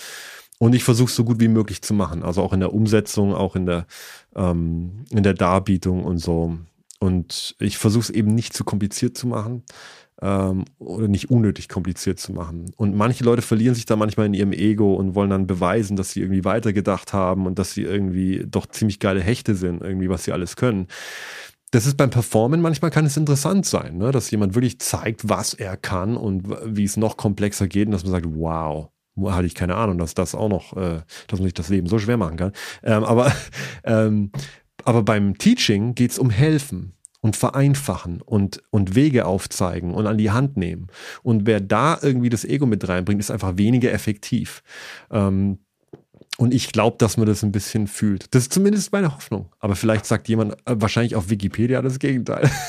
Und ich versuche es so gut wie möglich zu machen. Also auch in der Umsetzung, auch in der, ähm, in der Darbietung und so. Und ich versuche es eben nicht zu kompliziert zu machen ähm, oder nicht unnötig kompliziert zu machen. Und manche Leute verlieren sich da manchmal in ihrem Ego und wollen dann beweisen, dass sie irgendwie weitergedacht haben und dass sie irgendwie doch ziemlich geile Hechte sind, irgendwie was sie alles können das ist beim Performen manchmal kann es interessant sein, ne? dass jemand wirklich zeigt, was er kann und wie es noch komplexer geht und dass man sagt, wow, hatte ich keine Ahnung, dass das auch noch, äh, dass man sich das Leben so schwer machen kann. Ähm, aber, ähm, aber beim Teaching geht es um Helfen und vereinfachen und, und Wege aufzeigen und an die Hand nehmen. Und wer da irgendwie das Ego mit reinbringt, ist einfach weniger effektiv. Ähm, und ich glaube, dass man das ein bisschen fühlt. Das ist zumindest meine Hoffnung. Aber vielleicht sagt jemand äh, wahrscheinlich auf Wikipedia das Gegenteil.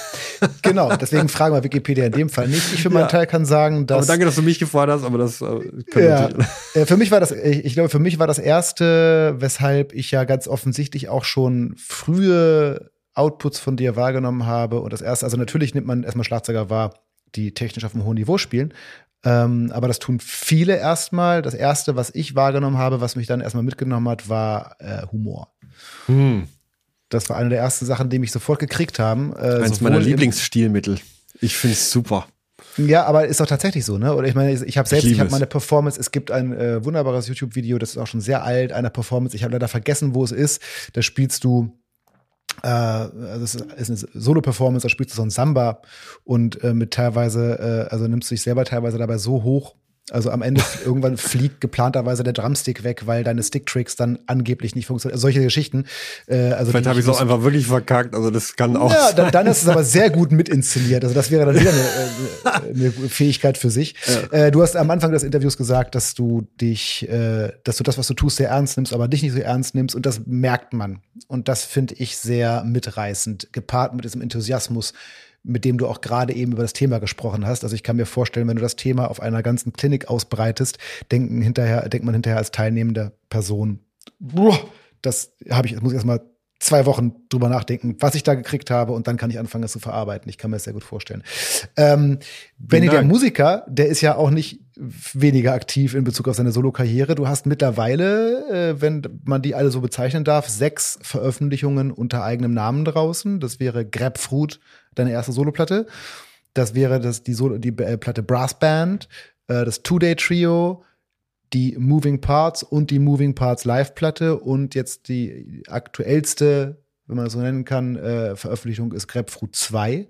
Genau, deswegen fragen wir Wikipedia in dem Fall nicht. Ich für meinen ja. Teil kann sagen, dass. Aber danke, dass du mich gefragt hast, aber das äh, ja. Äh, für mich war das, ich glaube, für mich war das erste, weshalb ich ja ganz offensichtlich auch schon frühe Outputs von dir wahrgenommen habe. Und das erste, also natürlich nimmt man erstmal Schlagzeuger wahr, die technisch auf einem hohen Niveau spielen. Ähm, aber das tun viele erstmal. Das erste, was ich wahrgenommen habe, was mich dann erstmal mitgenommen hat, war äh, Humor. Hm. Das war eine der ersten Sachen, die mich sofort gekriegt haben. Äh, Eines meiner Lieblingsstilmittel. Ich finde es super. Ja, aber ist doch tatsächlich so, ne? Oder ich meine, ich habe selbst, ich, ich habe meine Performance, es gibt ein äh, wunderbares YouTube-Video, das ist auch schon sehr alt, einer Performance, ich habe leider vergessen, wo es ist. Da spielst du äh, es ist eine Solo-Performance, da spielst du so ein Samba und äh, mit teilweise, äh, also nimmst du dich selber teilweise dabei so hoch, also am Ende irgendwann fliegt geplanterweise der Drumstick weg, weil deine Sticktricks dann angeblich nicht funktionieren. Solche Geschichten. Äh, also Vielleicht habe ich es auch einfach wirklich verkackt. Also das kann auch. Ja, dann, dann ist es aber sehr gut mitinszeniert. Also das wäre dann wieder eine, äh, eine Fähigkeit für sich. Ja. Äh, du hast am Anfang des Interviews gesagt, dass du dich, äh, dass du das, was du tust, sehr ernst nimmst, aber dich nicht so ernst nimmst. Und das merkt man. Und das finde ich sehr mitreißend, gepaart mit diesem Enthusiasmus mit dem du auch gerade eben über das Thema gesprochen hast. Also ich kann mir vorstellen, wenn du das Thema auf einer ganzen Klinik ausbreitest, denken hinterher, denkt man hinterher als teilnehmende Person, boah, das habe ich, das muss ich erstmal zwei Wochen drüber nachdenken, was ich da gekriegt habe und dann kann ich anfangen, es zu verarbeiten. Ich kann mir das sehr gut vorstellen. Ähm, Benny, der Musiker, der ist ja auch nicht weniger aktiv in Bezug auf seine Solokarriere. Du hast mittlerweile, äh, wenn man die alle so bezeichnen darf, sechs Veröffentlichungen unter eigenem Namen draußen. Das wäre Grapefruit, deine erste Soloplatte. Das wäre das, die, Solo, die äh, Platte Brass Band, äh, das Two-Day Trio, die Moving Parts und die Moving Parts Live-Platte und jetzt die aktuellste, wenn man das so nennen kann, äh, Veröffentlichung ist Grapefruit 2.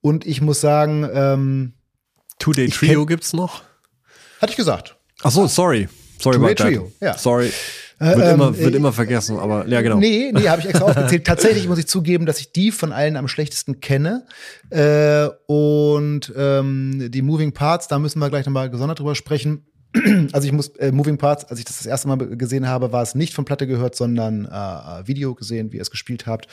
Und ich muss sagen, ähm, Two-Day Trio gibt's noch? Hatte ich gesagt. Ach so, sorry. Sorry Two-Day about that. Trio, ja. Sorry. Äh, Wird, ähm, immer, wird äh, immer vergessen, aber ja, genau. Nee, nee, habe ich extra aufgezählt. Tatsächlich muss ich zugeben, dass ich die von allen am schlechtesten kenne. Äh, und ähm, die Moving Parts, da müssen wir gleich nochmal gesondert drüber sprechen. Also ich muss äh, Moving Parts, als ich das das erste Mal gesehen habe, war es nicht von Platte gehört, sondern äh, Video gesehen, wie ihr es gespielt habt.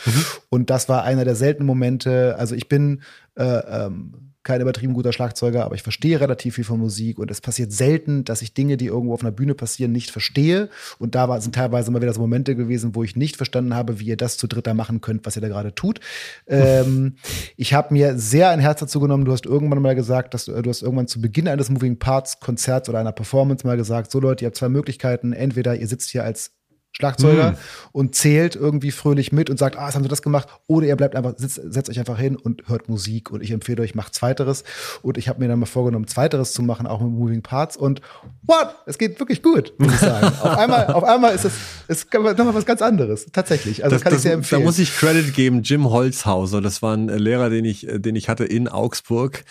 Und das war einer der seltenen Momente. Also ich bin äh, ähm, kein übertrieben guter Schlagzeuger, aber ich verstehe relativ viel von Musik und es passiert selten, dass ich Dinge, die irgendwo auf einer Bühne passieren, nicht verstehe. Und da sind teilweise mal wieder so Momente gewesen, wo ich nicht verstanden habe, wie ihr das zu dritter machen könnt, was ihr da gerade tut. ähm, ich habe mir sehr ein Herz dazu genommen. Du hast irgendwann mal gesagt, dass du, du hast irgendwann zu Beginn eines Moving Parts Konzerts oder einer Performance mal gesagt, so Leute, ihr habt zwei Möglichkeiten. Entweder ihr sitzt hier als Schlagzeuger Hm. und zählt irgendwie fröhlich mit und sagt, ah, jetzt haben sie das gemacht. Oder ihr bleibt einfach, sitzt, setzt euch einfach hin und hört Musik. Und ich empfehle euch, macht Zweiteres. Und ich habe mir dann mal vorgenommen, Zweiteres zu machen, auch mit Moving Parts. Und what? Es geht wirklich gut, muss ich sagen. auf einmal, auf einmal ist es, ist nochmal was ganz anderes. Tatsächlich. Also Das, kann ich das, sehr da empfehlen. muss ich Credit geben, Jim Holzhauser, das war ein Lehrer, den ich, äh, den ich hatte in Augsburg.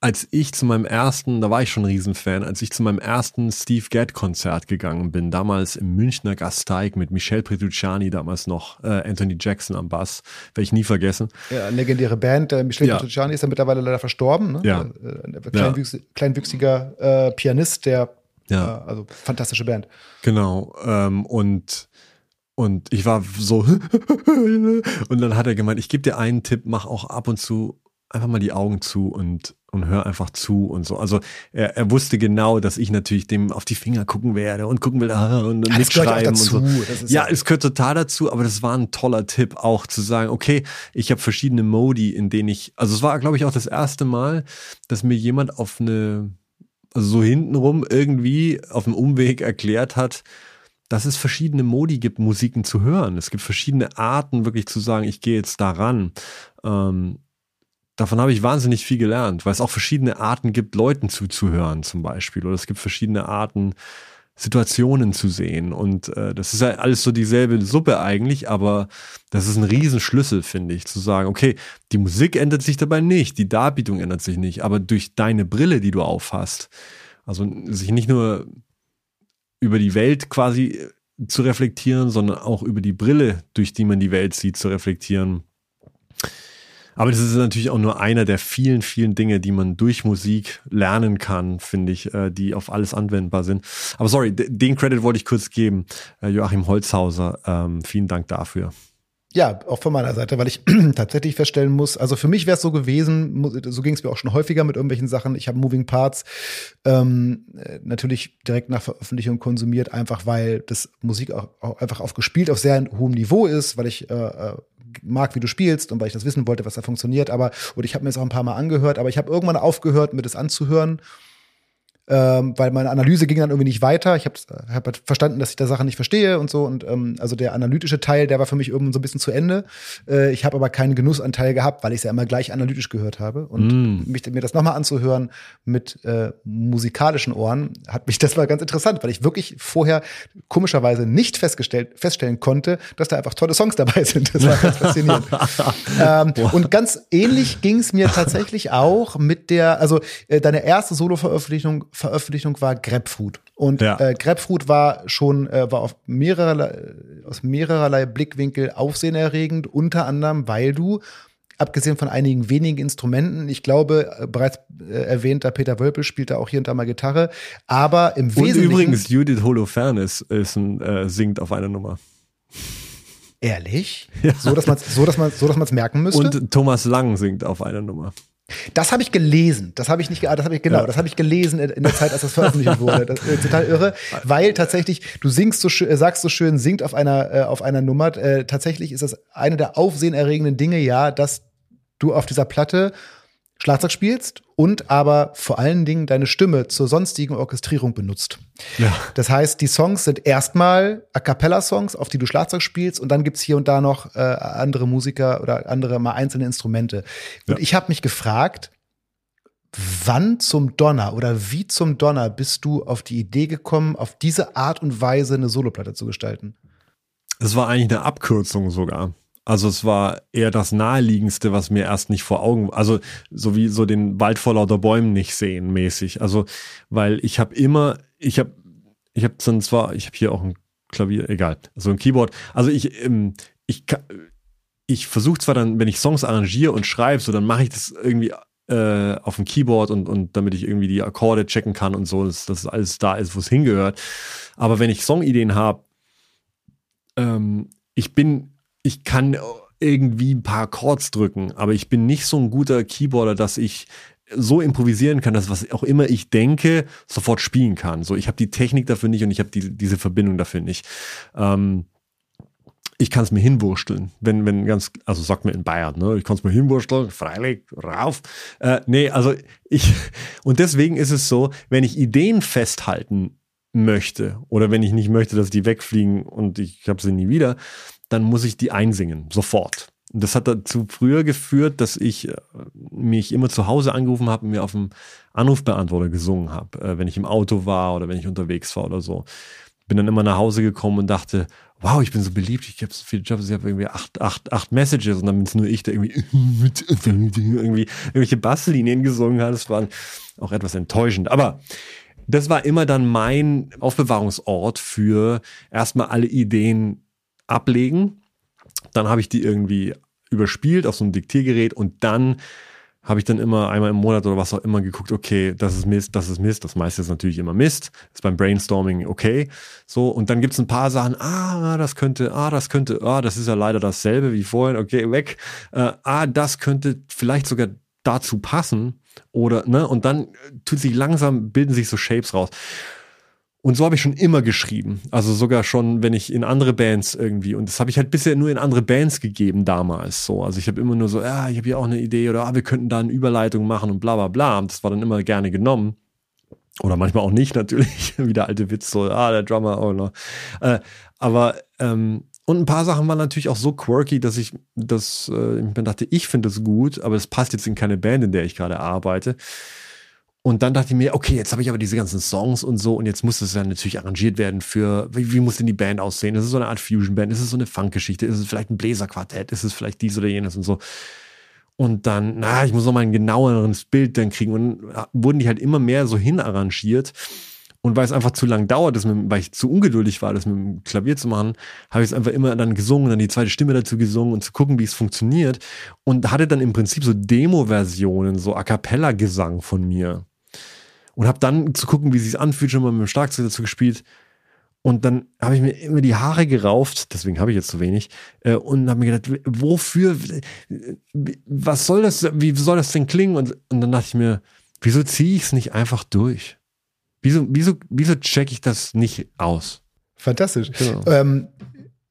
Als ich zu meinem ersten, da war ich schon ein Riesenfan, als ich zu meinem ersten Steve Gadd-Konzert gegangen bin, damals im Münchner Gasteig mit Michel Petrucciani damals noch, äh, Anthony Jackson am Bass, werde ich nie vergessen. ja, legendäre Band. Der Michel Ja. Petrucciani ist ja mittlerweile leider verstorben. Ne? Ja. Äh, Ein kleinwüchs kleinwüchsiger äh, Pianist, der, Ja. äh, also fantastische Band. Genau. Ähm, und und ich war so und dann hat er gemeint, ich gebe dir einen Tipp, mach auch ab und zu einfach mal die Augen zu und und hör einfach zu und so. Also er, er wusste genau, dass ich natürlich dem auf die Finger gucken werde und gucken will ah, und Ja, das gehört auch mitschreiben dazu. und so. Ja, ja- es gehört total dazu, aber das war ein toller Tipp auch zu sagen, okay, ich habe verschiedene Modi, in denen ich, also es war glaube ich auch das erste Mal, dass mir jemand auf eine also so hintenrum irgendwie auf dem Umweg erklärt hat, dass es verschiedene Modi gibt, Musiken zu hören. Es gibt verschiedene Arten, wirklich zu sagen, ich gehe jetzt daran. Ähm, davon habe ich wahnsinnig viel gelernt, weil es auch verschiedene Arten gibt, Leuten zuzuhören zum Beispiel. Oder es gibt verschiedene Arten, Situationen zu sehen. Und äh, das ist ja alles so dieselbe Suppe eigentlich, aber das ist ein Riesenschlüssel, finde ich, zu sagen, okay, die Musik ändert sich dabei nicht, die Darbietung ändert sich nicht, aber durch deine Brille, die du aufhast, also sich nicht nur über die Welt quasi zu reflektieren, sondern auch über die Brille, durch die man die Welt sieht, zu reflektieren. Aber das ist natürlich auch nur einer der vielen, vielen Dinge, die man durch Musik lernen kann, finde ich, äh, die auf alles anwendbar sind. Aber sorry, den Credit wollte ich kurz geben. Äh, Joachim Holzhauser, ähm, vielen Dank dafür. Ja, auch von meiner Seite, weil ich tatsächlich feststellen muss, also für mich wäre es so gewesen, so ging es mir auch schon häufiger mit irgendwelchen Sachen. Ich habe Moving Parts ähm, äh, natürlich direkt nach Veröffentlichung konsumiert, einfach weil das Musik auch, auch einfach aufgespielt auf sehr hohem Niveau ist, weil ich äh, äh, mag, wie du spielst und weil ich das wissen wollte, was da funktioniert. Aber und ich habe mir es auch ein paar Mal angehört, aber ich habe irgendwann aufgehört, mir das anzuhören ähm, weil meine Analyse ging dann irgendwie nicht weiter. Ich habe hab halt verstanden, dass ich da Sachen nicht verstehe und so. Und ähm, also der analytische Teil, der war für mich irgendwann so ein bisschen zu Ende. Äh, ich habe aber keinen Genussanteil gehabt, weil ich es ja immer gleich analytisch gehört habe. Und Mm. mich, mir das nochmal anzuhören mit äh, musikalischen Ohren, hat mich, das war ganz interessant, weil ich wirklich vorher komischerweise nicht festgestellt, feststellen konnte, dass da einfach tolle Songs dabei sind. Das war ganz faszinierend. ähm, und ganz ähnlich ging es mir tatsächlich auch mit der, also äh, deine erste Solo-Veröffentlichung Veröffentlichung war Grapefruit. Und Ja. äh, Grapefruit war schon, äh, war auf mehrerlei, aus mehrerlei Blickwinkel aufsehenerregend, unter anderem, weil du Abgesehen von einigen wenigen Instrumenten, ich glaube, äh, bereits äh, erwähnter Peter Wölpel spielt da auch hier und da mal Gitarre, aber im Und Wesentlichen. übrigens, Judith Holofernes ist ein, äh, singt auf einer Nummer. Ehrlich? So, dass man so, dass man so, dass man es merken müsste? Und Thomas Lang singt auf einer Nummer. Das habe ich gelesen. Das habe ich nicht, ah, das habe ich genau, Ja. das habe ich gelesen in in der Zeit, als das veröffentlicht wurde. Das ist total irre, weil tatsächlich du singst so schön, äh, sagst so schön, singt auf einer äh, auf einer Nummer. Äh, tatsächlich ist das eine der aufsehenerregenden Dinge, ja, dass du auf dieser Platte Schlagzeug spielst und aber vor allen Dingen deine Stimme zur sonstigen Orchestrierung benutzt. Ja. Das heißt, die Songs sind erstmal A cappella-Songs, auf die du Schlagzeug spielst und dann gibt's hier und da noch äh, andere Musiker oder andere mal einzelne Instrumente. Und ja. ich habe mich gefragt, wann zum Donner oder wie zum Donner bist du auf die Idee gekommen, auf diese Art und Weise eine Soloplatte zu gestalten? Es war eigentlich eine Abkürzung sogar. Also es war eher das naheliegendste, was mir erst nicht vor Augen, also so wie so den Wald vor lauter Bäumen nicht sehen mäßig. Also weil ich habe immer, ich habe, ich habe dann zwar, ich habe hier auch ein Klavier, egal, so ein Keyboard. Also ich, ähm, ich, ich versuche zwar dann, wenn ich Songs arrangiere und schreibe, so dann mache ich das irgendwie äh, auf dem Keyboard und, und damit ich irgendwie die Akkorde checken kann und so, dass, dass alles da ist, wo es hingehört. Aber wenn ich Songideen habe, ähm, ich bin ich kann irgendwie ein paar Chords drücken, aber ich bin nicht so ein guter Keyboarder, dass ich so improvisieren kann, dass was auch immer ich denke, sofort spielen kann. So, ich habe die Technik dafür nicht und ich habe die, diese Verbindung dafür nicht. Ähm, ich kann es mir hinwursteln, wenn, wenn ganz, also sagt mir in Bayern, ne, ich kann es mir hinwursteln, freilich, rauf. Äh, nee, also ich, und deswegen ist es so, wenn ich Ideen festhalten möchte oder wenn ich nicht möchte, dass die wegfliegen und ich habe sie nie wieder, dann muss ich die einsingen, sofort. Das hat dazu früher geführt, dass ich äh, mich immer zu Hause angerufen habe und mir auf dem Anrufbeantworter gesungen habe, äh, wenn ich im Auto war oder wenn ich unterwegs war oder so. Bin dann immer nach Hause gekommen und dachte, wow, ich bin so beliebt, ich habe so viele Jobs, ich habe irgendwie acht, acht, acht Messages und dann bin es nur ich, der irgendwie, irgendwie irgendwelche Basslinien gesungen hat. Das war auch etwas enttäuschend. Aber das war immer dann mein Aufbewahrungsort für erstmal alle Ideen ablegen. Dann habe ich die irgendwie überspielt auf so einem Diktiergerät und dann habe ich dann immer einmal im Monat oder was auch immer geguckt, okay, das ist Mist, das ist Mist. Das meiste ist natürlich immer Mist. Ist beim Brainstorming okay. So, und dann gibt es ein paar Sachen, ah, das könnte, ah, das könnte, ah, das ist ja leider dasselbe wie vorhin, okay, weg. Äh, ah, das könnte vielleicht sogar dazu passen. Oder, ne, und dann tut sich langsam, bilden sich so Shapes raus. Und so habe ich schon immer geschrieben. Also sogar schon, wenn ich in andere Bands irgendwie, und das habe ich halt bisher nur in andere Bands gegeben damals. So. Also ich habe immer nur so, ja, ich habe hier auch eine Idee oder ah, wir könnten da eine Überleitung machen und bla bla bla. Und das war dann immer gerne genommen. Oder manchmal auch nicht, natürlich. Wie der alte Witz, so, ah, der Drummer, oh no. Äh, aber, ähm, und ein paar Sachen waren natürlich auch so quirky, dass ich das, äh, ich dachte, ich finde das gut, aber es passt jetzt in keine Band, in der ich gerade arbeite. Und dann dachte ich mir, okay, jetzt habe ich aber diese ganzen Songs und so und jetzt muss das ja natürlich arrangiert werden für, wie, wie muss denn die Band aussehen? Ist es so eine Art Fusion-Band? Ist es so eine Funkgeschichte? Ist es vielleicht ein Bläserquartett? Ist es vielleicht dies oder jenes und so? Und dann, na, ich muss noch mal ein genaueres Bild dann kriegen. Und wurden die halt immer mehr so hinarrangiert. Und weil es einfach zu lang dauert, das mit, weil ich zu ungeduldig war, das mit dem Klavier zu machen, habe ich es einfach immer dann gesungen, dann die zweite Stimme dazu gesungen und zu gucken, wie es funktioniert. Und hatte dann im Prinzip so Demo-Versionen, so A Cappella-Gesang von mir und habe dann zu gucken, wie sie es anfühlt, schon mal mit dem Schlagzeug dazu gespielt. Und dann habe ich mir immer die Haare gerauft, deswegen habe ich jetzt zu wenig, äh, und habe mir gedacht, wofür, was soll das, wie soll das denn klingen? Und, und dann dachte ich mir, wieso ziehe ich es nicht einfach durch? Wieso, wieso, wieso check ich das nicht aus? Fantastisch. Genau. Ähm,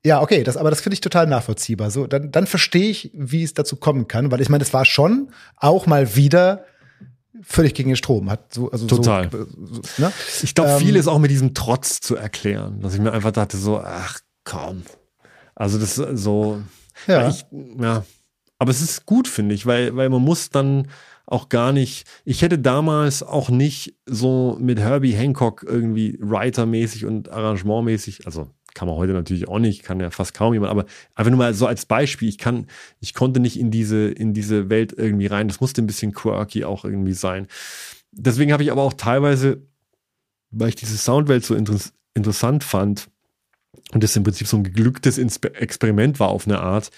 ja, okay, das, aber das finde ich total nachvollziehbar. So, dann, dann verstehe ich, wie es dazu kommen kann, weil ich meine, es war schon auch mal wieder völlig gegen den Strom. Hat so, also Total. So, ne? Ich glaube, ähm, viel ist auch mit diesem Trotz zu erklären, dass ich mir einfach dachte, so, ach komm. Also das ist so, ja. Ich, ja. Aber es ist gut, finde ich, weil, weil man muss dann auch gar nicht, ich hätte damals auch nicht so mit Herbie Hancock irgendwie writermäßig und arrangementmäßig, also kann man heute natürlich auch nicht, kann ja fast kaum jemand, aber einfach nur mal so als Beispiel, ich kann, ich konnte nicht in diese, in diese Welt irgendwie rein. Das musste ein bisschen quirky auch irgendwie sein. Deswegen habe ich aber auch teilweise, weil ich diese Soundwelt so inter interessant fand und das im Prinzip so ein geglücktes Experiment war auf eine Art,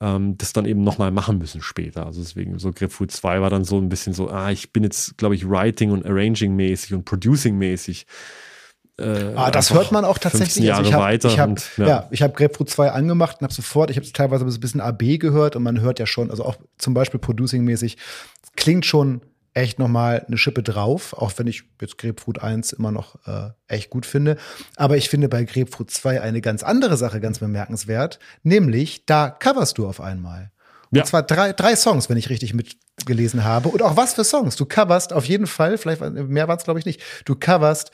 ähm, das dann eben nochmal machen müssen später. Also deswegen so Grapefruit 2 war dann so ein bisschen so, ah, ich bin jetzt, glaube ich, Writing und Arranging mäßig und Producing mäßig äh, ah, das hört man auch tatsächlich. Also ich hab, weiter. Ich hab, ja. ja. ich habe Grapefruit 2 angemacht und habe sofort, ich habe teilweise ein bisschen AB gehört und man hört ja schon, also auch zum Beispiel Producing-mäßig, klingt schon echt nochmal eine Schippe drauf, auch wenn ich jetzt Grapefruit 1 immer noch äh, echt gut finde. Aber ich finde bei Grapefruit 2 eine ganz andere Sache ganz bemerkenswert, nämlich da coverst du auf einmal. Ja. Und zwar drei, drei Songs, wenn ich richtig mitgelesen habe. Und auch was für Songs. Du coverst auf jeden Fall, vielleicht mehr waren es, glaube ich, nicht. Du coverst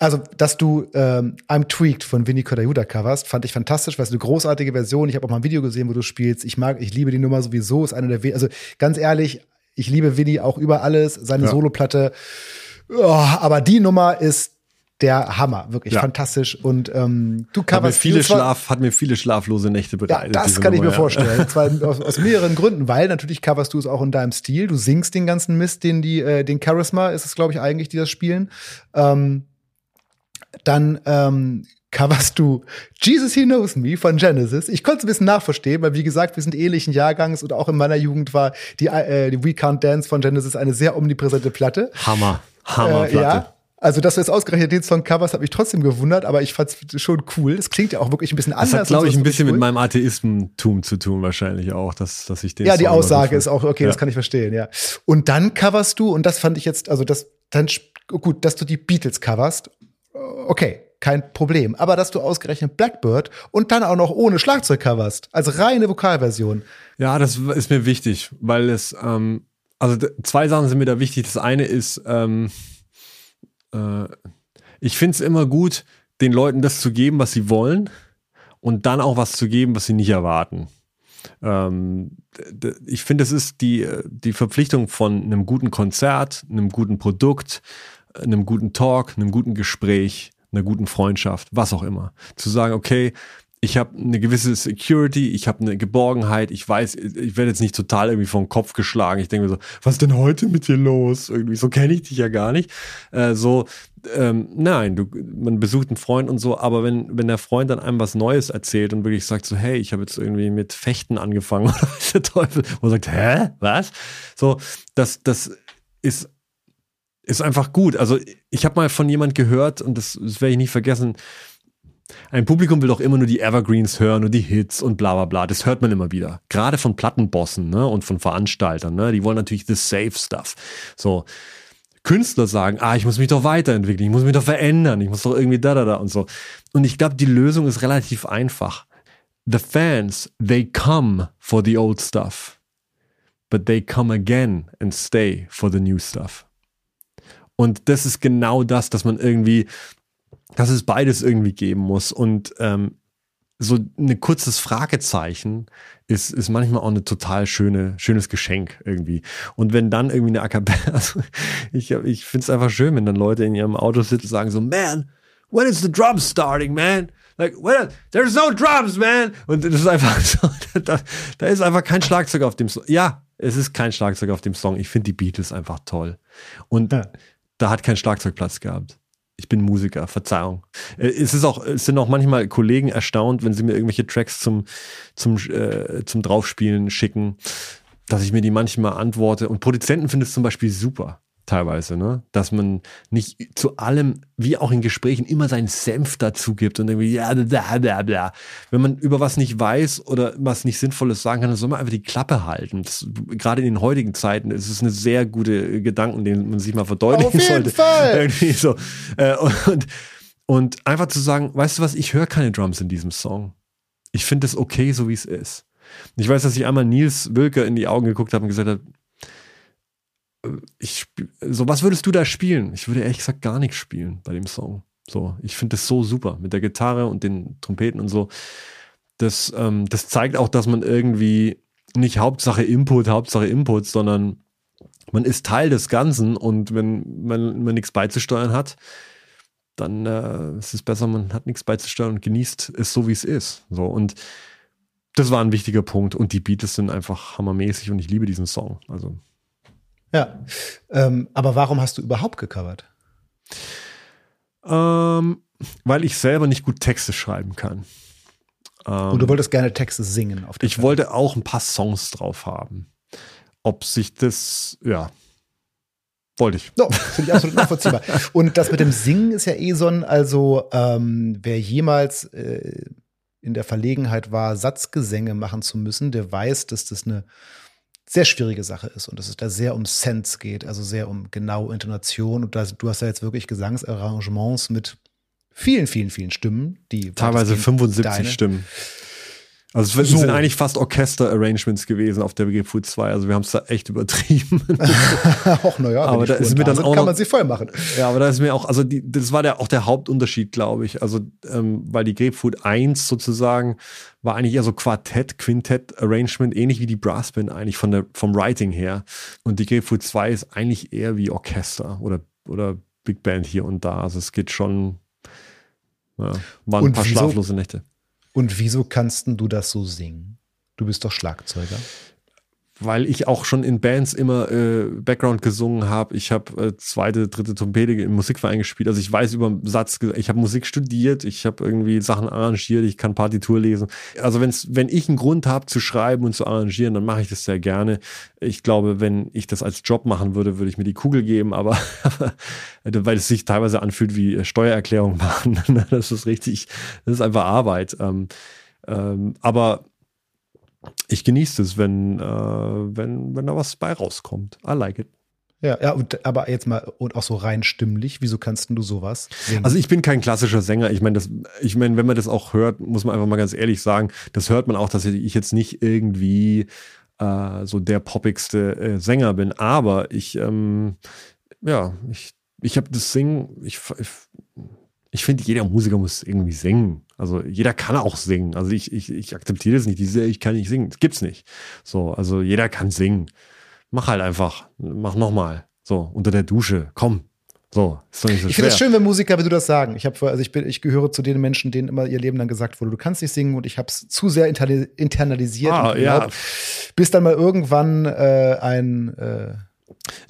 also, dass du ähm, I'm Tweaked von Vinny Kodayuda coverst, fand ich fantastisch, weil es eine großartige Version. Ich habe auch mal ein Video gesehen, wo du spielst. Ich mag, ich liebe die Nummer sowieso. Ist eine der, also ganz ehrlich, ich liebe Vinny auch über alles. Seine ja. Soloplatte. Oh, aber die Nummer ist der Hammer, wirklich ja. fantastisch. Und ähm, du coverst hat mir viele Schlaf, hat mir viele schlaflose Nächte bereitet. Ja, das kann Nummer, ich mir ja. vorstellen. Zwar aus, aus, mehreren Gründen, weil natürlich coverst du es auch in deinem Stil. Du singst den ganzen Mist, den die, äh, den Charisma ist es, glaube ich, eigentlich, die das spielen. Ähm, dann ähm, coverst du Jesus He Knows Me von Genesis. Ich konnte es ein bisschen nachverstehen, weil wie gesagt, wir sind ähnlichen Jahrgangs und auch in meiner Jugend war die, äh, die We Can't Dance von Genesis eine sehr omnipräsente Platte. Hammer, Hammer Platte. Äh, ja. Also, dass du jetzt ausgerechnet den Song covers, hat mich trotzdem gewundert, aber ich fand's schon cool. Es klingt ja auch wirklich ein bisschen anders. Das hat, glaube ich, ein bisschen cool. mit meinem Atheismentum zu tun, wahrscheinlich auch, dass, dass ich den. Ja, Song die Aussage ist auch, okay, ja. das kann ich verstehen, ja. Und dann coverst du, und das fand ich jetzt, also das, dann, gut, dass du die Beatles coverst, okay, kein Problem. Aber dass du ausgerechnet Blackbird und dann auch noch ohne Schlagzeug coverst, als reine Vokalversion. Ja, das ist mir wichtig, weil es, ähm, also zwei Sachen sind mir da wichtig. Das eine ist, ähm, äh, ich finde es immer gut, den Leuten das zu geben, was sie wollen und dann auch was zu geben, was sie nicht erwarten. Ähm, ich finde, es ist die, die Verpflichtung von einem guten Konzert, einem guten Produkt, einem guten Talk, einem guten Gespräch, einer guten Freundschaft, was auch immer. Zu sagen, okay, ich habe eine gewisse Security, ich habe eine Geborgenheit, ich weiß, ich werde jetzt nicht total irgendwie vom Kopf geschlagen. Ich denke mir so, was ist denn heute mit dir los? Irgendwie, so kenne ich dich ja gar nicht. Äh, so, ähm, nein, du, man besucht einen Freund und so, aber wenn, wenn der Freund dann einem was Neues erzählt und wirklich sagt so, hey, ich habe jetzt irgendwie mit Fechten angefangen oder der Teufel, und sagt, hä, was? So, das, das ist ist einfach gut. Also ich habe mal von jemand gehört, und das, das werde ich nie vergessen, ein Publikum will doch immer nur die Evergreens hören und die Hits und bla bla bla. Das hört man immer wieder. Gerade von Plattenbossen ne? und von Veranstaltern. Ne? Die wollen natürlich the safe stuff. So. Künstler sagen, ah, ich muss mich doch weiterentwickeln, ich muss mich doch verändern, ich muss doch irgendwie da, da, da und so. Und ich glaube, die Lösung ist relativ einfach. The fans, they come for the old stuff. But they come again and stay for the new stuff. Und das ist genau das, dass man irgendwie, dass es beides irgendwie geben muss. Und ähm, so ein kurzes Fragezeichen ist, ist manchmal auch eine total schöne, schönes Geschenk irgendwie. Und wenn dann irgendwie eine A also ich, ich finde es einfach schön, wenn dann Leute in ihrem Auto sitzen und sagen so, man, when is the drum starting, man? Like, when, there's no drums, man. Und das ist einfach so, da, da ist einfach kein Schlagzeug auf dem Song. Ja, es ist kein Schlagzeug auf dem Song. Ich finde die Beatles einfach toll. Und ja da hat kein Schlagzeugplatz gehabt. Ich bin Musiker, Verzeihung. Äh, es ist auch, es sind auch manchmal Kollegen erstaunt, wenn sie mir irgendwelche Tracks zum, zum, äh, zum Draufspielen schicken, dass ich mir die manchmal antworte. Und Produzenten finden es zum Beispiel super teilweise, ne? Dass man nicht zu allem, wie auch in Gesprächen, immer seinen Senf dazu gibt und irgendwie, ja, bla, bla, bla. Wenn man über was nicht weiß oder was nicht Sinnvolles sagen kann, dann soll man einfach die Klappe halten. Das, gerade in den heutigen Zeiten ist es eine sehr gute Gedanken, den man sich mal verdeutlichen Auf jeden sollte. Fall. Irgendwie so. Äh, und, und einfach zu sagen, weißt du was, ich höre keine Drums in diesem Song. Ich finde es okay, so wie es ist. Ich weiß, dass ich einmal Nils Wilke in die Augen geguckt habe und gesagt habe, ich, so, was würdest du da spielen? Ich würde ehrlich gesagt gar nichts spielen bei dem Song. So, ich finde das so super mit der Gitarre und den Trompeten und so. Das, ähm, das zeigt auch, dass man irgendwie nicht Hauptsache Input, Hauptsache Input, sondern man ist Teil des Ganzen und wenn man, man nichts beizusteuern hat, dann äh, ist es besser, man hat nichts beizusteuern und genießt es so, wie es ist. So und das war ein wichtiger Punkt und die Beats sind einfach hammermäßig und ich liebe diesen Song. Also ja. Ähm, aber warum hast du überhaupt gecovert? Ähm, weil ich selber nicht gut Texte schreiben kann. Ähm, Und du wolltest gerne Texte singen auf Ich Platte. wollte auch ein paar Songs drauf haben. Ob sich das, ja, wollte ich. No, finde ich absolut nachvollziehbar. Und das mit dem Singen ist ja eh so ein, also ähm, wer jemals äh, in der Verlegenheit war, Satzgesänge machen zu müssen, der weiß, dass das eine sehr schwierige Sache ist und dass es da sehr um Sense geht, also sehr um genaue Intonation. Und das, du hast ja jetzt wirklich Gesangsarrangements mit vielen, vielen, vielen Stimmen, die teilweise 75 deine. Stimmen. Also es so. sind eigentlich fast Orchester-Arrangements gewesen auf der Grapefruit 2. Also wir haben es da echt übertrieben. Ach naja, aber da ist mir dann sind, auch kann man sie voll machen. Ja, aber da ist mir auch, also die, das war der, auch der Hauptunterschied, glaube ich. Also ähm, weil die Grapefruit 1 sozusagen war eigentlich eher so Quartett, Quintett-Arrangement, ähnlich wie die Brassband eigentlich von der, vom Writing her. Und die Grapefruit 2 ist eigentlich eher wie Orchester oder, oder Big Band hier und da. Also es geht schon, ja, waren und ein paar wieso, schlaflose Nächte. Und wieso kannst du das so singen? Du bist doch Schlagzeuger weil ich auch schon in Bands immer äh, Background gesungen habe. Ich habe äh, zweite, dritte Trompete im Musikverein gespielt. Also ich weiß über Satz, ich habe Musik studiert, ich habe irgendwie Sachen arrangiert, ich kann Partitur lesen. Also wenn's, wenn ich einen Grund habe zu schreiben und zu arrangieren, dann mache ich das sehr gerne. Ich glaube, wenn ich das als Job machen würde, würde ich mir die Kugel geben, aber weil es sich teilweise anfühlt wie äh, Steuererklärung machen. das ist richtig, das ist einfach Arbeit. Ähm, ähm, aber ich genieße es, wenn, äh, wenn, wenn da was bei rauskommt. I like it. Ja, ja, und, aber jetzt mal und auch so rein stimmlich, wieso kannst du sowas singen? Also ich bin kein klassischer Sänger. Ich meine, das, ich meine, wenn man das auch hört, muss man einfach mal ganz ehrlich sagen, das hört man auch, dass ich jetzt nicht irgendwie äh, so der poppigste äh, Sänger bin. Aber ich, ähm, ja, ich, ich habe das Singen, ich, ich, ich finde, jeder Musiker muss irgendwie singen. Also jeder kann auch singen. Also ich, ich, ich akzeptiere das nicht. Diese, ich kann nicht singen. Das gibt's nicht. So, also jeder kann singen. Mach halt einfach. Mach nochmal. So, unter der Dusche. Komm. So, ist doch nicht so Ich finde es schön, wenn Musiker wie du das sagen. Ich habe, also ich bin, ich gehöre zu den Menschen, denen immer ihr Leben lang gesagt wurde, du kannst nicht singen und ich habe es zu sehr internalisiert. Ah, ja. Bis dann mal irgendwann äh, ein äh,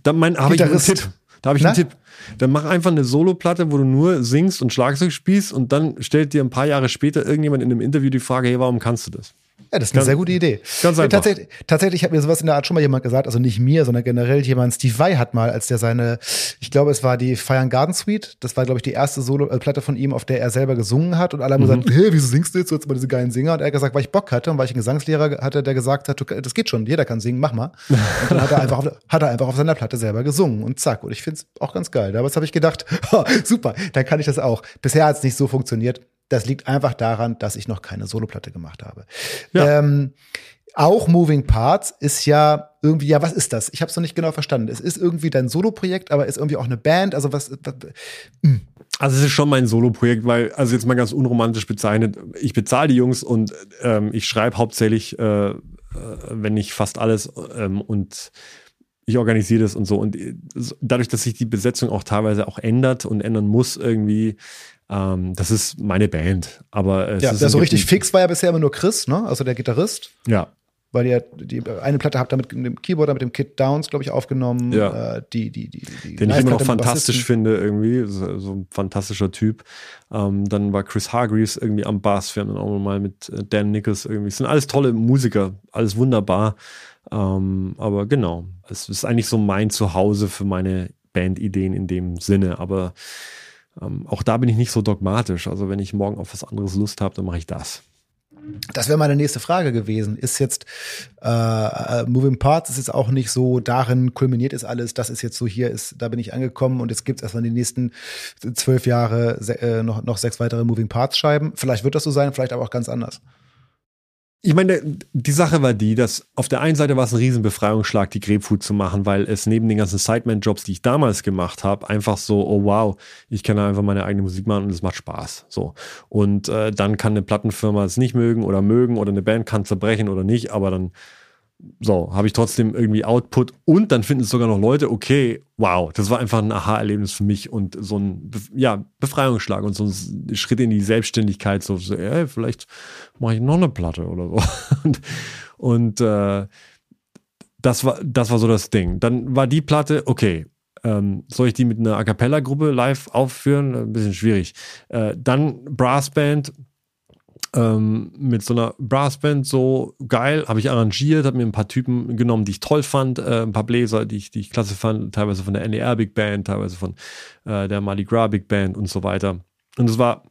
da mein, habe ich einen Tipp. Da habe ich Na? einen Tipp. Dann mach einfach eine Soloplatte, wo du nur singst und Schlagzeug spielst und dann stellt dir ein paar Jahre später irgendjemand in einem Interview die Frage, hey, warum kannst du das? Ja, das ist eine ganz, sehr gute Idee. Ganz einfach. tatsächlich, tatsächlich hat mir sowas in der Art schon mal jemand gesagt, also nicht mir, sondern generell jemand. Steve Vai hat mal, als der seine, ich glaube, es war die Fire and Garden Suite. Das war, glaube ich, die erste Solo-Platte von ihm, auf der er selber gesungen hat. Und alle haben mhm. gesagt, hey, wieso singst du jetzt so jetzt mal diese geilen Singer? Und er hat gesagt, weil ich Bock hatte und weil ich einen Gesangslehrer hatte, der gesagt hat, das geht schon, jeder kann singen, mach mal. Und dann hat er einfach, auf, hat er einfach auf seiner Platte selber gesungen und zack. Und ich finde es auch ganz geil. Damals habe ich gedacht, super, dann kann ich das auch. Bisher hat es nicht so funktioniert. Das liegt einfach daran, dass ich noch keine Soloplatte gemacht habe. Ja. Ähm, auch Moving Parts ist ja irgendwie, ja, was ist das? Ich habe es noch nicht genau verstanden. Es ist irgendwie dein Solo-Projekt, aber ist irgendwie auch eine Band. Also was? was hm. Also es ist schon mein Solo-Projekt, weil, also jetzt mal ganz unromantisch bezeichnet, ich bezahle die Jungs und ähm, ich schreibe hauptsächlich, äh, äh, wenn nicht fast alles ähm, und ich organisiere das und so. Und äh, dadurch, dass sich die Besetzung auch teilweise auch ändert und ändern muss irgendwie, ähm, das ist meine Band. Aber es ja, ist der so richtig fix war ja bisher immer nur Chris, ne? Also der Gitarrist. Ja. Weil ihr die eine Platte habt da mit dem Keyboarder, mit dem Kid Downs, glaube ich, aufgenommen. Ja. Äh, die, die, die, die Den ich immer noch fantastisch finde, irgendwie. So, so, ein fantastischer Typ. Ähm, dann war Chris Hargreaves irgendwie am Bass. Wir haben dann auch mal mit äh, Dan Nichols irgendwie. Es sind alles tolle Musiker, alles wunderbar. Ähm, aber genau, es ist eigentlich so mein Zuhause für meine Bandideen in dem Sinne. Aber ähm, auch da bin ich nicht so dogmatisch. Also wenn ich morgen auf was anderes Lust habe, dann mache ich das. Das wäre meine nächste Frage gewesen. Ist jetzt äh, äh, Moving Parts ist jetzt auch nicht so, darin kulminiert ist alles, das ist jetzt so, hier ist, da bin ich angekommen und jetzt gibt es erstmal die nächsten zwölf Jahre äh, noch, noch sechs weitere Moving Parts Scheiben. Vielleicht wird das so sein, vielleicht aber auch ganz anders. Ich meine, die Sache war die, dass auf der einen Seite war es ein Riesenbefreiungsschlag, die Grapefruit zu machen, weil es neben den ganzen Sideman-Jobs, die ich damals gemacht habe, einfach so, oh wow, ich kann einfach meine eigene Musik machen und es macht Spaß. So. Und äh, dann kann eine Plattenfirma es nicht mögen oder mögen oder eine Band kann zerbrechen oder nicht, aber dann so, habe ich trotzdem irgendwie Output und dann finden es sogar noch Leute, okay, wow, das war einfach ein Aha-Erlebnis für mich und so ein ja, Befreiungsschlag und so ein Schritt in die Selbstständigkeit, so, so ey, vielleicht mache ich noch eine Platte oder so. Und, und äh, das war, das war so das Ding. Dann war die Platte, okay, ähm, soll ich die mit einer A cappella-Gruppe live aufführen? Ein bisschen schwierig. Äh, dann Brassband, ähm, mit so einer Brassband so geil, habe ich arrangiert, habe mir ein paar Typen genommen, die ich toll fand, äh, ein paar Bläser, die ich, die ich klasse fand, teilweise von der NDR Big Band, teilweise von äh, der Mardi Gras Big Band und so weiter. Und es war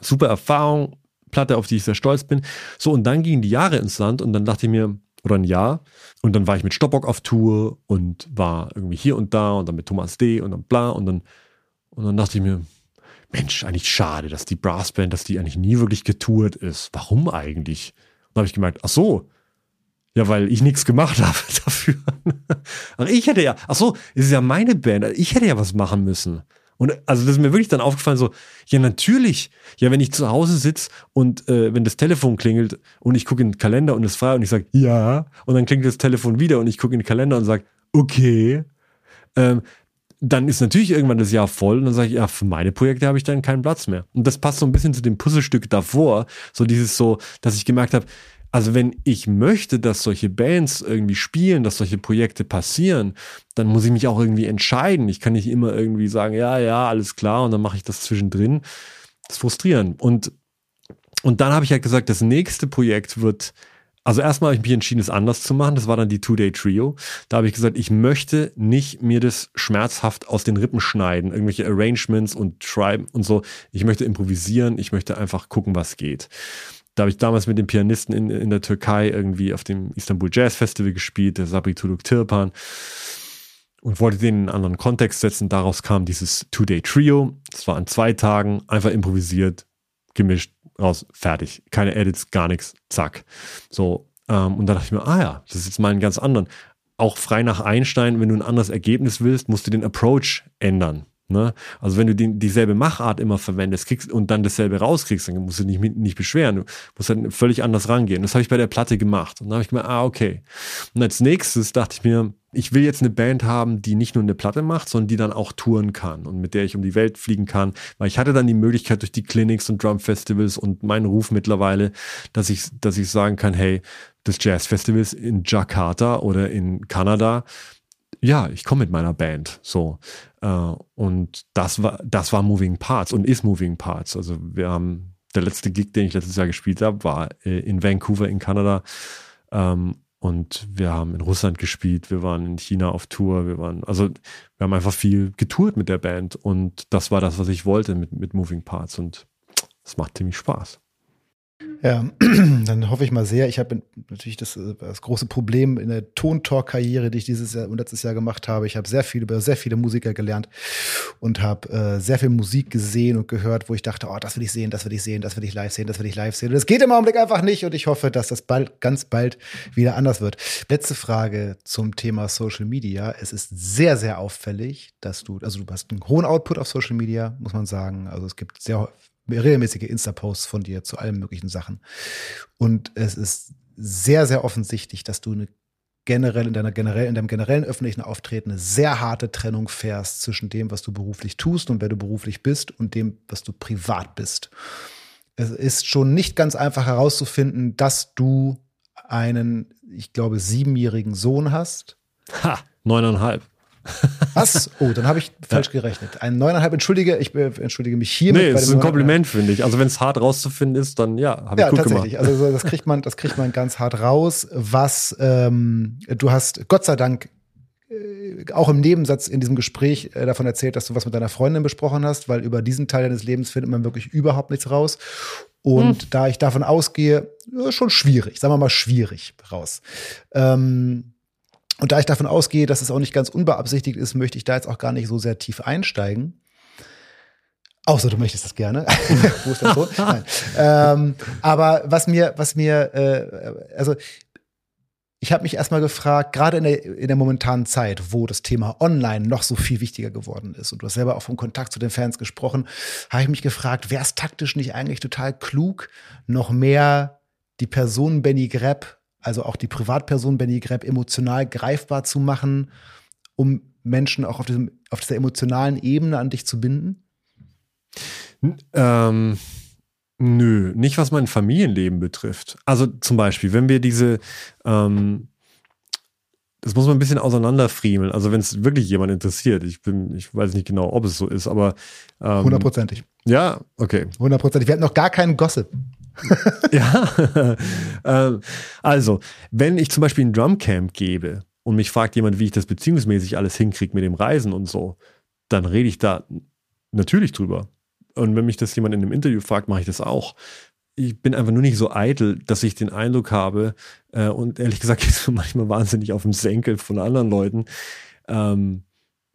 super Erfahrung, Platte, auf die ich sehr stolz bin. So, und dann gingen die Jahre ins Land und dann dachte ich mir, oder ein Jahr, und dann war ich mit Stoppock auf Tour und war irgendwie hier und da und dann mit Thomas D. und dann bla und dann, und dann dachte ich mir, Mensch, eigentlich schade, dass die Brassband, dass die eigentlich nie wirklich getourt ist. Warum eigentlich? Und habe ich gemerkt, ach so, ja, weil ich nichts gemacht habe dafür. Ach, ich hätte ja, ach so, es ist ja meine Band, ich hätte ja was machen müssen. Und also das ist mir wirklich dann aufgefallen, so, ja, natürlich, ja, wenn ich zu Hause sitze und äh, wenn das Telefon klingelt und ich gucke in den Kalender und es frei und ich sage, ja, und dann klingelt das Telefon wieder und ich gucke in den Kalender und sage, okay, ähm, dann ist natürlich irgendwann das Jahr voll und dann sage ich, ja, für meine Projekte habe ich dann keinen Platz mehr. Und das passt so ein bisschen zu dem Puzzlestück davor, so dieses so, dass ich gemerkt habe, also wenn ich möchte, dass solche Bands irgendwie spielen, dass solche Projekte passieren, dann muss ich mich auch irgendwie entscheiden. Ich kann nicht immer irgendwie sagen, ja, ja, alles klar und dann mache ich das zwischendrin. Das ist frustrierend. Und, und dann habe ich halt gesagt, das nächste Projekt wird, also erstmal habe ich mich entschieden, es anders zu machen. Das war dann die Two-Day-Trio. Da habe ich gesagt, ich möchte nicht mir das schmerzhaft aus den Rippen schneiden, irgendwelche Arrangements und Schreiben und so. Ich möchte improvisieren, ich möchte einfach gucken, was geht. Da habe ich damals mit dem Pianisten in, in der Türkei irgendwie auf dem Istanbul Jazz Festival gespielt, der Sabri Tuluk Tirpan und wollte den in einen anderen Kontext setzen. Daraus kam dieses Two-Day-Trio. Das war an zwei Tagen einfach improvisiert, gemischt, raus, fertig. Keine Edits, gar nichts, zack. So, ähm, und da dachte ich mir, ah ja, das ist jetzt mal ein ganz anderen. Auch frei nach Einstein, wenn du ein anderes Ergebnis willst, musst du den Approach ändern. Ne? Also wenn du die, dieselbe Machart immer verwendest kriegst und dann dasselbe rauskriegst, dann musst du dich nicht, nicht beschweren. Du musst dann völlig anders rangehen. Das habe ich bei der Platte gemacht. Und dann habe ich mir, ah, okay. Und als nächstes dachte ich mir, ich will jetzt eine Band haben, die nicht nur eine Platte macht, sondern die dann auch touren kann und mit der ich um die Welt fliegen kann. Weil ich hatte dann die Möglichkeit durch die Clinics und Drum Festivals und meinen Ruf mittlerweile, dass ich, dass ich sagen kann, hey, das Jazz Festivals in Jakarta oder in Kanada, ja, ich komme mit meiner Band. So. Äh, und das war, das war Moving Parts und ist Moving Parts. Also wir haben, der letzte Gig, den ich letztes Jahr gespielt habe, war äh, in Vancouver in Kanada. Ähm, und wir haben in Russland gespielt, wir waren in China auf Tour, wir waren, also wir haben einfach viel getourt mit der Band und das war das, was ich wollte mit, mit Moving Parts und es macht ziemlich Spaß. Ja, dann hoffe ich mal sehr. Ich habe natürlich das, äh, das, große Problem in der Tontalk-Karriere, die ich dieses Jahr und letztes Jahr gemacht habe. Ich habe sehr viel über sehr viele Musiker gelernt und habe äh, sehr viel Musik gesehen und gehört, wo ich dachte, oh, das will ich sehen, das will ich sehen, das will ich live sehen, das will ich live sehen. Und das geht im Augenblick einfach nicht und ich hoffe, dass das bald, ganz bald wieder anders wird. Letzte Frage zum Thema Social Media. Es ist sehr, sehr auffällig, dass du, also du hast einen hohen Output auf Social Media, muss man sagen. Also es gibt sehr regelmäßige Insta-Posts von dir zu allen möglichen Sachen. Und es ist sehr, sehr offensichtlich, dass du eine generell in deiner generell in deinem generellen öffentlichen Auftreten eine sehr harte Trennung fährst zwischen dem, was du beruflich tust und wer du beruflich bist und dem, was du privat bist. Es ist schon nicht ganz einfach herauszufinden, dass du einen, ich glaube, siebenjährigen Sohn hast. Ha, neuneinhalb. Was? Oh, dann habe ich falsch gerechnet. Ein neuneinhalb, entschuldige, ich äh, entschuldige mich hiermit. Nee, das ist ein Kompliment, finde ich. Also wenn es hart rauszufinden ist, dann ja, habe ich ja, gut tatsächlich. gemacht. Also das kriegt man, das kriegt man ganz hart raus. Was ähm, du hast, Gott sei Dank, äh, auch im Nebensatz in diesem Gespräch äh, davon erzählt, dass du was mit deiner Freundin besprochen hast, weil über diesen Teil deines Lebens findet man wirklich überhaupt nichts raus. Und hm. da ich davon ausgehe, schon schwierig, sagen wir mal schwierig raus. Ähm, und da ich davon ausgehe, dass es auch nicht ganz unbeabsichtigt ist, möchte ich da jetzt auch gar nicht so sehr tief einsteigen. Außer du möchtest das gerne. Wo ist das so? Nein. Ähm, aber was mir, was mir, äh, also ich habe mich erstmal gefragt, gerade in der, in der momentanen Zeit, wo das Thema Online noch so viel wichtiger geworden ist, und du hast selber auch vom Kontakt zu den Fans gesprochen, habe ich mich gefragt, wäre es taktisch nicht eigentlich total klug, noch mehr die Person Benny Grepp also auch die Privatperson Benny Grepp emotional greifbar zu machen, um Menschen auch auf, diesem, auf dieser emotionalen Ebene an dich zu binden? Ähm, nö, nicht was mein Familienleben betrifft. Also zum Beispiel, wenn wir diese, ähm, das muss man ein bisschen auseinanderfriemeln. Also wenn es wirklich jemand interessiert, ich bin, ich weiß nicht genau, ob es so ist, aber ähm, hundertprozentig. Ja, okay. Hundertprozentig. Wir hatten noch gar keinen Gossip. ja, ähm, also, wenn ich zum Beispiel ein Drumcamp gebe und mich fragt jemand, wie ich das beziehungsmäßig alles hinkriege mit dem Reisen und so, dann rede ich da natürlich drüber. Und wenn mich das jemand in einem Interview fragt, mache ich das auch. Ich bin einfach nur nicht so eitel, dass ich den Eindruck habe, äh, und ehrlich gesagt ist mir manchmal wahnsinnig auf dem Senkel von anderen Leuten, ähm,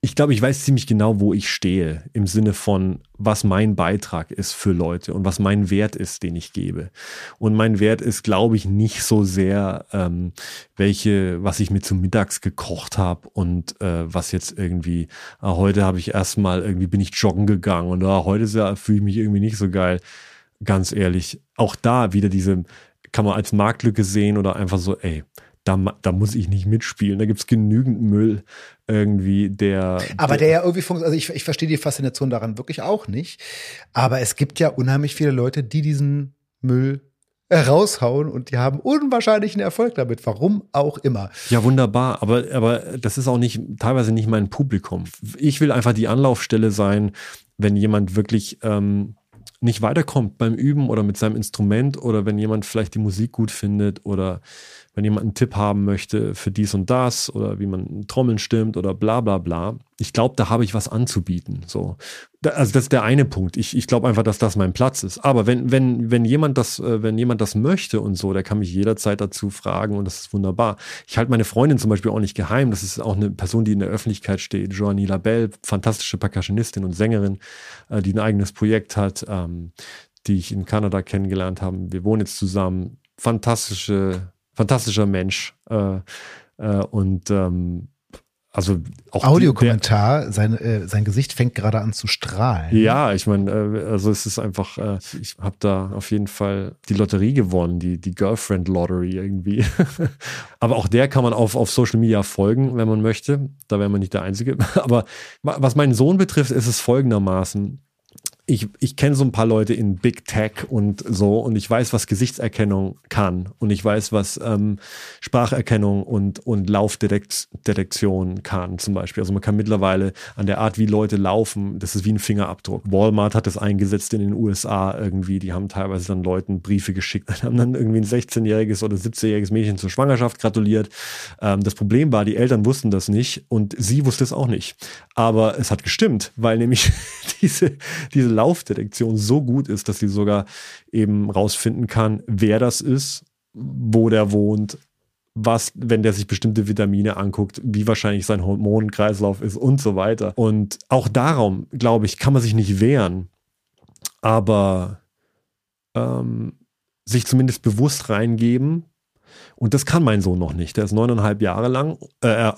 ich glaube, ich weiß ziemlich genau, wo ich stehe, im Sinne von, was mein Beitrag ist für Leute und was mein Wert ist, den ich gebe. Und mein Wert ist, glaube ich, nicht so sehr, ähm, welche, was ich mir zum Mittags gekocht habe und äh, was jetzt irgendwie, äh, heute habe ich erstmal irgendwie bin ich joggen gegangen und äh, heute ja, fühle ich mich irgendwie nicht so geil. Ganz ehrlich, auch da wieder diese, kann man als Marktlücke sehen oder einfach so, ey, da, da muss ich nicht mitspielen. Da gibt es genügend Müll irgendwie, der. Aber der, der ja irgendwie funktioniert. Also ich, ich verstehe die Faszination daran wirklich auch nicht. Aber es gibt ja unheimlich viele Leute, die diesen Müll raushauen und die haben unwahrscheinlichen Erfolg damit, warum auch immer. Ja, wunderbar, aber, aber das ist auch nicht, teilweise nicht mein Publikum. Ich will einfach die Anlaufstelle sein, wenn jemand wirklich ähm, nicht weiterkommt beim Üben oder mit seinem Instrument oder wenn jemand vielleicht die Musik gut findet oder wenn jemand einen Tipp haben möchte für dies und das oder wie man Trommeln stimmt oder bla bla bla. Ich glaube, da habe ich was anzubieten. So. Also das ist der eine Punkt. Ich, ich glaube einfach, dass das mein Platz ist. Aber wenn, wenn, wenn jemand das, äh, wenn jemand das möchte und so, der kann mich jederzeit dazu fragen und das ist wunderbar. Ich halte meine Freundin zum Beispiel auch nicht geheim. Das ist auch eine Person, die in der Öffentlichkeit steht. Joanie Labelle, fantastische Percussionistin und Sängerin, äh, die ein eigenes Projekt hat, ähm, die ich in Kanada kennengelernt habe. Wir wohnen jetzt zusammen. Fantastische fantastischer Mensch. Äh, äh, und ähm, also auch Audiokommentar, sein, äh, sein Gesicht fängt gerade an zu strahlen. Ja, ich meine, äh, also es ist einfach, äh, ich habe da auf jeden Fall die Lotterie gewonnen, die, die Girlfriend Lottery irgendwie. Aber auch der kann man auf, auf Social Media folgen, wenn man möchte. Da wäre man nicht der Einzige. Aber was meinen Sohn betrifft, ist es folgendermaßen ich, ich kenne so ein paar Leute in Big Tech und so und ich weiß, was Gesichtserkennung kann und ich weiß, was ähm, Spracherkennung und, und Laufdetektion kann zum Beispiel. Also man kann mittlerweile an der Art, wie Leute laufen, das ist wie ein Fingerabdruck. Walmart hat das eingesetzt in den USA irgendwie. Die haben teilweise dann Leuten Briefe geschickt und haben dann irgendwie ein 16-jähriges oder 17-jähriges Mädchen zur Schwangerschaft gratuliert. Ähm, das Problem war, die Eltern wussten das nicht und sie wusste es auch nicht. Aber es hat gestimmt, weil nämlich diese, diese Laufdetektion so gut ist, dass sie sogar eben rausfinden kann, wer das ist, wo der wohnt, was, wenn der sich bestimmte Vitamine anguckt, wie wahrscheinlich sein Hormonkreislauf ist und so weiter. Und auch darum, glaube ich, kann man sich nicht wehren, aber ähm, sich zumindest bewusst reingeben, und das kann mein Sohn noch nicht. Der ist neuneinhalb Jahre lang. Äh, äh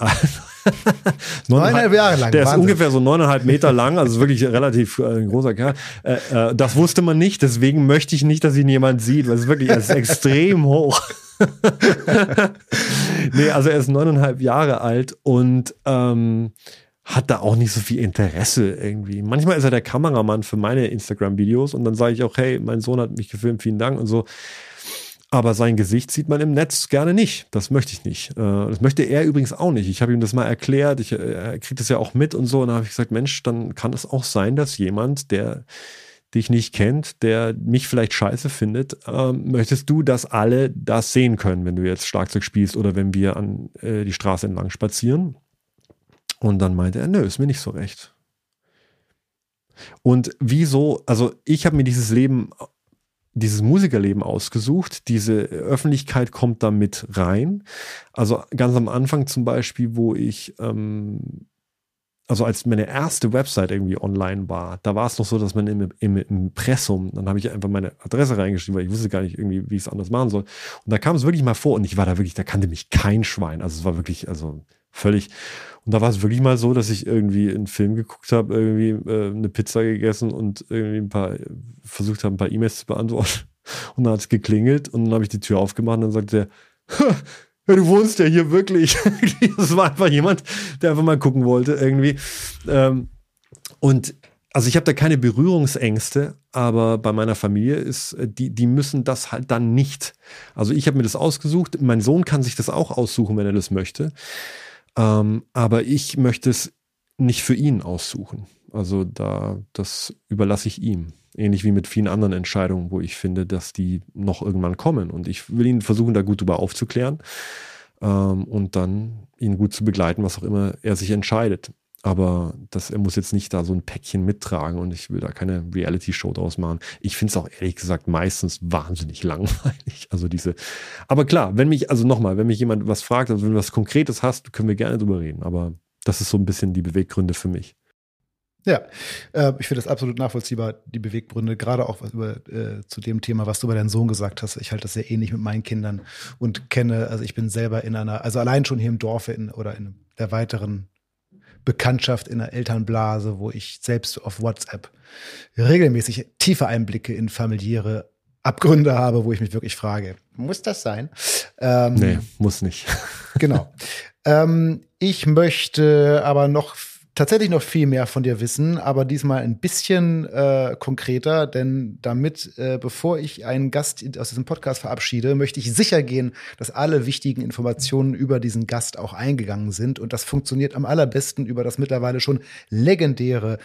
neuneinhalb Jahre lang. Der Wahnsinn. ist ungefähr so neuneinhalb Meter lang, also wirklich relativ äh, großer Kerl. Äh, äh, das wusste man nicht, deswegen möchte ich nicht, dass ihn jemand sieht, weil es wirklich ist extrem hoch. nee, also er ist neuneinhalb Jahre alt und ähm, hat da auch nicht so viel Interesse irgendwie. Manchmal ist er der Kameramann für meine Instagram-Videos und dann sage ich auch, hey, mein Sohn hat mich gefilmt, vielen Dank und so. Aber sein Gesicht sieht man im Netz gerne nicht. Das möchte ich nicht. Äh, das möchte er übrigens auch nicht. Ich habe ihm das mal erklärt. Ich, äh, er kriegt das ja auch mit und so. Und dann habe ich gesagt, Mensch, dann kann es auch sein, dass jemand, der dich nicht kennt, der mich vielleicht scheiße findet, ähm, möchtest du, dass alle das sehen können, wenn du jetzt Schlagzeug spielst oder wenn wir an äh, die Straße entlang spazieren? Und dann meinte er, nö, ist mir nicht so recht. Und wieso, also ich habe mir dieses Leben dieses Musikerleben ausgesucht. Diese Öffentlichkeit kommt da mit rein. Also ganz am Anfang zum Beispiel, wo ich, ähm, also als meine erste Website irgendwie online war, da war es noch so, dass man im, im Impressum, dann habe ich einfach meine Adresse reingeschrieben, weil ich wusste gar nicht irgendwie, wie ich es anders machen soll. Und da kam es wirklich mal vor und ich war da wirklich, da kannte mich kein Schwein. Also es war wirklich, also völlig. Und da war es wirklich mal so, dass ich irgendwie einen Film geguckt habe, irgendwie äh, eine Pizza gegessen und irgendwie ein paar, versucht habe, ein paar E-Mails zu beantworten. Und dann hat es geklingelt und dann habe ich die Tür aufgemacht und dann sagte er, ja, du wohnst ja hier wirklich. das war einfach jemand, der einfach mal gucken wollte irgendwie. Ähm, und also ich habe da keine Berührungsängste, aber bei meiner Familie ist, äh, die, die müssen das halt dann nicht. Also ich habe mir das ausgesucht. Mein Sohn kann sich das auch aussuchen, wenn er das möchte. Ähm, aber ich möchte es nicht für ihn aussuchen. Also da, das überlasse ich ihm. Ähnlich wie mit vielen anderen Entscheidungen, wo ich finde, dass die noch irgendwann kommen. Und ich will ihn versuchen, da gut drüber aufzuklären ähm, und dann ihn gut zu begleiten, was auch immer er sich entscheidet. Aber das, er muss jetzt nicht da so ein Päckchen mittragen und ich will da keine Reality-Show draus machen. Ich finde es auch ehrlich gesagt meistens wahnsinnig langweilig. Also diese, aber klar, wenn mich, also nochmal, wenn mich jemand was fragt, also wenn du was Konkretes hast, können wir gerne drüber reden. Aber Das ist so ein bisschen die Beweggründe für mich. Ja, äh, ich finde das absolut nachvollziehbar, die Beweggründe, gerade auch was über äh, zu dem Thema, was du bei deinem Sohn gesagt hast. Ich halte das sehr ähnlich mit meinen Kindern und kenne, also ich bin selber in einer, also allein schon hier im Dorf in, oder in der weiteren Bekanntschaft in der Elternblase, wo ich selbst auf WhatsApp regelmäßig tiefe Einblicke in familiäre Abgründe habe, wo ich mich wirklich frage, muss das sein? Ähm, nee, muss nicht. genau. Ähm, ich möchte aber noch tatsächlich noch viel mehr von dir wissen, aber diesmal ein bisschen äh, konkreter, denn damit, äh, bevor ich einen Gast aus diesem Podcast verabschiede, möchte ich sicher gehen, dass alle wichtigen Informationen über diesen Gast auch eingegangen sind. Und das funktioniert am allerbesten über das mittlerweile schon legendäre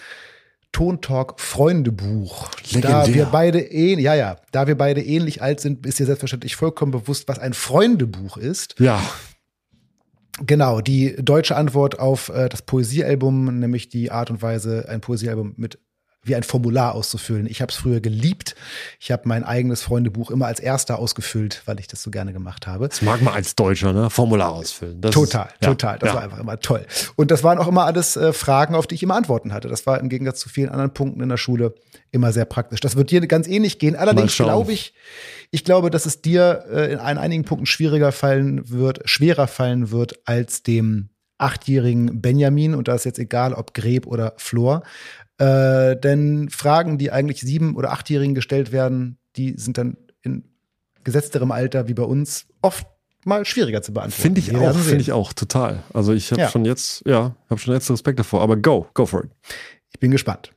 Tontalk Freundebuch. Legendär. Da wir beide ähnlich, ja, ja, da wir beide ähnlich alt sind, ist dir selbstverständlich vollkommen bewusst, was ein Freundebuch ist. Ja. Genau, die deutsche Antwort auf äh, das Poesiealbum, nämlich die Art und Weise, ein Poesiealbum mit wie ein Formular auszufüllen. Ich habe es früher geliebt. Ich habe mein eigenes Freundebuch immer als erster ausgefüllt, weil ich das so gerne gemacht habe. Das mag man als Deutscher, ne? Formular ausfüllen. Das total, ist, total. Ja, das ja. war einfach immer toll. Und das waren auch immer alles äh, Fragen, auf die ich immer Antworten hatte. Das war im Gegensatz zu vielen anderen Punkten in der Schule immer sehr praktisch. Das wird dir ganz ähnlich gehen. Allerdings glaube ich, ich glaube, dass es dir äh, in einigen Punkten schwieriger fallen wird, schwerer fallen wird als dem achtjährigen Benjamin. Und da ist jetzt egal, ob Greb oder Flor. Äh, denn Fragen, die eigentlich sieben- oder achtjährigen gestellt werden, die sind dann in gesetzterem Alter wie bei uns oft mal schwieriger zu beantworten. Finde ich auch, finde ich auch total. Also ich habe ja. schon jetzt, ja, habe schon jetzt Respekt davor. Aber go, go for it. Ich bin gespannt.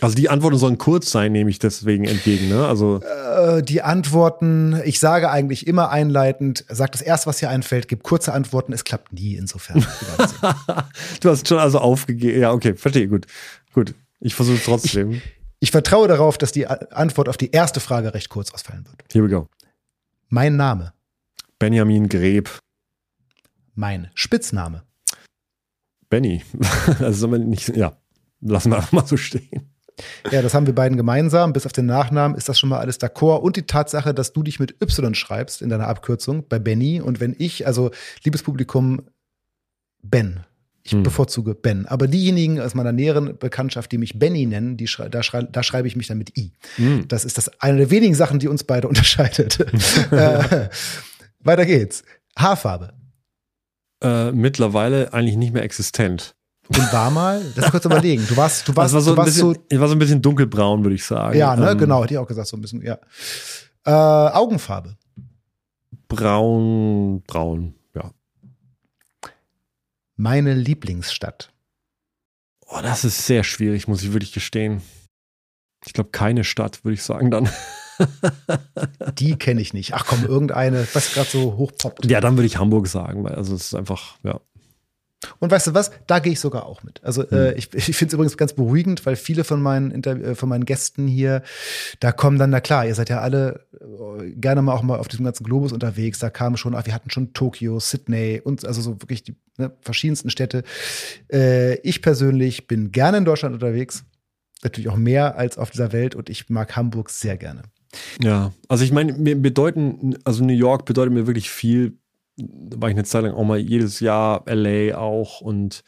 Also die Antworten sollen kurz sein, nehme ich deswegen entgegen. Ne? Also äh, die Antworten, ich sage eigentlich immer einleitend, sag das erste, was hier einfällt, gib kurze Antworten. Es klappt nie insofern. du hast schon also aufgegeben. Ja, okay, verstehe gut. Gut, ich versuche es trotzdem. Ich, ich vertraue darauf, dass die Antwort auf die erste Frage recht kurz ausfallen wird. Here we go. Mein Name. Benjamin Greb. Mein Spitzname. Benny. also soll man nicht, ja, lassen wir einfach mal so stehen. Ja, das haben wir beiden gemeinsam. Bis auf den Nachnamen ist das schon mal alles d'accord. Und die Tatsache, dass du dich mit Y schreibst in deiner Abkürzung bei Benny und wenn ich, also liebes Publikum, Ben ich hm. bevorzuge Ben. Aber diejenigen aus meiner näheren Bekanntschaft, die mich Benny nennen, die schrei da, schrei da, schreibe ich mich dann mit I. Hm. Das ist das eine der wenigen Sachen, die uns beide unterscheidet. äh, weiter geht's. Haarfarbe. Äh, mittlerweile eigentlich nicht mehr existent. Und war mal, das kurz überlegen. Du warst, du warst, war so du warst bisschen, so. Ich war so ein bisschen dunkelbraun, würde ich sagen. Ja, ne, ähm, genau, hätte ich auch gesagt, so ein bisschen, ja. Äh, Augenfarbe. Braun, braun. Meine Lieblingsstadt? Oh, das ist sehr schwierig, muss ich wirklich gestehen. Ich glaube, keine Stadt, würde ich sagen dann. Die kenne ich nicht. Ach komm, irgendeine, was gerade so hochpoppt. Ja, dann würde ich Hamburg sagen, weil also es ist einfach, ja. Und weißt du was? Da gehe ich sogar auch mit. Also äh, hm. ich, ich finde es übrigens ganz beruhigend, weil viele von meinen Inter äh, von meinen Gästen hier, da kommen dann, na klar, ihr seid ja alle äh, gerne mal auch mal auf diesem ganzen Globus unterwegs. Da kamen schon, ach, wir hatten schon Tokio, Sydney und also so wirklich die ne, verschiedensten Städte. Äh, ich persönlich bin gerne in Deutschland unterwegs, natürlich auch mehr als auf dieser Welt und ich mag Hamburg sehr gerne. Ja, also ich meine, mir bedeuten, also New York bedeutet mir wirklich viel da war ich eine Zeit lang auch mal jedes Jahr LA auch und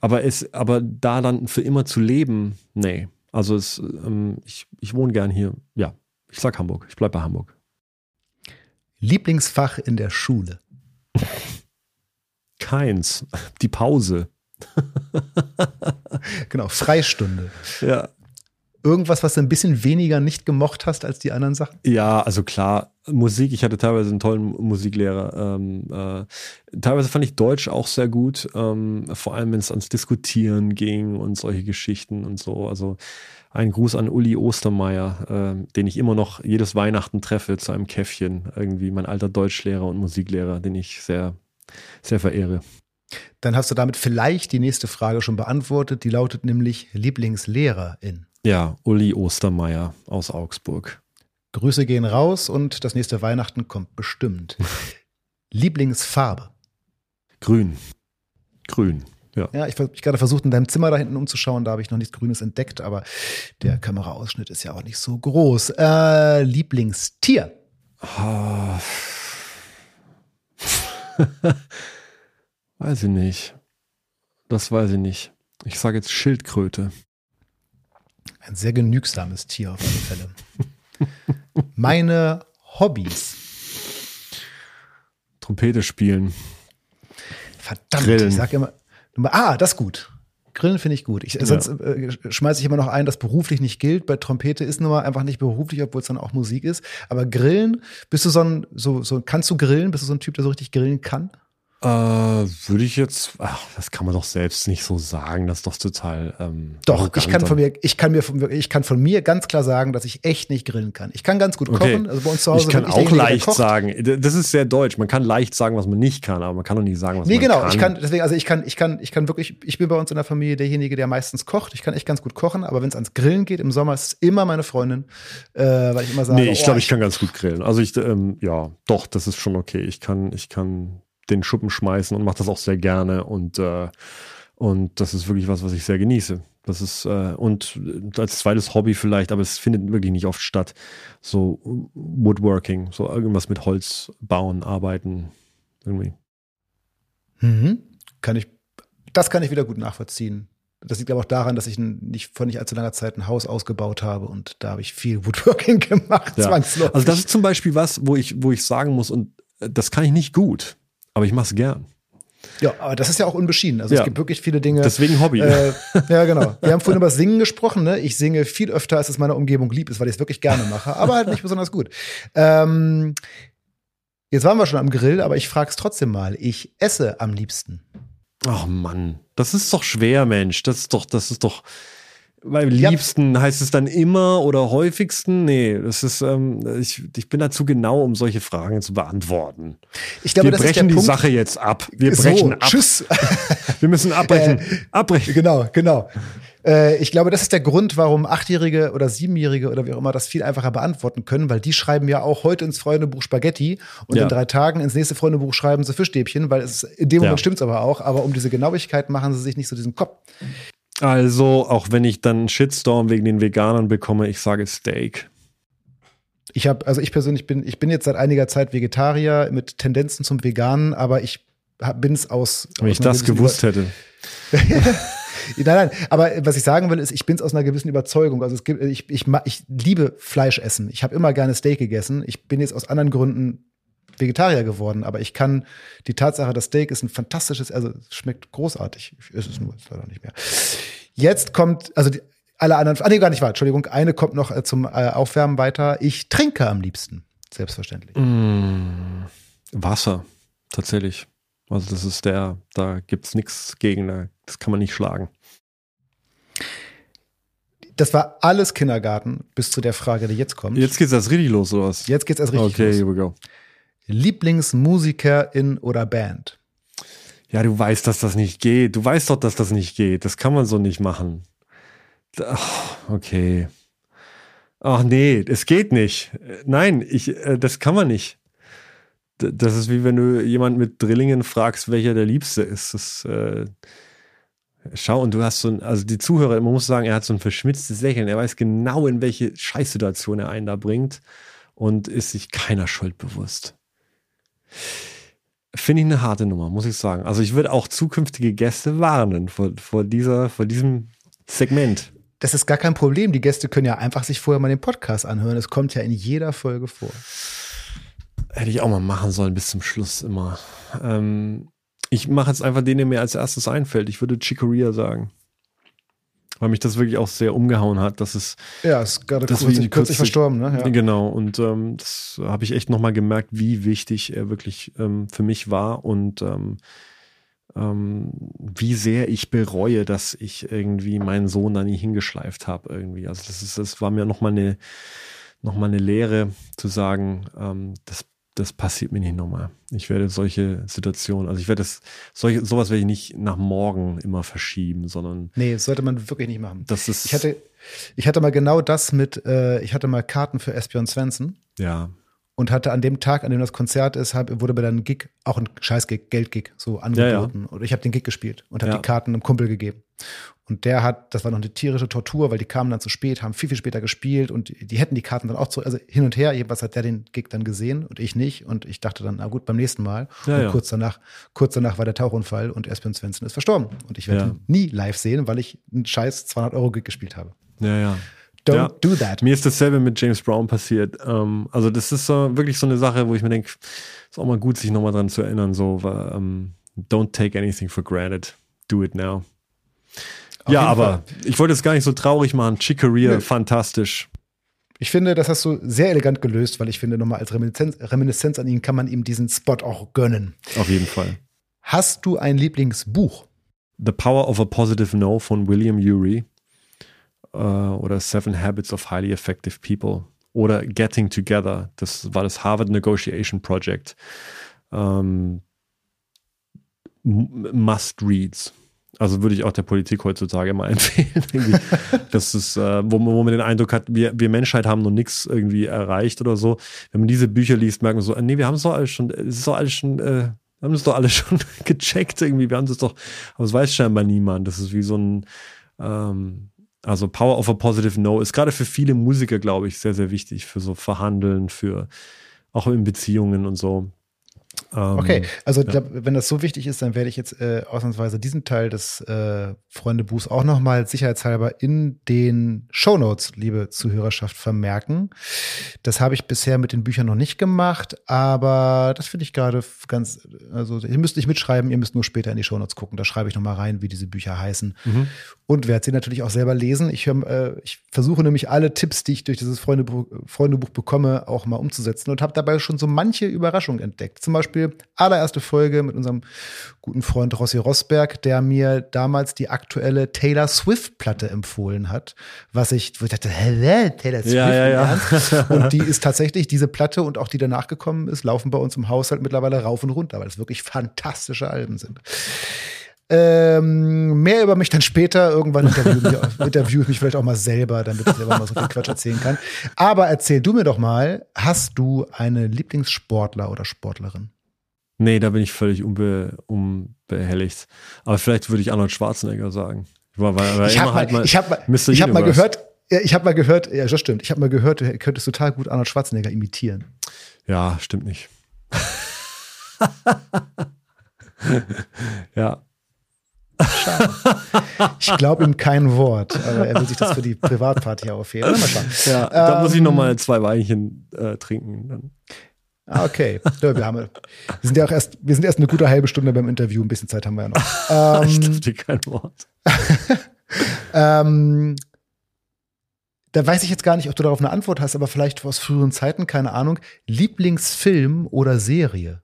aber es, aber da dann für immer zu leben, nee. Also es, ähm, ich, ich wohne gern hier. Ja, ich sag Hamburg. Ich bleib bei Hamburg. Lieblingsfach in der Schule? Keins. Die Pause. genau, Freistunde. Ja irgendwas, was du ein bisschen weniger nicht gemocht hast als die anderen Sachen? Ja, also klar, Musik, ich hatte teilweise einen tollen Musiklehrer. Ähm, äh, teilweise fand ich Deutsch auch sehr gut, ähm, vor allem wenn es ans Diskutieren ging und solche Geschichten und so. Also ein Gruß an Uli Ostermeier, äh, den ich immer noch jedes Weihnachten treffe zu einem Käffchen. Irgendwie mein alter Deutschlehrer und Musiklehrer, den ich sehr, sehr verehre. Dann hast du damit vielleicht die nächste Frage schon beantwortet. Die lautet nämlich Lieblingslehrerin. Ja, Uli Ostermeier aus Augsburg. Grüße gehen raus und das nächste Weihnachten kommt bestimmt. Lieblingsfarbe? Grün. Grün. Ja, ja ich habe gerade versucht, in deinem Zimmer da hinten umzuschauen, da habe ich noch nichts Grünes entdeckt, aber der Kameraausschnitt ist ja auch nicht so groß. Äh, Lieblingstier? Oh. Weiß ich nicht. Das weiß ich nicht. Ich sage jetzt Schildkröte. Ein sehr genügsames Tier auf alle Fälle. Meine Hobbys. Trompete spielen. Verdammt, Grillen. ich sag immer. Ah, das ist gut. Grillen finde ich gut. Ich, Sonst äh, schmeiße ich immer noch ein, dass beruflich nicht gilt. Bei Trompete ist nun mal einfach nicht beruflich, obwohl es dann auch Musik ist. Aber Grillen, bist du so ein, so, so, kannst du grillen? Bist du so ein Typ, der so richtig grillen kann? Äh, würde ich jetzt, ach, das kann man doch selbst nicht so sagen, das ist doch total. Ähm, Doch, ich kann von mir, ich kann mir, von, ich kann von mir ganz klar sagen, dass ich echt nicht grillen kann. Ich kann ganz gut Okay. kochen. Also bei uns zu Hause ich kann bin auch leicht kocht. sagen, das ist sehr deutsch. Man kann leicht sagen, was man nicht kann, aber man kann doch nicht sagen, was Nee, man genau. kann. Ich kann, deswegen, also ich kann, ich kann, ich kann wirklich, ich bin bei uns in der Familie derjenige, der meistens kocht. Ich kann echt ganz gut kochen, aber wenn es ans Grillen geht, im Sommer ist es immer meine Freundin, äh, weil ich immer sage, Nee, ich oh, glaube, ich kann ganz gut grillen. Also ich, ähm, ja, doch, das ist schon okay. Ich kann, ich kann den Schuppen schmeißen und mache das auch sehr gerne und äh, und das ist wirklich was, was ich sehr genieße. Das ist äh, und als zweites Hobby vielleicht, aber es findet wirklich nicht oft statt. So Woodworking, so irgendwas mit Holz bauen, arbeiten, irgendwie. Mhm. Kann ich, das kann ich wieder gut nachvollziehen. Das liegt aber auch daran, dass ich nicht vor nicht allzu langer Zeit ein Haus ausgebaut habe und da habe ich viel Woodworking gemacht, Ja. zwangsläufig. Also das ist zum Beispiel was, wo ich, wo ich sagen muss, und äh, das kann ich nicht gut, aber ich mache es gern. ja, aber das ist ja auch unbeschieden. Also Ja. es gibt wirklich viele Dinge. Deswegen Hobby. Äh, ja, genau. Wir haben vorhin über Singen gesprochen. Ne? Ich singe viel öfter, als es meiner Umgebung lieb ist, weil ich es wirklich gerne mache, aber halt nicht besonders gut. Ähm, jetzt waren wir schon am Grill, aber ich frage es trotzdem mal. Ich esse am liebsten. Ach Mann, das ist doch schwer, Mensch. Das ist doch, das ist doch. Beim Ja. liebsten heißt es dann immer oder häufigsten? Nee, das ist, ähm, ich, ich bin dazu genau, um solche Fragen zu beantworten. Ich glaube, wir das ist der brechen die Punkt. Sache jetzt ab. Wir so, brechen ab. Tschüss. Wir müssen abbrechen. abbrechen. Genau, genau. Äh, ich glaube, das ist der Grund, warum Achtjährige oder Siebenjährige oder wie auch immer das viel einfacher beantworten können, weil die schreiben ja auch heute ins Freundebuch Spaghetti und Ja. in drei Tagen ins nächste Freundebuch schreiben sie Fischstäbchen, weil es in dem Ja. Moment stimmt's aber auch, aber um diese Genauigkeit machen sie sich nicht so diesen Kopf. Also, auch wenn ich dann einen Shitstorm wegen den Veganern bekomme, ich sage Steak. Ich habe, also ich persönlich bin, ich bin jetzt seit einiger Zeit Vegetarier mit Tendenzen zum Veganen, aber ich bin es aus. Wenn aus ich das gewusst hätte. Nein, nein, aber was ich sagen will, ist, ich bin es aus einer gewissen Überzeugung. Also es gibt, ich, ich, ich liebe Fleisch essen. Ich habe immer gerne Steak gegessen. Ich bin jetzt aus anderen Gründen Vegetarier geworden, aber ich kann die Tatsache, das Steak ist ein fantastisches, also es schmeckt großartig. Ich esse es nur jetzt leider nicht mehr. Jetzt kommt, also die, alle anderen, ah nee, gar nicht wahr, Entschuldigung, eine kommt noch äh, zum äh, Aufwärmen weiter. Ich trinke am liebsten, selbstverständlich. Mm, Wasser, tatsächlich. Also, das ist der, da gibt's nichts gegen, da- das kann man nicht schlagen. Das war alles Kindergarten bis zu der Frage, die jetzt kommt. Jetzt geht's erst richtig los, oder was? Jetzt geht's erst richtig okay, los. here we go. Lieblingsmusikerin oder Band? Ja, du weißt, dass das nicht geht. Du weißt doch, dass das nicht geht. Das kann man so nicht machen. Ach, okay. Ach nee, es geht nicht. Nein, ich, äh, das kann man nicht. Das ist wie wenn du jemand mit Drillingen fragst, welcher der Liebste ist. Das, äh, schau, und du hast so ein, also die Zuhörer, man muss sagen, er hat so ein verschmitztes Lächeln. Er weiß genau, in welche Scheißsituation er einen da bringt und ist sich keiner Schuld bewusst. Finde ich eine harte Nummer, muss ich sagen. Also ich würde auch zukünftige Gäste warnen vor, vor, dieser, vor diesem Segment. Das ist gar kein Problem. Die Gäste können ja einfach sich vorher mal den Podcast anhören. Es kommt ja in jeder Folge vor. Hätte ich auch mal machen sollen bis zum Schluss immer. Ähm, ich mache jetzt einfach den, der mir als erstes einfällt. Ich würde Chicoria sagen. Weil mich das wirklich auch sehr umgehauen hat. Das ist Ja, ist gerade kürzlich, wie kürzlich kürzlich- verstorben, ne? Ja. Genau, und ähm, das habe ich echt nochmal gemerkt, wie wichtig er wirklich ähm, für mich war und ähm, ähm, wie sehr ich bereue, dass ich irgendwie meinen Sohn da nie hingeschleift habe irgendwie. Also das ist, das war mir nochmal eine, noch mal eine Lehre zu sagen, ähm, das, das passiert mir nicht nochmal. Ich werde solche Situationen, also ich werde das, solche, sowas werde ich nicht nach morgen immer verschieben, sondern Nee, das sollte man wirklich nicht machen. das ist, Ich hatte, ich hatte mal genau das mit, äh, ich hatte mal Karten für Espion Svensson ja, und hatte an dem Tag, an dem das Konzert ist, hab, wurde mir dann ein Gig, auch ein Scheiß-Gig, Geld-Gig, so angeboten. Ja, ja. Oder ich habe den Gig gespielt und habe ja. die Karten einem Kumpel gegeben. Und der hat, das war noch eine tierische Tortur, weil die kamen dann zu spät, haben viel, viel später gespielt und die hätten die Karten dann auch zu, also hin und her, jedenfalls hat der den Gig dann gesehen und ich nicht. Und ich dachte dann, na gut, beim nächsten Mal. Und kurz danach, kurz danach war der Tauchunfall und Espen Svensson ist verstorben. Und ich werde ihn nie live sehen, weil ich einen scheiß 200 Euro Gig gespielt habe. Ja, ja. Don't ja. do that. Mir ist dasselbe mit James Brown passiert. Ähm, also das ist so, wirklich so eine Sache, wo ich mir denke, ist auch mal gut, sich nochmal dran zu erinnern, so, weil, ähm, don't take anything for granted. Do it now. Auf ja, aber Fall. ich wollte es gar nicht so traurig machen. Chicoria, nee. fantastisch. Ich finde, das hast du sehr elegant gelöst, weil ich finde, nochmal als Reminiszenz, Reminiszenz an ihn kann man ihm diesen Spot auch gönnen. Auf jeden Fall. Hast du ein Lieblingsbuch? The Power of a Positive No von William Ury äh, oder Seven Habits of Highly Effective People oder Getting Together. Das war das Harvard Negotiation Project. Ähm, Must-Reads. Also würde ich auch der Politik heutzutage mal empfehlen. das ist, äh, wo, wo, man den Eindruck hat, wir, wir Menschheit haben noch nichts irgendwie erreicht oder so. Wenn man diese Bücher liest, merkt man so, äh, nee, wir haben es doch alles schon, es ist doch alles schon, äh, haben es doch alles schon gecheckt irgendwie. Wir haben es doch, aber es weiß scheinbar niemand. Das ist wie so ein, ähm, also Power of a Positive No ist gerade für viele Musiker, glaube ich, sehr, sehr wichtig für so Verhandeln, für auch in Beziehungen und so. Ähm, okay, also ja. glaub, wenn das so wichtig ist, dann werde ich jetzt äh, ausnahmsweise diesen Teil des äh, Freundebuchs auch nochmal sicherheitshalber in den Shownotes, liebe Zuhörerschaft, vermerken. Das habe ich bisher mit den Büchern noch nicht gemacht, aber das finde ich gerade ganz, also ihr müsst nicht mitschreiben, ihr müsst nur später in die Shownotes gucken. Da schreibe ich nochmal rein, wie diese Bücher heißen. Mhm. Und werde sie natürlich auch selber lesen. Ich, hör, äh, ich versuche nämlich alle Tipps, die ich durch dieses Freundebuch, Freundebuch bekomme, auch mal umzusetzen und habe dabei schon so manche Überraschungen entdeckt. Zum Beispiel Beispiel allererste Folge mit unserem guten Freund Rossi Rosberg, der mir damals die aktuelle Taylor Swift-Platte empfohlen hat, was ich, wo ich dachte, hä, Taylor Swift? Ja, ja, ja. Und die ist tatsächlich, diese Platte und auch die danach gekommen ist, laufen bei uns im Haushalt mittlerweile rauf und runter, weil es wirklich fantastische Alben sind. Ähm, mehr über mich dann später. Irgendwann interviewe, interview ich mich vielleicht auch mal selber, damit ich selber mal so viel Quatsch erzählen kann. Aber erzähl du mir doch mal, hast du eine Lieblingssportler oder Sportlerin? Nee, da bin ich völlig unbe unbehelligt. Aber vielleicht würde ich Arnold Schwarzenegger sagen. Weil, weil ich habe halt mal, ich hab, ich hab mal gehört, ich habe mal gehört, ja, das stimmt. Ich habe mal gehört, du könntest total gut Arnold Schwarzenegger imitieren. Ja, stimmt nicht. ja. Schade. Ich glaube ihm kein Wort, aber er will sich das für die Privatparty aufheben. Mal. Ja, da muss ich noch mal ähm, zwei Weinchen äh, trinken. Dann. Ah, okay. Wir, haben, wir sind ja auch erst, wir sind erst eine gute halbe Stunde beim Interview. Ein bisschen Zeit haben wir ja noch. Ähm, ich darf dir kein Wort. ähm, da weiß ich jetzt gar nicht, ob du darauf eine Antwort hast, aber vielleicht aus früheren Zeiten, keine Ahnung. Lieblingsfilm oder Serie?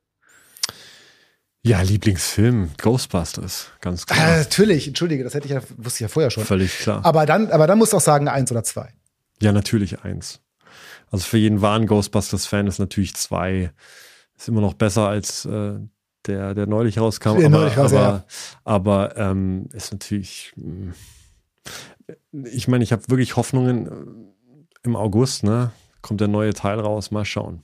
Ja, Lieblingsfilm, Ghostbusters, ganz klar. Ah, natürlich, entschuldige, das hätte ich ja, wusste ich ja vorher schon. Völlig klar. Aber dann, aber dann musst du auch sagen, eins oder zwei. Ja, natürlich eins. Also für jeden wahren Ghostbusters-Fan ist natürlich zwei ist immer noch besser als äh, der, der neulich rauskam. Ja, aber, neulich aber, ja. aber ähm, ist natürlich. Hm, ich meine, ich habe wirklich Hoffnungen äh, im August, ne? Kommt der neue Teil raus, mal schauen,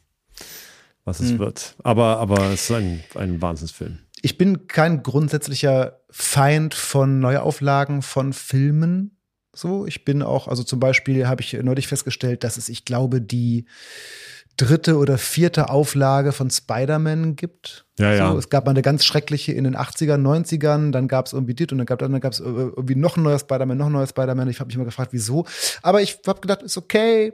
was es mhm. wird. Aber, aber es ist ein, ein Wahnsinnsfilm. Ich bin kein grundsätzlicher Feind von Neuauflagen von Filmen. So, ich bin auch, also zum Beispiel habe ich neulich festgestellt, dass es, ich glaube, die dritte oder vierte Auflage von Spider-Man gibt. Ja, so, ja. Es gab mal eine ganz schreckliche in den 80ern, 90ern, dann gab es irgendwie dit und dann gab dann gab's irgendwie noch ein neuer Spider-Man, noch ein neuer Spider-Man. Ich habe mich immer gefragt, wieso. Aber ich habe gedacht, ist okay,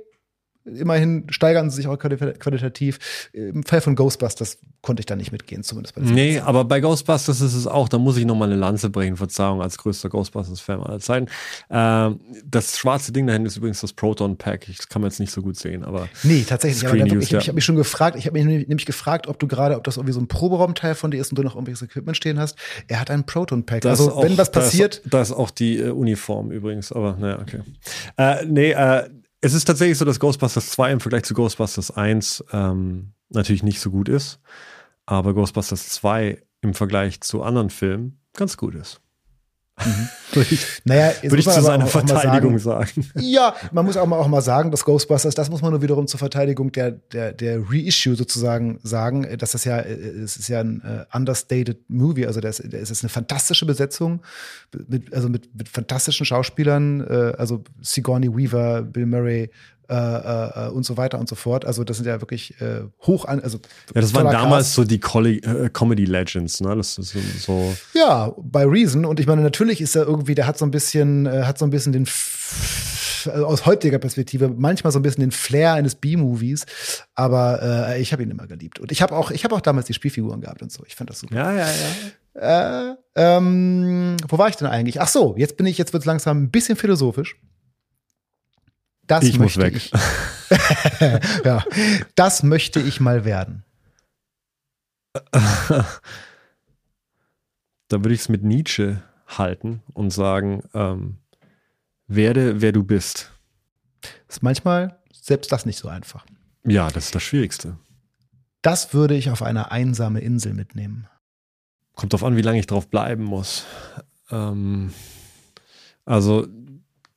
Immerhin steigern sie sich auch qualitativ. Im Fall von Ghostbusters konnte ich da nicht mitgehen, zumindest bei Nee, aber bei Ghostbusters ist es auch, da muss ich nochmal eine Lanze bringen, Verzeihung, als größter Ghostbusters-Fan aller Zeiten. Ähm, das schwarze Ding da hinten ist übrigens das Proton Pack. Das kann man jetzt nicht so gut sehen, aber. Nee, tatsächlich. Aber ich, ich habe mich schon gefragt, ich habe mich nämlich gefragt, ob du gerade, ob das irgendwie so ein Proberaumteil von dir ist und du noch irgendwelches Equipment stehen hast. Er hat ein Proton Pack. Das also, auch, wenn was passiert. Da ist, da ist auch die äh, Uniform übrigens, aber naja, okay. Äh, nee, äh, es ist tatsächlich so, dass Ghostbusters 2 im Vergleich zu Ghostbusters 1 ähm, natürlich nicht so gut ist, aber Ghostbusters 2 im Vergleich zu anderen Filmen ganz gut ist. Mhm. Würde ich, naja, würde ich zu seiner Verteidigung sagen, sagen, Ja, man muss auch mal, auch mal sagen, dass Ghostbusters, das muss man nur wiederum zur Verteidigung der, der, der Reissue sozusagen sagen, dass das ja, es ist ja ein uh, understated Movie, also das, das ist eine fantastische Besetzung, mit, also mit, mit fantastischen Schauspielern, äh, also Sigourney Weaver, Bill Murray, äh, äh, und so weiter und so fort. Also das sind ja wirklich äh, hoch an. Also ja, das waren damals Cast. so die äh, Comedy Legends, ne? Das ist so. Ja, bei Reason. Und ich meine, natürlich ist er irgendwie, der hat so ein bisschen, äh, hat so ein bisschen den also aus heutiger Perspektive manchmal so ein bisschen den Flair eines B-Movies, aber äh, ich habe ihn immer geliebt und ich habe auch, ich habe auch damals die Spielfiguren gehabt und so. Ich fand das super. Ja, ja, ja. Äh, ähm, wo war ich denn eigentlich? Ach so, jetzt bin ich, jetzt wird's langsam ein bisschen philosophisch. Das ich muss weg. Ich, ja, das möchte ich mal werden. Da würde ich es mit Nietzsche halten und sagen, ähm, werde, wer du bist. Ist manchmal selbst das nicht so einfach. Ja, das ist das Schwierigste. Das würde ich auf eine einsame Insel mitnehmen. Kommt darauf an, wie lange ich drauf bleiben muss. Ähm, also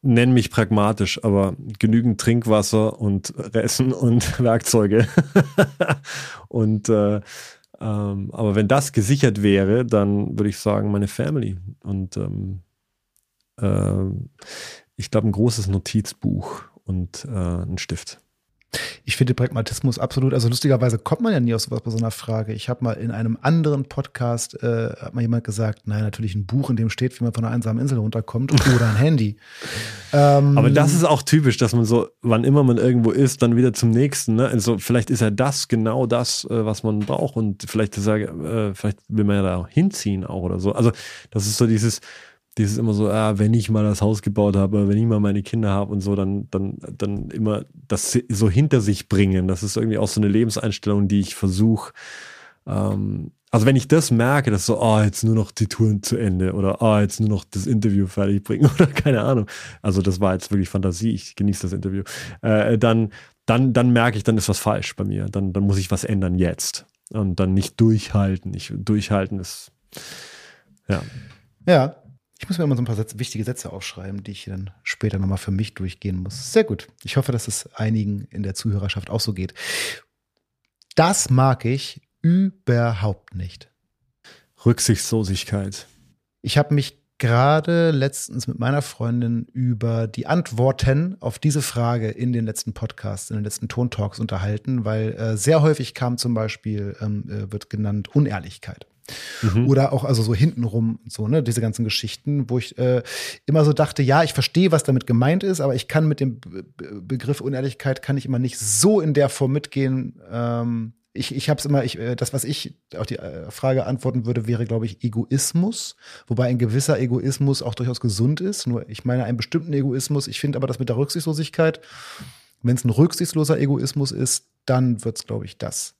nenn mich pragmatisch, aber genügend Trinkwasser und Essen und Werkzeuge. und äh, ähm, aber wenn das gesichert wäre, dann würde ich sagen, meine Family. Und ähm, äh, ich glaube, ein großes Notizbuch und äh, ein Stift. Ich finde Pragmatismus absolut, also lustigerweise kommt man ja nie aus sowas bei so einer Frage. Ich habe mal in einem anderen Podcast, äh, hat mal jemand gesagt, naja, natürlich ein Buch, in dem steht, wie man von einer einsamen Insel runterkommt oder ein Handy. Ähm, Aber das ist auch typisch, dass man so, wann immer man irgendwo ist, dann wieder zum nächsten. Ne? Also vielleicht ist ja das genau das, äh, was man braucht und vielleicht, ist er, äh, vielleicht will man ja da hinziehen auch oder so. Also das ist so dieses, dieses immer so, ah, wenn ich mal das Haus gebaut habe, wenn ich mal meine Kinder habe und so, dann, dann, dann immer das so hinter sich bringen. Das ist irgendwie auch so eine Lebenseinstellung, die ich versuche. Ähm, also wenn ich das merke, dass so, oh, jetzt nur noch die Touren zu Ende oder oh, jetzt nur noch das Interview fertig bringen oder keine Ahnung. Also das war jetzt wirklich Fantasie, ich genieße das Interview. Äh, dann, dann, dann merke ich, dann ist was falsch bei mir. Dann, dann muss ich was ändern jetzt. Und dann nicht durchhalten. Ich, durchhalten ist, ja. Ja, ich muss mir immer so ein paar Sätze, wichtige Sätze aufschreiben, die ich dann später nochmal für mich durchgehen muss. Sehr gut. Ich hoffe, dass es einigen in der Zuhörerschaft auch so geht. Das mag ich überhaupt nicht. Rücksichtslosigkeit. Ich habe mich gerade letztens mit meiner Freundin über die Antworten auf diese Frage in den letzten Podcasts, in den letzten Tontalks unterhalten, weil äh, sehr häufig kam zum Beispiel, ähm, äh, wird genannt Unehrlichkeit. Mhm. Oder auch also so hintenrum, so, ne, diese ganzen Geschichten, wo ich äh, immer so dachte, ja, ich verstehe, was damit gemeint ist, aber ich kann mit dem Be Begriff Unehrlichkeit kann ich immer nicht so in der Form mitgehen. Ähm, ich, ich habe es immer, ich, äh, das, was ich auf die äh, Frage antworten würde, wäre, glaube ich, Egoismus. Wobei ein gewisser Egoismus auch durchaus gesund ist. Nur ich meine einen bestimmten Egoismus. Ich finde aber das mit der Rücksichtslosigkeit, wenn es ein rücksichtsloser Egoismus ist, dann wird es, glaube ich, das,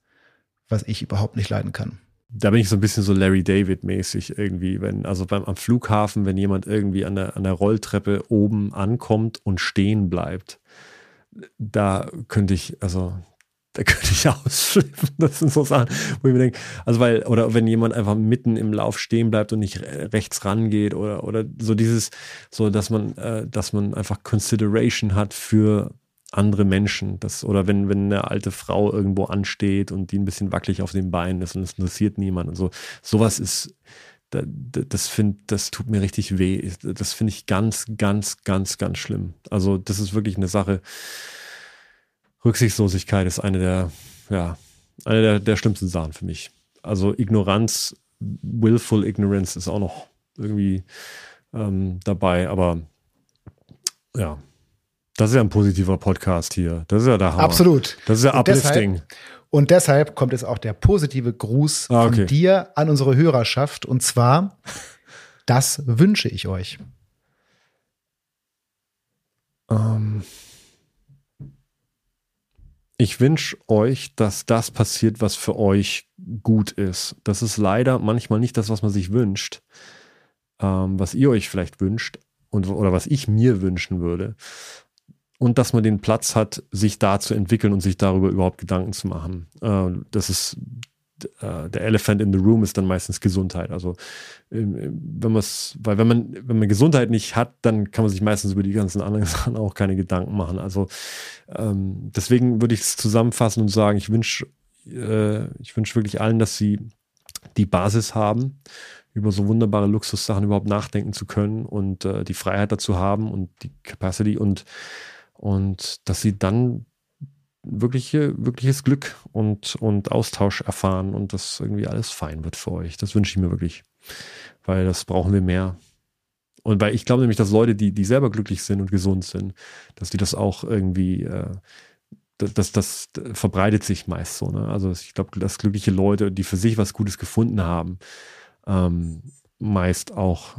was ich überhaupt nicht leiden kann da bin ich so ein bisschen so Larry David mäßig irgendwie, wenn also beim am Flughafen, wenn jemand irgendwie an der an der Rolltreppe oben ankommt und stehen bleibt, da könnte ich also da könnte ich ausflippen. Das sind so Sachen, wo ich mir denke, also weil, oder wenn jemand einfach mitten im Lauf stehen bleibt und nicht rechts rangeht oder, oder so dieses, so dass man, äh, dass man einfach Consideration hat für andere Menschen. Das, oder wenn, wenn eine alte Frau irgendwo ansteht und die ein bisschen wackelig auf den Beinen ist und es interessiert niemand so. Sowas ist, das, das, find, das tut mir richtig weh. Das finde ich ganz, ganz, ganz, ganz schlimm. Also, das ist wirklich eine Sache. Rücksichtslosigkeit ist eine der, ja, eine der, der schlimmsten Sachen für mich. Also Ignoranz, willful ignorance ist auch noch irgendwie ähm, dabei, aber ja, das ist ja ein positiver Podcast hier. Das ist ja der Hammer. Absolut. Das ist ja und uplifting. Deshalb, und deshalb kommt es auch der positive Gruß ah, okay. von dir an unsere Hörerschaft. Und zwar, das wünsche ich euch. Ähm, ich wünsche euch, dass das passiert, was für euch gut ist. Das ist leider manchmal nicht das, was man sich wünscht, ähm, was ihr euch vielleicht wünscht und, oder was ich mir wünschen würde und dass man den Platz hat, sich da zu entwickeln und sich darüber überhaupt Gedanken zu machen. Äh, das ist äh, der Elephant in the Room ist dann meistens Gesundheit. Also ähm, wenn man weil wenn man, wenn man Gesundheit nicht hat, dann kann man sich meistens über die ganzen anderen Sachen auch keine Gedanken machen. Also ähm, deswegen würde ich es zusammenfassen und sagen, ich wünsche äh, ich wünsche wirklich allen, dass sie die Basis haben, über so wunderbare Luxussachen überhaupt nachdenken zu können und äh, die Freiheit dazu haben und die Capacity und, und dass sie dann wirkliche, wirkliches Glück und, und Austausch erfahren und dass irgendwie alles fein wird für euch. Das wünsche ich mir wirklich, weil das brauchen wir mehr. Und weil ich glaube nämlich, dass Leute, die, die selber glücklich sind und gesund sind, dass die das auch irgendwie, äh, das, das, verbreitet sich meist so. Ne? Also ich glaube, dass glückliche Leute, die für sich was Gutes gefunden haben, ähm, meist auch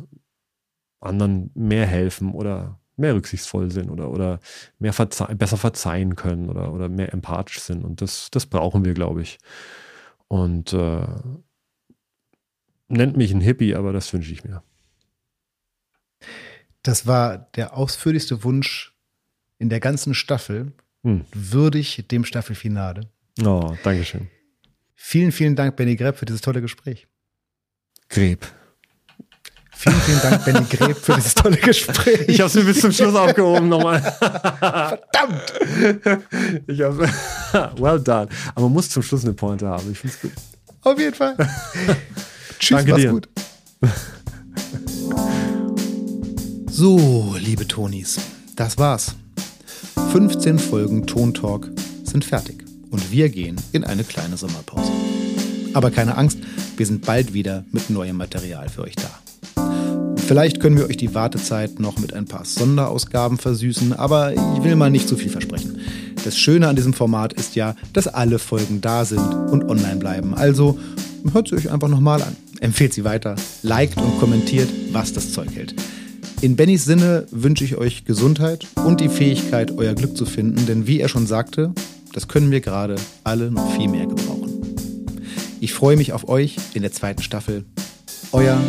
anderen mehr helfen oder mehr rücksichtsvoll sind oder, oder mehr verze besser verzeihen können oder, oder mehr empathisch sind. Und das, das brauchen wir, glaube ich. Und äh, nennt mich ein Hippie, aber das wünsche ich mir. Das war der ausführlichste Wunsch in der ganzen Staffel, hm. würdig dem Staffelfinale. Oh, Dankeschön. Vielen, vielen Dank, Benny Greb, für dieses tolle Gespräch. Greb. Vielen, vielen Dank, Benny Greb, für dieses tolle Gespräch. Ich habe es mir bis zum Schluss aufgehoben nochmal. Verdammt! Ich hab's, well done. Aber man muss zum Schluss eine Pointe haben. Ich finde es gut. Auf jeden Fall. Tschüss, Danke mach's dir. gut. So, liebe Tonis, das war's. 15 Folgen Ton Talk sind fertig und wir gehen in eine kleine Sommerpause. Aber keine Angst, wir sind bald wieder mit neuem Material für euch da. Vielleicht können wir euch die Wartezeit noch mit ein paar Sonderausgaben versüßen, aber ich will mal nicht zu viel versprechen. Das Schöne an diesem Format ist ja, dass alle Folgen da sind und online bleiben. Also hört sie euch einfach nochmal an. Empfehlt sie weiter, liked und kommentiert, was das Zeug hält. In Bennys Sinne wünsche ich euch Gesundheit und die Fähigkeit, euer Glück zu finden, denn wie er schon sagte, das können wir gerade alle noch viel mehr gebrauchen. Ich freue mich auf euch in der zweiten Staffel. Euer